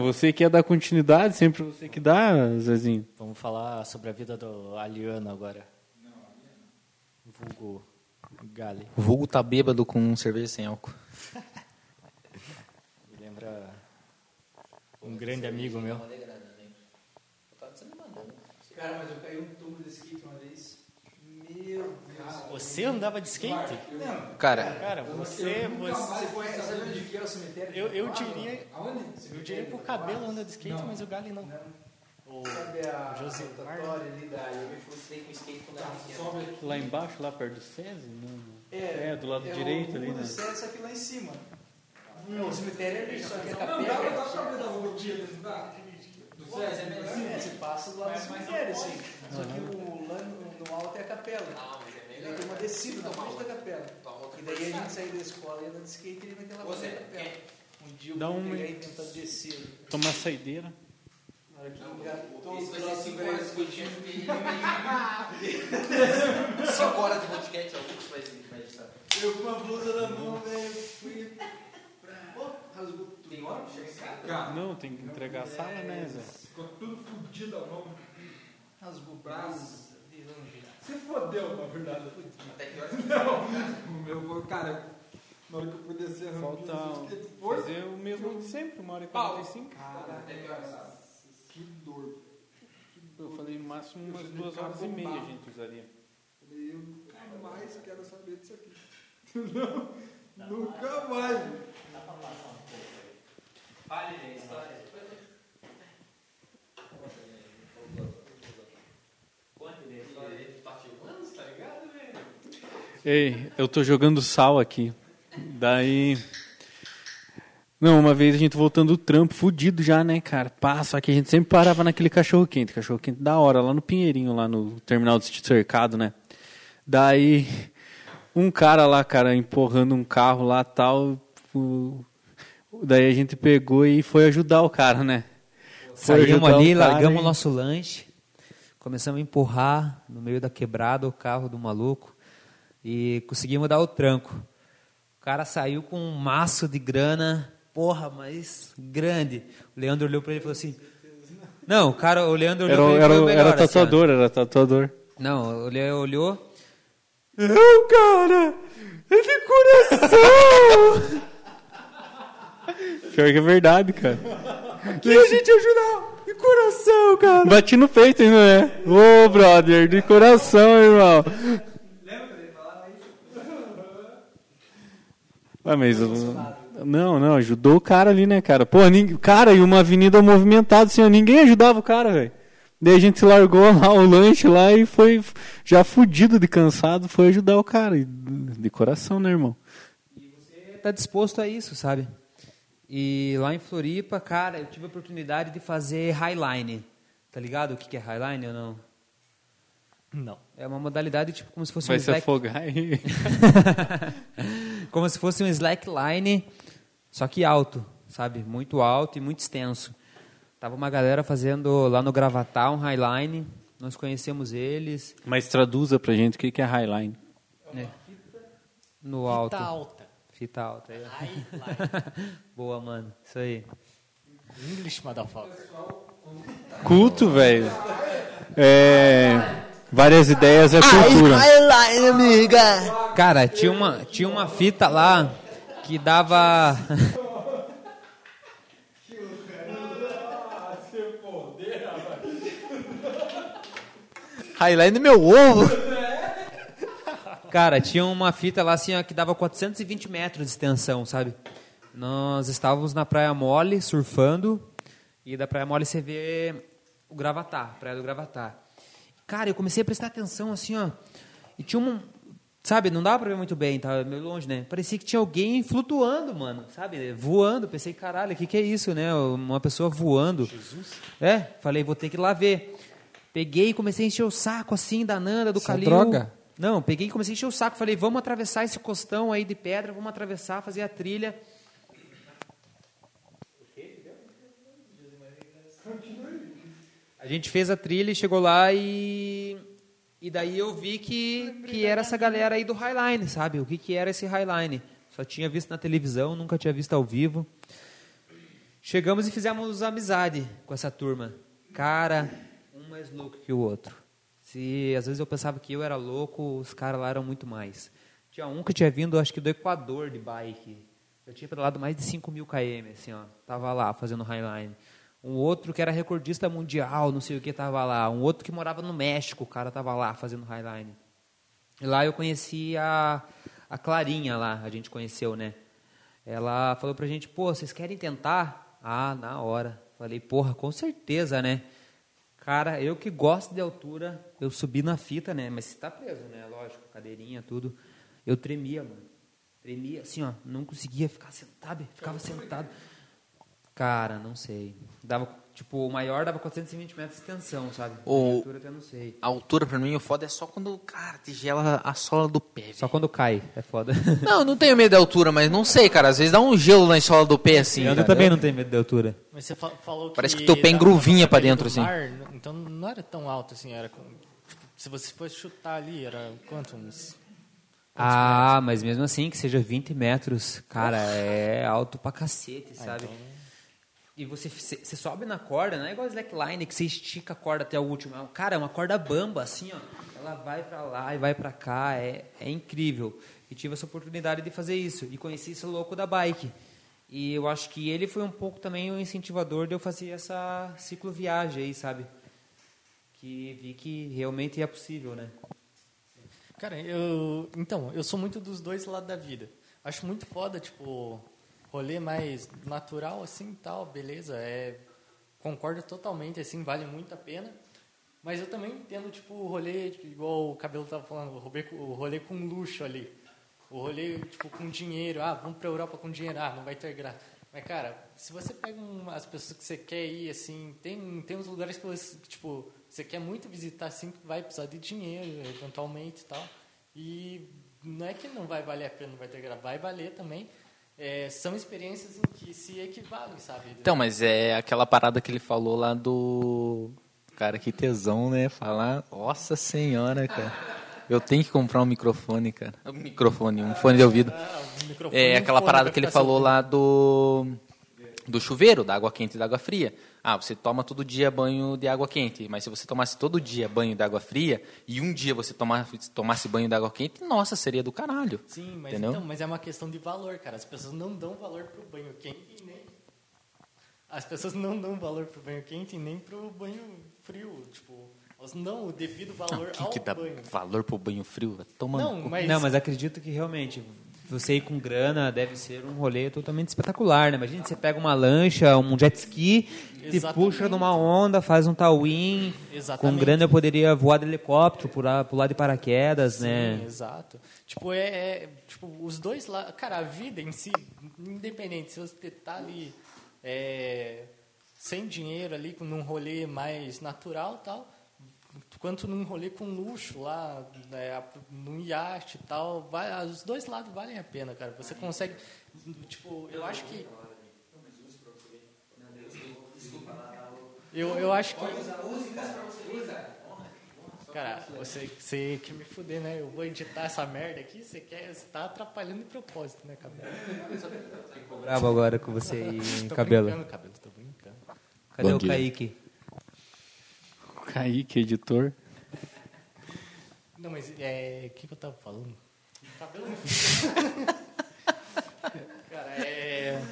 Speaker 1: você quer dar continuidade, sempre você que dá, Zezinho.
Speaker 4: Vamos falar sobre a vida do Aliano agora. Vulgo Gali.
Speaker 2: O vulgo tá bêbado com cerveja sem álcool.
Speaker 4: Me lembra um grande amigo meu.
Speaker 5: Cara, mas eu caí um tubo de skate uma vez.
Speaker 4: Você andava de skate?
Speaker 2: Cara,
Speaker 4: Cara, você. você
Speaker 5: Você conhece, sabe onde que é o cemitério?
Speaker 4: eu, eu diria. Eu diria que o cabelo anda de skate, mas o Gali não. O
Speaker 5: Sabe a
Speaker 4: José
Speaker 5: rotatória ali da... Eu me frustrei com skate quando era pequeno.
Speaker 1: Lá embaixo, lá perto do SESI? Não.
Speaker 5: É,
Speaker 1: É, do lado
Speaker 5: é
Speaker 1: direito
Speaker 5: o
Speaker 1: ali, né?
Speaker 5: do céu, só que lá em cima. Não, o cemitério é ali, só que a capela... É, você passa do lado do cemitério, assim. Só que o, lá no, no alto é a capela. E daí tem uma descida na frente da capela. E daí a gente saiu da escola e anda de skate ali naquela da capela. Um dia eu
Speaker 1: Dá
Speaker 5: vou
Speaker 1: um-
Speaker 5: pegar e tentar descer.
Speaker 1: Saideira.
Speaker 5: Os braços velhos,
Speaker 2: cinco horas de podcast, é o que vai editar.
Speaker 5: Eu com a blusa na mão, velho, fui rasgou tudo. Tem hora pra chegar em casa?
Speaker 1: Não, tem que entregar a sala, né, Zé?
Speaker 3: Ficou tudo fudido a mão.
Speaker 5: Rasgou o braço. Um.
Speaker 3: Se fodeu, na verdade.
Speaker 2: Até que horas?
Speaker 3: Não, o meu cara, na hora que eu fui descer a
Speaker 1: Falta
Speaker 3: eu foi.
Speaker 1: fazer o mesmo de sempre, uma hora e quarenta e cinco.
Speaker 3: Que dor.
Speaker 1: Eu falei, no máximo umas duas horas e meia a gente usaria.
Speaker 3: Falei, eu nunca mais quero saber disso aqui. Não, nunca mais.
Speaker 1: Ei, eu tô jogando sal aqui. Daí. Não, uma vez a gente voltando do trampo, fudido já, né, cara? Pá, só que a gente sempre parava naquele cachorro quente, cachorro quente da hora, lá no Pinheirinho, lá no terminal do cercado, né? Daí, um cara lá, cara, empurrando um carro lá tal. Daí a gente pegou e foi ajudar o cara, né? Foi
Speaker 6: Saímos ali,
Speaker 1: o
Speaker 6: largamos
Speaker 1: e-
Speaker 6: o nosso lanche, começamos a empurrar no meio da quebrada o carro do maluco e conseguimos dar o tranco. O cara saiu com um maço de grana, porra, mas grande. O Leandro olhou pra ele e falou assim: Não, o cara, o Leandro olhou
Speaker 1: Era,
Speaker 6: pra ele
Speaker 1: era,
Speaker 6: melhor.
Speaker 1: era
Speaker 6: assim,
Speaker 1: tatuador, era tatuador.
Speaker 6: Não, o Leandro olhou.
Speaker 1: Não, cara! É de coração! Pior que é verdade, cara. Que a gente ajudar! De coração, cara! Bati no peito ainda, né? Ô, brother, de coração, irmão! Ah, mas. eu- Não, não, ajudou o cara ali, né, cara? Pô, ninguém, cara, e uma avenida movimentada, assim, ninguém ajudava o cara, velho. Daí a gente largou lá o lanche lá e foi já fudido de cansado, foi ajudar o cara. E De coração, né, irmão?
Speaker 6: tá disposto a isso, sabe? E lá em Floripa, cara, eu tive a oportunidade de fazer highline. Tá ligado o que que é highline ou não?
Speaker 4: Não.
Speaker 6: É uma modalidade tipo como se fosse
Speaker 1: Vai
Speaker 6: um
Speaker 1: se
Speaker 6: slack,
Speaker 1: afogar aí.
Speaker 6: como se fosse um slackline, só que alto, sabe? Muito alto e muito extenso. Tava uma galera fazendo lá no Gravatar um highline. Nós conhecemos eles
Speaker 1: Mas traduza pra gente o que que é Highline.
Speaker 6: né? no alto.
Speaker 4: Tá alta.
Speaker 6: Fita alta. aí, ó. Boa, mano. Isso aí.
Speaker 4: English, motherfucker.
Speaker 1: Culto, velho. É, várias ideias é cultura.
Speaker 2: Highline, amiga!
Speaker 6: Cara, tinha uma, tinha uma fita lá que dava.
Speaker 2: Highline meu ovo!
Speaker 6: Cara, tinha uma fita lá assim, ó, que dava 420 metros de extensão, sabe? Nós estávamos na Praia Mole, surfando, e da Praia Mole você vê o Gravatá, Praia do Gravatá. Cara, eu comecei a prestar atenção assim, ó, e tinha um, sabe, não dava pra ver muito bem, tava meio longe, né? Parecia que tinha alguém flutuando, mano, sabe? Voando. Pensei, caralho, o que, que é isso, né? Uma pessoa voando. Jesus? É, falei, vou ter que ir lá ver. Peguei e comecei a encher o saco assim da Nanda, do
Speaker 3: é
Speaker 6: Calil.
Speaker 3: droga?
Speaker 6: Não, peguei e comecei a encher o saco. Falei, vamos atravessar esse costão aí de pedra, vamos atravessar, fazer a trilha. A gente fez a trilha e chegou lá e. E daí eu vi que, que era essa galera aí do Highline, sabe? O que, que era esse Highline? Só tinha visto na televisão, nunca tinha visto ao vivo. Chegamos e fizemos amizade com essa turma. Cara, um mais louco que o outro. Se às vezes eu pensava que eu era louco, os caras lá eram muito mais. Tinha um que tinha vindo, acho que do Equador de bike. Eu tinha pedalado mais de 5 mil km, assim, ó. Tava lá fazendo highline. Um outro que era recordista mundial, não sei o que, tava lá. Um outro que morava no México, o cara tava lá fazendo highline. E lá eu conheci a, a Clarinha lá, a gente conheceu, né? Ela falou pra gente, pô, vocês querem tentar? Ah, na hora. Falei, porra, com certeza, né? Cara, eu que gosto de altura, eu subi na fita, né? Mas você tá preso, né? Lógico, cadeirinha, tudo. Eu tremia, mano. Tremia, assim, ó. Não conseguia ficar sentado, ficava sentado. Cara, não sei. Dava, tipo, o maior dava 420 metros de extensão, sabe?
Speaker 2: O-
Speaker 6: De altura até não sei.
Speaker 2: A altura pra mim, o foda é só quando, cara, te gela a sola do pé.
Speaker 6: Só quando cai, é foda.
Speaker 2: Não, eu não tenho medo da altura, mas não sei, cara. Às vezes dá um gelo na sola do pé, assim.
Speaker 6: eu
Speaker 2: cara.
Speaker 6: também não tenho medo de altura.
Speaker 4: Mas você fa- falou que...
Speaker 2: Parece que teu pé engruvinha
Speaker 4: pra
Speaker 2: dentro, assim.
Speaker 4: mar, então não era tão alto assim, era... com- tipo, se você fosse chutar ali, era quanto? Uns...
Speaker 6: Ah, mas mesmo assim, que seja 20 metros, cara, é alto pra cacete, sabe? E você, você sobe na corda, não é igual slackline, que você estica a corda até o último. É um- Cara, é uma corda bamba, assim, ó. Ela vai pra lá e vai pra cá, é, é incrível. E tive essa oportunidade de fazer isso. E conheci esse louco da bike. E eu acho que ele foi um pouco também o incentivador de eu fazer essa cicloviagem aí, sabe? Que vi que realmente é possível, né?
Speaker 4: Cara, eu. Então, eu sou muito dos dois lados da vida. Acho muito foda, tipo, rolê mais natural, assim tal, beleza. É, concordo totalmente, assim, vale muito a pena. Mas eu também entendo, tipo, o rolê, tipo, igual o cabelo tava falando, o rolê, o rolê com luxo ali. O rolê, tipo, com dinheiro. Ah, vamos pra Europa com dinheiro. Ah, não vai ter graça. Mas, cara, se você pega um- as pessoas que você quer ir, assim, tem, tem uns lugares que você, tipo, você quer muito visitar, assim, vai precisar de dinheiro, eventualmente e tal. E não é que não vai valer a pena, não vai ter graça. Vai valer também. É, são experiências em que se equivalem, sabe?
Speaker 2: Então, mas é aquela parada que ele falou lá do. Cara, que tesão, né? Falar. Nossa senhora, cara. Eu tenho que comprar um microfone, cara. Um microfone, um fone de ouvido.
Speaker 4: Ah,
Speaker 2: É aquela parada que ele falou lá do. Do chuveiro, da água quente e da água fria. Ah, você toma todo dia banho de água quente, mas se você tomasse todo dia banho de água fria e um dia você tomasse, tomasse banho de água quente, nossa, seria do caralho.
Speaker 4: Sim, mas,
Speaker 2: Entendeu?
Speaker 4: então, mas é uma questão de valor, cara. As pessoas não dão valor pro banho quente e nem. As pessoas não dão valor pro banho quente e nem pro banho frio. Tipo, elas não dão o devido valor
Speaker 2: Quem
Speaker 4: ao
Speaker 2: que dá
Speaker 4: banho.
Speaker 2: valor pro banho frio? Toma
Speaker 4: Não, mas.
Speaker 6: Não, mas acredito que realmente você ir com grana deve ser um rolê totalmente espetacular, né? Imagina, você pega uma lancha, um jet ski, te puxa numa onda, faz um towin. Com grana eu poderia voar de helicóptero, pular, pular de paraquedas,
Speaker 4: Sim,
Speaker 6: né?
Speaker 4: exato. Tipo, é, é- tipo, os dois lá, cara, a vida em si, independente, se você tá ali é, sem dinheiro ali, num rolê mais natural tal, quanto num rolê com luxo lá, né, num iate e tal, vai, os dois lados valem a pena, cara. Você consegue, tipo, eu acho que eu, eu acho que Cara, você, você quer me fuder, né? Eu vou editar essa merda aqui, você quer. Você tá atrapalhando de propósito, né, cabelo?
Speaker 6: Bravo agora com você aí,
Speaker 4: Tô
Speaker 6: cabelo.
Speaker 4: brincando, cabelo, tô brincando.
Speaker 6: Cadê
Speaker 2: Bom
Speaker 6: o
Speaker 2: dia.
Speaker 6: Kaique?
Speaker 1: Kaique, editor.
Speaker 4: Não, mas é. O que, que eu tava falando? Cabelo. Cara, é.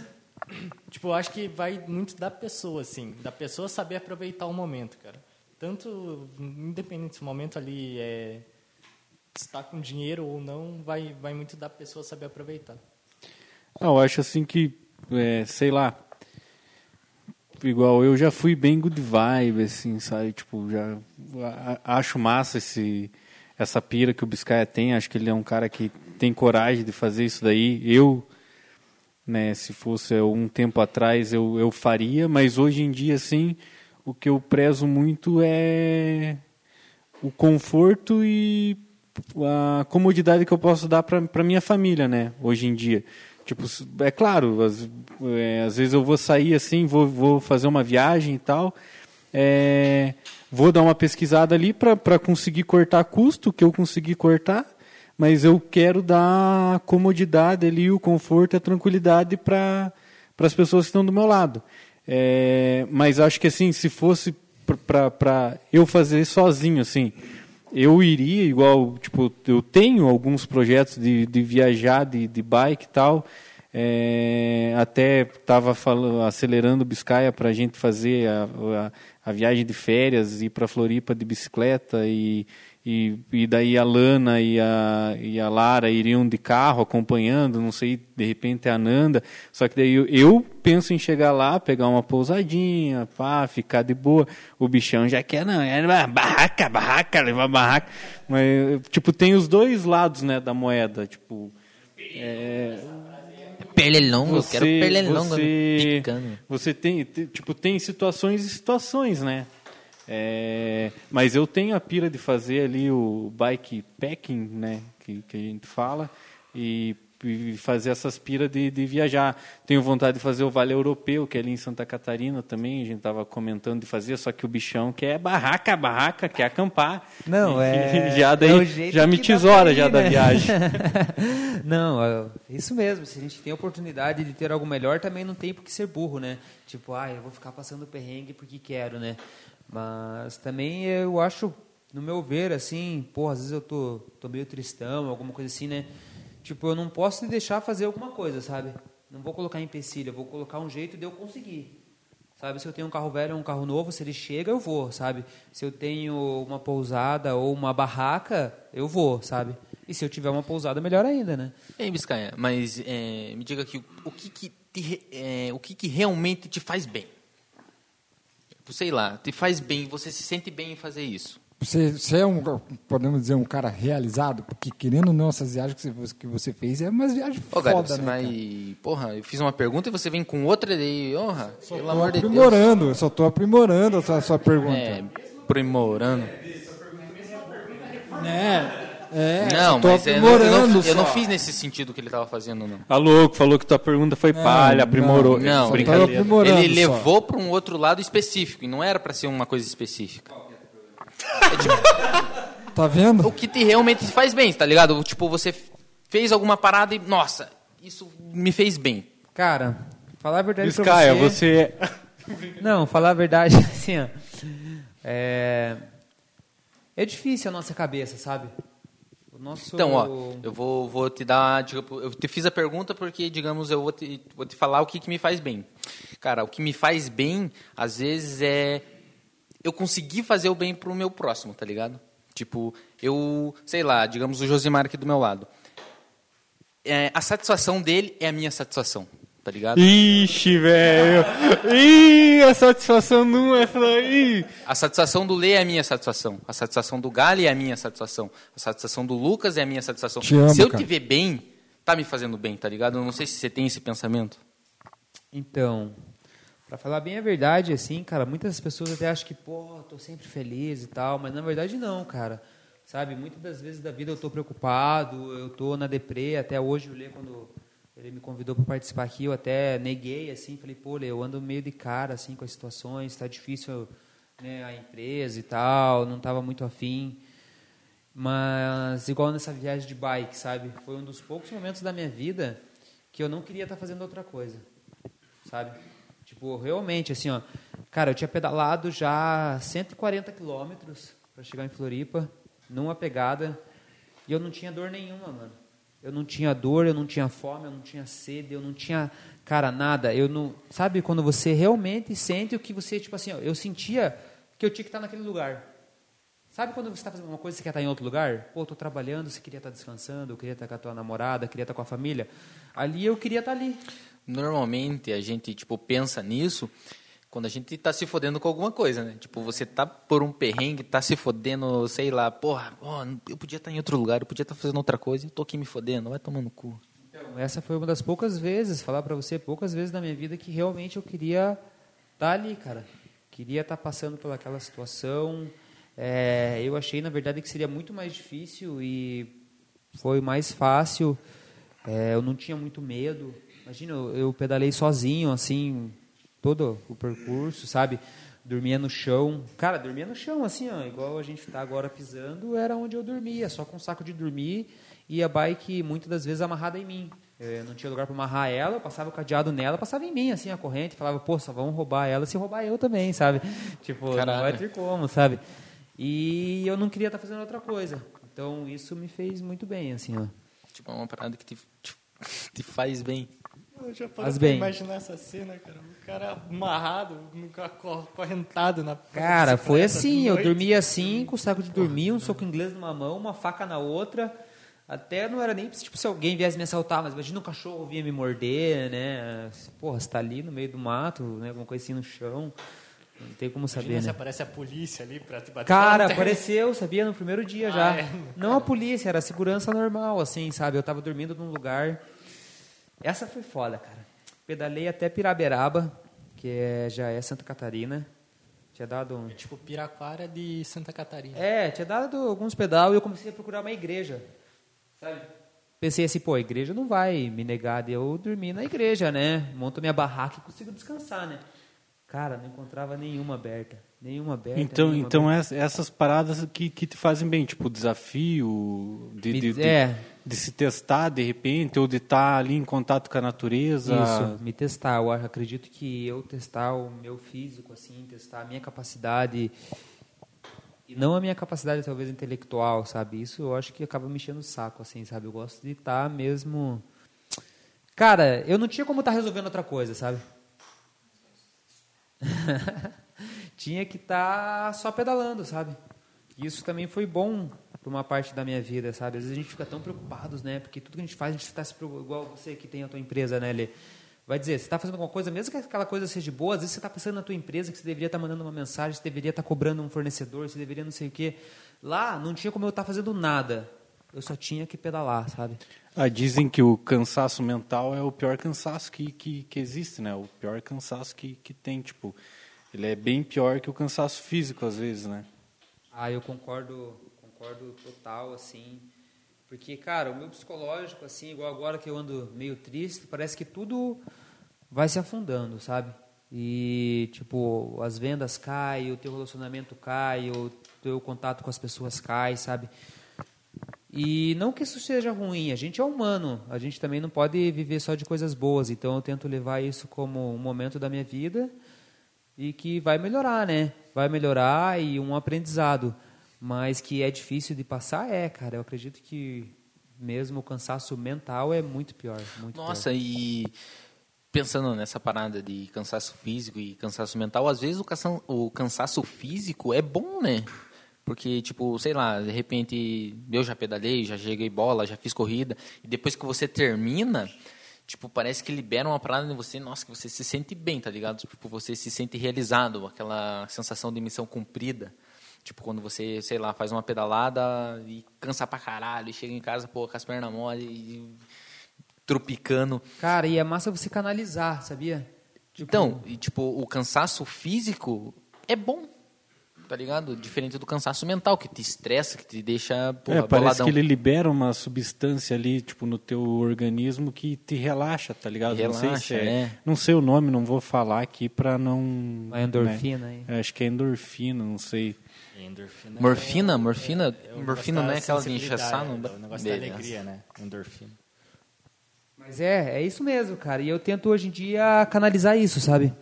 Speaker 4: Tipo, eu acho que vai muito da pessoa, assim. Da pessoa saber aproveitar o momento, cara. Tanto, independente se o momento ali é. está com dinheiro ou não, vai, vai muito da pessoa saber aproveitar.
Speaker 1: Ah, eu acho assim que, é, sei lá, igual eu já fui bem good vibe, assim, sabe? Tipo, já acho massa esse, essa pira que o Biscaia tem. Acho que ele é um cara que tem coragem de fazer isso daí. Eu, né, se fosse um tempo atrás, eu, eu faria, mas hoje em dia, assim, o que eu prezo muito é o conforto e a comodidade que eu posso dar para minha família, né? Hoje em dia. Tipo, é claro, às, é, às vezes eu vou sair assim, vou, vou fazer uma viagem e tal, é, vou dar uma pesquisada ali para conseguir cortar custo, que eu consegui cortar, mas eu quero dar a comodidade ali, o conforto e a tranquilidade para as pessoas que estão do meu lado. É, mas acho que assim, se fosse para eu fazer sozinho, assim, eu iria igual, tipo, eu tenho alguns projetos de, de viajar de, de bike e tal. É, até estava acelerando o Biscaia para a gente fazer a, a, a viagem de férias, ir para Floripa de bicicleta e, e, e daí a Lana e a, e a Lara iriam de carro acompanhando, não sei, de repente a Nanda. Só que daí eu, eu penso em chegar lá, pegar uma pousadinha, pá, ficar de boa. O bichão já quer, não, é uma barraca, barraca, levar barraca. Mas, tipo, tem os dois lados, né, da moeda. Tipo, é, você,
Speaker 2: quero pernilongo
Speaker 1: você,
Speaker 2: picando.
Speaker 1: você tem, te- tipo, tem situações e situações, né? É, mas eu tenho a pira de fazer ali o bike packing, né? Que, que a gente fala e, e fazer essas piras de, de viajar. Tenho vontade de fazer o Vale Europeu, que é ali em Santa Catarina também. A gente estava comentando de fazer, só que o bichão quer barraca, barraca, quer acampar.
Speaker 6: Não,
Speaker 1: E-
Speaker 6: é.
Speaker 1: já daí,
Speaker 6: é
Speaker 1: já me tesoura
Speaker 6: ir,
Speaker 1: já da
Speaker 6: né?
Speaker 1: viagem.
Speaker 6: não, é isso mesmo. Se a gente tem a oportunidade de ter algo melhor, também não tem por que ser burro, né? Tipo, ah, eu vou ficar passando perrengue porque quero, né? Mas também eu acho, no meu ver, assim, pô, às vezes eu tô, tô meio tristão, alguma coisa assim, né? Tipo, eu não posso deixar fazer alguma coisa, sabe? Não vou colocar empecilho, eu vou colocar um jeito de eu conseguir. Sabe, se eu tenho um carro velho ou um carro novo, se ele chega, eu vou, sabe? Se eu tenho uma pousada ou uma barraca, eu vou, sabe? E se eu tiver uma pousada, melhor ainda, né?
Speaker 2: Ei, Biscaia, mas é, me diga aqui, o que que, te é, o que que realmente te faz bem? Sei lá, te faz bem, você se sente bem em fazer isso.
Speaker 3: Você, você é um, podemos dizer, um cara realizado? Porque querendo ou não, essas viagens que você, que você fez é umas viagens
Speaker 2: Ô, cara,
Speaker 3: foda,
Speaker 2: você
Speaker 3: né?
Speaker 2: vai...
Speaker 3: cara?
Speaker 2: Porra, eu fiz uma pergunta e você vem com outra daí, honra, pelo
Speaker 3: Tô
Speaker 2: amor de Deus.
Speaker 3: aprimorando, eu só estou aprimorando a sua, a sua pergunta.
Speaker 2: É, primorando.
Speaker 3: É, é,
Speaker 2: não, mas é, eu não- eu, não,
Speaker 3: aprimorando
Speaker 2: eu não fiz nesse sentido que ele estava fazendo, não.
Speaker 1: Tá louco, falou que tua pergunta foi palha, aprimorou.
Speaker 2: não,
Speaker 1: brincadeira.
Speaker 2: Ele levou para um outro lado específico, e não era para ser uma coisa específica.
Speaker 3: Tá vendo?
Speaker 2: o que te realmente faz bem, tá ligado? Tipo, você fez alguma parada e, nossa, isso me fez bem.
Speaker 6: Cara, falar a verdade pra
Speaker 1: Biscaia,
Speaker 6: você...
Speaker 1: você
Speaker 6: Não, falar a verdade, assim, ó. É... É difícil a nossa cabeça, sabe? Nosso...
Speaker 2: Então, ó, eu vou, vou te dar. tipo, Eu te fiz a pergunta porque, digamos, eu vou te, vou te falar o que, que me faz bem. Cara, o que me faz bem, às vezes, é eu conseguir fazer o bem pro meu próximo, tá ligado? Tipo, eu, sei lá, digamos o Josimar aqui do meu lado. É, a satisfação dele é a minha satisfação, tá ligado?
Speaker 1: Ixi, velho. Ih, a satisfação não é pra ir.
Speaker 2: A satisfação do Lê é a minha satisfação. A satisfação do Gali é a minha satisfação. A satisfação do Lucas é a minha satisfação.
Speaker 3: Te amo,
Speaker 2: Se eu
Speaker 3: cara.
Speaker 2: te ver bem, tá me fazendo bem, tá ligado? Eu não sei se você tem esse pensamento.
Speaker 6: Então, pra falar bem a verdade, assim, cara, muitas pessoas até acham que, pô, tô sempre feliz e tal, mas na verdade não, cara. Sabe, muitas das vezes da vida eu tô preocupado, eu tô na deprê, até hoje o Lê, quando ele me convidou para participar aqui, eu até neguei, assim, falei, pô, eu ando meio de cara, assim, com as situações, tá difícil, né, a empresa e tal, não tava muito afim. Mas, igual nessa viagem de bike, sabe? Foi um dos poucos momentos da minha vida que eu não queria estar fazendo outra coisa, sabe? Tipo, realmente, assim, ó. Cara, eu tinha pedalado já 140 quilômetros para chegar em Floripa, numa pegada, e eu não tinha dor nenhuma, mano. Eu não tinha dor, eu não tinha fome, eu não tinha sede, eu não tinha, cara, nada. Eu não, sabe quando você realmente sente o que você, tipo assim, eu sentia que eu tinha que estar naquele lugar Sabe quando você está fazendo uma coisa e você quer estar em outro lugar? Pô, estou trabalhando, você queria estar descansando, eu queria estar com a tua namorada, queria estar com a família. Ali eu queria estar ali.
Speaker 2: Normalmente a gente, tipo, pensa nisso quando a gente tá se fodendo com alguma coisa, né? Tipo, você tá por um perrengue, tá se fodendo, sei lá, porra, ó, eu podia estar em outro lugar, eu podia estar fazendo outra coisa, eu tô aqui me fodendo, vai tomando cu.
Speaker 6: Então, essa foi uma das poucas vezes, falar para você, poucas vezes na minha vida que realmente eu queria estar ali, cara. Queria estar passando pelaquela situação. É, eu achei, na verdade, que seria muito mais difícil e foi mais fácil. É, eu não tinha muito medo. Imagina, eu, eu pedalei sozinho, assim, todo o percurso, sabe? Dormia no chão. Cara, dormia no chão, assim, ó, igual a gente está agora pisando, era onde eu dormia, só com um saco de dormir e a bike muitas das vezes amarrada em mim. Eu não tinha lugar para amarrar ela, eu passava o cadeado nela, passava em mim, assim, a corrente, falava, pô, só vamos roubar ela se roubar eu também, sabe? Tipo,
Speaker 2: Caralho.
Speaker 6: não vai ter como, sabe? E eu não queria estar fazendo outra coisa. Então, isso me fez muito bem, assim, ó.
Speaker 2: Tipo, é uma parada que te, te, te faz bem.
Speaker 4: Eu já pra
Speaker 6: bem.
Speaker 4: imaginar essa cena, cara. O cara amarrado, acorrentado na
Speaker 6: Cara, foi assim, eu dormia assim, com o saco de dormir, um soco inglês numa mão, uma faca na outra. Até não era nem tipo se alguém viesse me assaltar, mas imagina um cachorro vinha me morder, né? Porra, você tá ali no meio do mato, né? Alguma coisa assim no chão. Não tem como saber,
Speaker 4: Imagina se
Speaker 6: né?
Speaker 4: aparece a polícia ali pra te bater.
Speaker 6: Cara, apareceu, sabia, no primeiro dia
Speaker 4: Ah,
Speaker 6: já.
Speaker 4: é?
Speaker 6: Não a polícia, era a segurança normal, assim, sabe? Eu tava dormindo num lugar. Essa foi foda, cara. Pedalei até Piraberaba, que é, já é Santa Catarina. Tinha dado um.
Speaker 4: Tipo Piraquara de Santa Catarina.
Speaker 6: É, tinha dado alguns pedal e eu comecei a procurar uma igreja. Sabe? Pensei assim, pô, a igreja não vai me negar de eu dormir na igreja, né? Monto minha barraca e consigo descansar, né? Cara, não encontrava nenhuma aberta. Nenhuma aberta.
Speaker 1: Então,
Speaker 6: nenhuma
Speaker 1: então
Speaker 6: aberta.
Speaker 1: ess- essas paradas que, que te fazem bem, tipo, o desafio de, de, de-
Speaker 6: é.
Speaker 1: De se testar de repente, ou de estar ali em contato com a natureza.
Speaker 6: Isso, me testar. Eu acredito que eu testar o meu físico, assim, testar a minha capacidade e não a minha capacidade talvez intelectual, sabe? Isso eu acho que acaba me enchendo o saco, assim, sabe? Eu gosto de estar mesmo. Cara, eu não tinha como estar resolvendo outra coisa, sabe? tinha que estar só pedalando, sabe? Isso também foi bom para uma parte da minha vida, sabe? Às vezes a gente fica tão preocupados, né? Porque tudo que a gente faz, a gente está se preocupando, igual você que tem a tua empresa, né, Lê? Vai dizer, você está fazendo alguma coisa, mesmo que aquela coisa seja boa, às vezes você está pensando na tua empresa, que você deveria estar mandando uma mensagem, você deveria estar cobrando um fornecedor, você deveria não sei o quê. Lá, não tinha como eu estar fazendo nada. Eu só tinha que pedalar, sabe?
Speaker 1: Ah, dizem que o cansaço mental é o pior cansaço que, que, que existe, né? O pior cansaço que, que tem, tipo, ele é bem pior que o cansaço físico às vezes, né?
Speaker 6: Ah, eu concordo, concordo total, assim. Porque, cara, o meu psicológico, assim, igual agora que eu ando meio triste, parece que tudo vai se afundando, sabe? E, tipo, as vendas caem, o teu relacionamento cai, o teu contato com as pessoas cai, sabe? E não que isso seja ruim, a gente é humano, a gente também não pode viver só de coisas boas, então eu tento levar isso como um momento da minha vida e que vai melhorar, né? Vai melhorar e um aprendizado, mas que é difícil de passar, é, cara. Eu acredito que mesmo o cansaço mental é muito pior, muito
Speaker 2: Nossa,
Speaker 6: pior.
Speaker 2: e pensando nessa parada de cansaço físico e cansaço mental, às vezes o cansa- o cansaço físico é bom, né? Porque, tipo, sei lá, de repente eu já pedalei, já cheguei bola, já fiz corrida, e depois que você termina, tipo, parece que libera uma parada em você, nossa, que você se sente bem, tá ligado? Tipo, você se sente realizado, aquela sensação de missão cumprida. Tipo, quando você, sei lá, faz uma pedalada e cansa pra caralho, e chega em casa, pô, com as pernas mole e tropicando.
Speaker 6: Cara, e é massa você canalizar, sabia?
Speaker 2: Então, e, tipo, o cansaço físico é bom, tá ligado? Diferente do cansaço mental, que te estressa, que te deixa, porra,
Speaker 1: é, parece
Speaker 2: boladão.
Speaker 1: que ele libera uma substância ali, tipo, no teu organismo que te relaxa, tá ligado? não sei se
Speaker 2: Relaxa,
Speaker 1: é,
Speaker 2: é.
Speaker 1: Não sei o nome, não vou falar aqui pra não...
Speaker 6: A endorfina aí.
Speaker 1: né? É, acho que é endorfina, não sei.
Speaker 4: Endorfina.
Speaker 2: Morfina,
Speaker 4: é
Speaker 2: morfina,
Speaker 4: é negócio
Speaker 2: morfina não é aquela de
Speaker 4: sensibilidade,
Speaker 2: injeção, não?
Speaker 4: é O negócio
Speaker 2: Beleza.
Speaker 4: da alegria, né? Endorfina.
Speaker 6: Mas é, é isso mesmo, cara. E eu tento hoje em dia canalizar isso, sabe?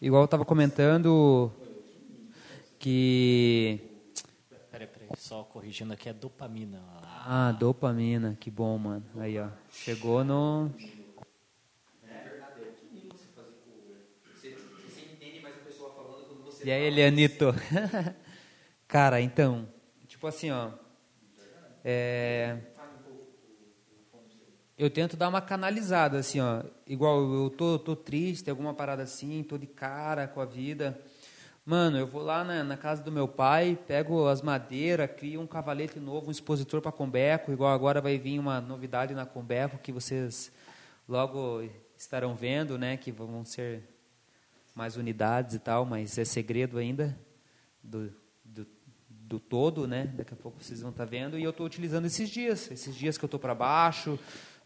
Speaker 6: Igual eu tava comentando que
Speaker 4: Peraí, peraí. Só corrigindo aqui, é dopamina.
Speaker 6: Ah, dopamina, que bom, mano. Aí, ó. Chegou no. E aí, Elianito? Cara, então, tipo assim, ó. É, eu tento dar uma canalizada, assim, ó. Igual eu tô, tô triste, alguma parada assim, tô de cara com a vida. Mano, eu vou lá na, na casa do meu pai, pego as madeiras, crio um cavalete novo, um expositor para Combeco. Igual agora vai vir uma novidade na Combeco que vocês logo estarão vendo, né? Que vão ser mais unidades e tal, mas é segredo ainda do, do, do todo, né? Daqui a pouco vocês vão estar vendo. E eu estou utilizando esses dias, esses dias que eu estou para baixo,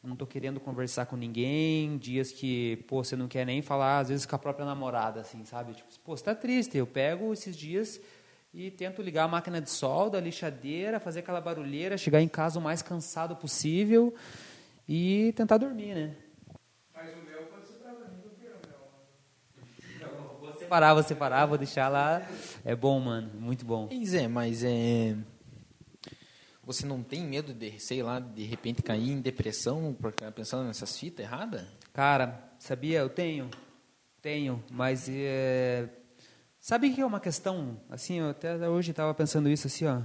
Speaker 6: não estou querendo conversar com ninguém, dias que, pô, você não quer nem falar, às vezes com a própria namorada, assim, sabe? Tipo, pô, você está triste. Eu pego esses dias e tento ligar a máquina de solda, a lixadeira, fazer aquela barulheira, chegar em casa o mais cansado possível e tentar dormir, né? Mas o meu pode ser pra mim do que o meu. Vou separar, vou deixar lá. É bom, mano, muito bom.
Speaker 2: Zé, mas é você não tem medo de, sei lá, de repente cair em depressão pensando nessas fitas erradas?
Speaker 6: Cara, sabia? Eu tenho. Tenho, mas é... sabe que é uma questão, assim, eu até hoje estava pensando isso assim, ó.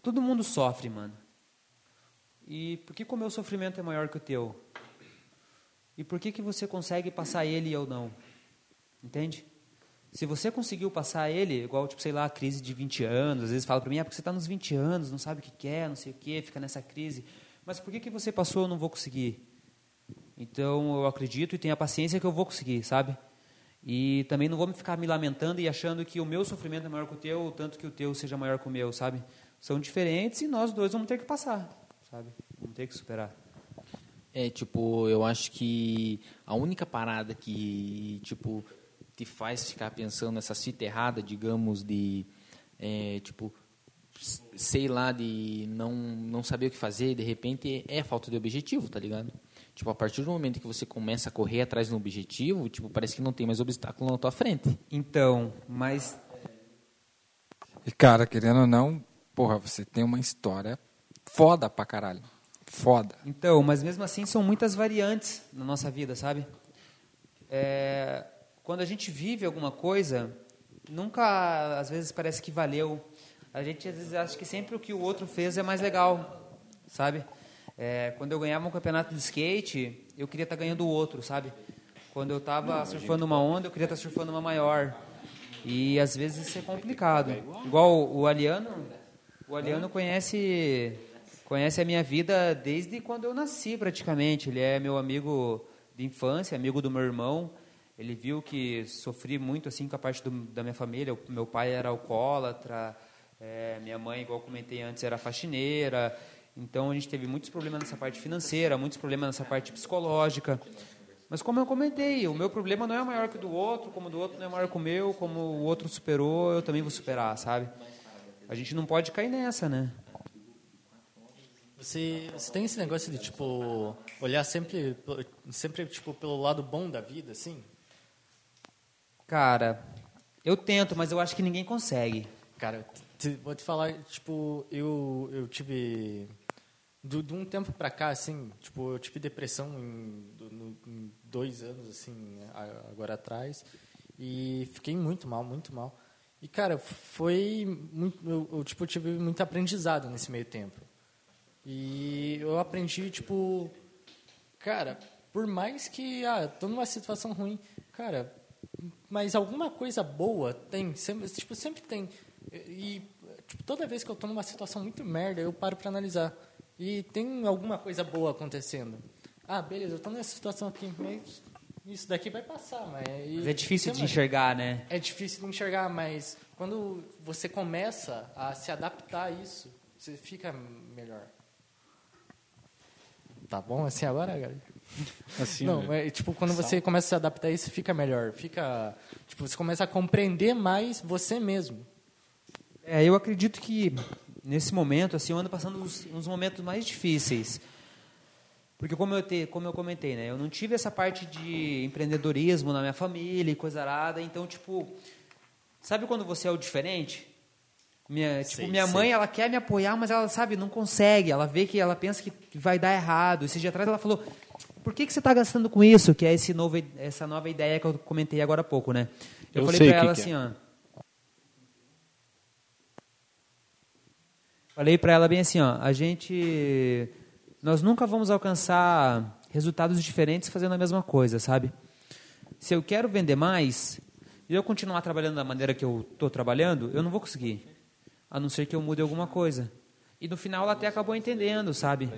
Speaker 6: Todo mundo sofre, mano. E por que o meu sofrimento é maior que o teu? E por que que você consegue passar ele e eu não? Entende? Se você conseguiu passar ele, igual, tipo, sei lá, a crise de 20 anos, às vezes fala para mim, é porque você está nos 20 anos, não sabe o que quer, não sei o que, fica nessa crise. Mas por que, que você passou eu não vou conseguir? Então, eu acredito e tenho a paciência que eu vou conseguir, sabe? E também não vou me ficar me lamentando e achando que o meu sofrimento é maior que o teu, tanto que o teu seja maior que o meu, sabe? São diferentes e nós dois vamos ter que passar, sabe? Vamos ter que superar.
Speaker 2: É, tipo, eu acho que a única parada que, tipo, te faz ficar pensando nessa cita errada, digamos, de é, tipo, sei lá, de não, não saber o que fazer, de repente é falta de objetivo, tá ligado? Tipo, a partir do momento que você começa a correr atrás de um objetivo, tipo, parece que não tem mais obstáculo na tua frente.
Speaker 6: Então, mas.
Speaker 3: E cara, querendo ou não, porra, você tem uma história foda pra caralho. Foda.
Speaker 6: Então, mas mesmo assim são muitas variantes na nossa vida, sabe? É, quando a gente vive alguma coisa, nunca, às vezes, parece que valeu. A gente, às vezes, acha que sempre o que o outro fez é mais legal, sabe? É, quando eu ganhava um campeonato de skate, eu queria estar tá ganhando o outro, sabe? Quando eu estava surfando uma onda, eu queria estar tá surfando uma maior. E, às vezes, isso é complicado. Igual o Aliano, o Aliano conhece, conhece a minha vida desde quando eu nasci, praticamente. Ele é meu amigo de infância, amigo do meu irmão. Ele viu que sofri muito assim com a parte do, da minha família. O meu pai era alcoólatra, é, minha mãe, igual comentei antes, era faxineira. Então a gente teve muitos problemas nessa parte financeira, muitos problemas nessa parte psicológica. Mas como eu comentei, o meu problema não é maior que o do outro, como o do outro não é maior que o meu, como o outro superou, eu também vou superar, sabe? A gente não pode cair nessa, né?
Speaker 4: Você, você tem esse negócio de tipo olhar sempre sempre tipo pelo lado bom da vida, assim?
Speaker 6: Cara, eu tento, mas eu acho que ninguém consegue.
Speaker 4: Cara, vou te falar, tipo, eu, eu tive. De, um tempo pra cá, assim, tipo, eu tive depressão em, no, em dois anos, assim, agora atrás. E fiquei muito mal, muito mal. E, cara, foi. Muito, eu, eu, tipo, tive muito aprendizado nesse meio tempo. E eu aprendi, tipo. Cara, por mais que. Ah, tô numa situação ruim. Cara, mas alguma coisa boa tem, sempre, tipo, sempre tem. E tipo, toda vez que eu estou numa situação muito merda, eu paro para analisar. E tem alguma coisa boa acontecendo. Ah, beleza, eu estou nessa situação aqui, mas isso daqui vai passar, mas...
Speaker 6: mas é difícil de enxergar, né?
Speaker 4: É difícil de enxergar, mas quando você começa a se adaptar a isso, você fica melhor. Tá bom assim agora, galera? Assim, não, né? é, tipo, quando você começa a se adaptar a isso, fica melhor. Fica, tipo, você começa a compreender mais você mesmo.
Speaker 6: É, eu acredito que nesse momento, assim, eu ando passando uns, uns momentos mais difíceis. Porque como eu, te, como eu comentei, né, eu não tive essa parte de empreendedorismo na minha família e coisa arada, então, tipo, sabe quando você é o diferente? Minha, tipo, minha mãe, ela quer me apoiar, mas ela, sabe, não consegue. Ela vê que ela pensa que vai dar errado. Esse dia atrás ela falou, por que, que você está gastando com isso? Que é esse novo, essa nova ideia que eu comentei agora há pouco, né? Eu, eu falei para ela assim, é. ó. Falei para ela bem assim, ó, a gente nós nunca vamos alcançar resultados diferentes fazendo a mesma coisa, sabe? Se eu quero vender mais e eu continuar trabalhando da maneira que eu estou trabalhando, eu não vou conseguir, a não ser que eu mude alguma coisa. E no final ela até acabou entendendo, sabe?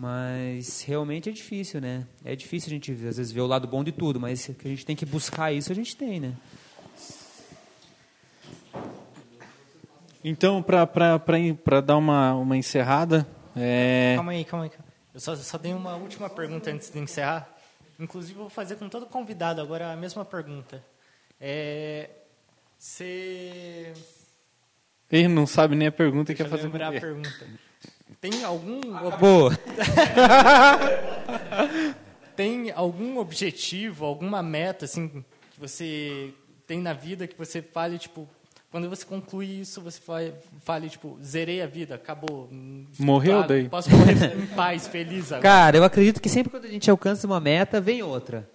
Speaker 6: Mas realmente é difícil, né? É difícil a gente às vezes ver o lado bom de tudo, mas que a gente tem que buscar isso, a gente tem, né?
Speaker 1: Então, para dar uma, uma encerrada. É...
Speaker 4: Calma aí, calma aí. Eu só, só tenho uma última pergunta antes de encerrar. Inclusive, vou fazer com todo convidado agora a mesma pergunta. É, você.
Speaker 1: Ele não sabe nem a pergunta que quer fazer.
Speaker 4: lembrar a pergunta. Tem algum.
Speaker 6: Boa!
Speaker 4: tem algum objetivo, alguma meta assim que você tem na vida que você fale tipo quando você conclui isso, você fale, tipo, zerei a vida, acabou.
Speaker 1: Morreu daí?
Speaker 4: Posso morrer em paz, feliz agora.
Speaker 6: Cara, eu acredito que sempre quando a gente alcança uma meta, vem outra.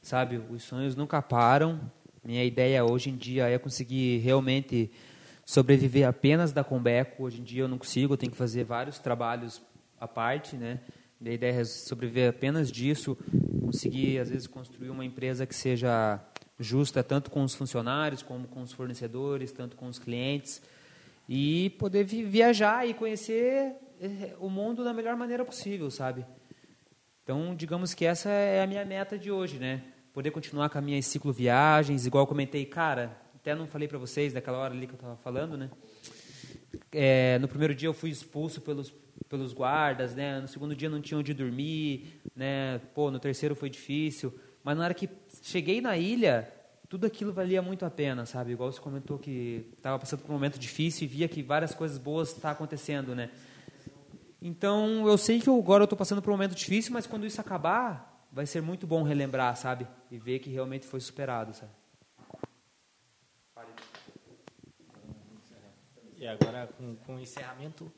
Speaker 6: Sabe, os sonhos nunca param. Minha ideia hoje em dia é conseguir realmente sobreviver apenas da Combeco. Hoje em dia eu não consigo, eu tenho que fazer vários trabalhos à parte, né? Minha ideia é sobreviver apenas disso, conseguir, às vezes, construir uma empresa que seja justa tanto com os funcionários como com os fornecedores, tanto com os clientes e poder viajar e conhecer eh, o mundo da melhor maneira possível, sabe? Então, digamos que essa é a minha meta de hoje, né? Poder continuar com as minhas ciclo viagens, igual comentei, cara, até não falei para vocês naquela hora ali que eu estava falando, né? É, no primeiro dia eu fui expulso pelos pelos guardas, né? No segundo dia não tinha onde dormir, né? Pô, no terceiro foi difícil. Mas na hora que cheguei na ilha, tudo aquilo valia muito a pena, sabe? Igual você comentou que estava passando por um momento difícil e via que várias coisas boas estão tá acontecendo, né? Então, eu sei que agora eu estou passando por um momento difícil, mas quando isso acabar, vai ser muito bom relembrar, sabe? E ver que realmente foi superado, sabe?
Speaker 4: E agora, com, com o encerramento...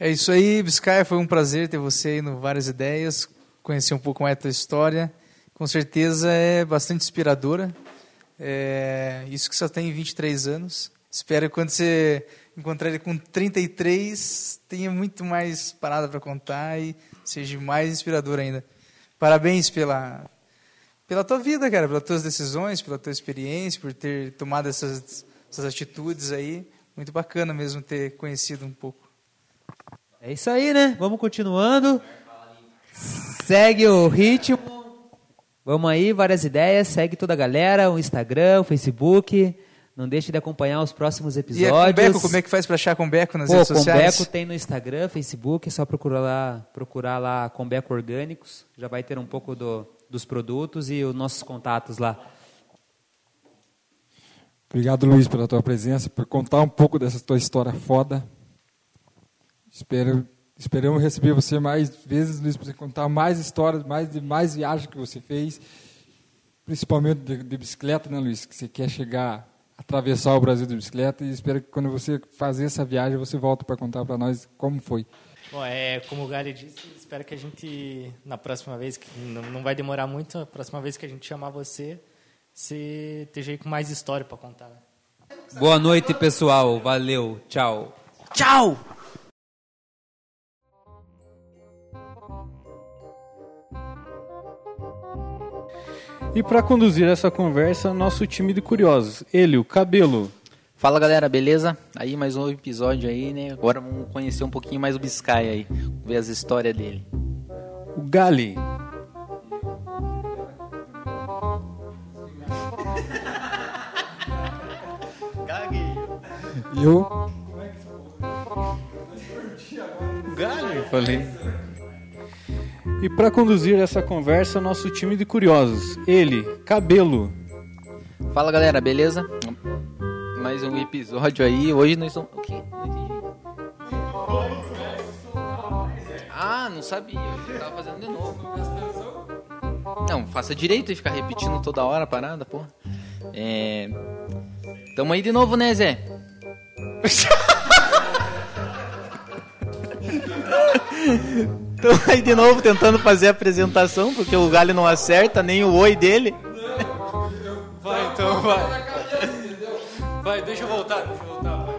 Speaker 5: É isso aí, Biscaia. Foi um prazer ter você aí no Várias Ideias, conhecer um pouco mais da tua história com certeza é bastante inspiradora. É, isso que só tem 23 anos. Espero que quando você encontrar ele com 33, tenha muito mais parada para contar e seja mais inspirador ainda. Parabéns pela, pela tua vida, cara, pelas tuas decisões, pela tua experiência, por ter tomado essas, essas atitudes aí. Muito bacana mesmo ter conhecido um pouco.
Speaker 6: É isso aí, né? Vamos continuando. Segue o ritmo. Vamos aí, várias ideias. Segue toda a galera, o Instagram, o Facebook. Não deixe de acompanhar os próximos episódios. E a
Speaker 5: Combeco, como é que faz para achar Combeco nas Pô, redes sociais?
Speaker 6: Combeco tem no Instagram, Facebook, é só procurar lá, procurar lá Combeco Orgânicos. Já vai ter um pouco do, dos produtos e os nossos contatos lá.
Speaker 3: Obrigado, Luiz, pela tua presença, por contar um pouco dessa tua história foda. Espero Esperamos receber você mais vezes, Luiz, para você contar mais histórias, mais mais viagens que você fez, principalmente de, de, bicicleta, né, Luiz? Que você quer chegar, atravessar o Brasil de bicicleta e espero que quando você fazer essa viagem você volte para contar para nós como foi.
Speaker 4: Bom, é, como o Gali disse, espero que a gente, na próxima vez, que não, não vai demorar muito, a próxima vez que a gente chamar você, você esteja aí com mais história para contar. Né?
Speaker 6: Boa noite, pessoal. Valeu. Tchau.
Speaker 5: Tchau!
Speaker 1: E para conduzir essa conversa, nosso time de curiosos. Ele, o Cabelo.
Speaker 2: Fala galera, beleza? Aí mais um episódio aí, né? Agora vamos conhecer um pouquinho mais o Biscay aí, ver as histórias dele.
Speaker 1: O Gali.
Speaker 3: Eu.
Speaker 1: O Gali, falei. E para conduzir essa conversa, nosso time de curiosos. Ele, Cabelo.
Speaker 2: Fala galera, beleza? Mais um episódio aí. Hoje nós somos. O quê? Ah, não sabia. Eu tava fazendo de novo. Não, faça direito e ficar repetindo toda hora a parada, porra. É. Tamo aí de novo, né, Zé? Tô aí de novo tentando fazer a apresentação, porque o Galho não acerta nem o oi dele.
Speaker 1: Vai, então vai. Vai, deixa eu voltar, deixa eu voltar, vai.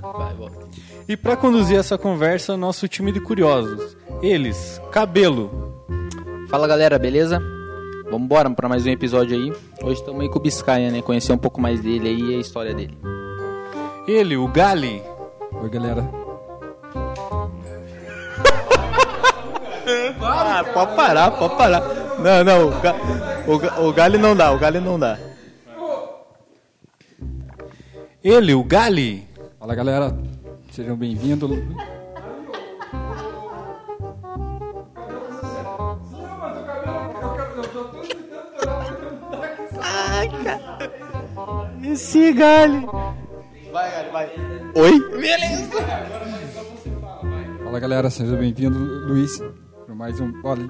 Speaker 2: Vai, volta.
Speaker 1: E para conduzir essa conversa, nosso time de curiosos. Eles, Cabelo.
Speaker 2: Fala galera, beleza? Vamos embora para mais um episódio aí. Hoje estamos aí com o Biscaia, né? Conhecer um pouco mais dele aí e a história dele.
Speaker 1: Ele, o Gali.
Speaker 3: Oi, galera.
Speaker 2: Ah, pode parar, pode parar. Não, não, o, ga, o, o Gali não dá, o Gali não dá.
Speaker 1: Ele, o Gali.
Speaker 3: Fala, galera. Sejam bem-vindos.
Speaker 1: Esse Gali.
Speaker 2: Vai, Gali, vai. Oi?
Speaker 3: Fala, galera. Sejam bem-vindos, Luiz, para mais um... Olha,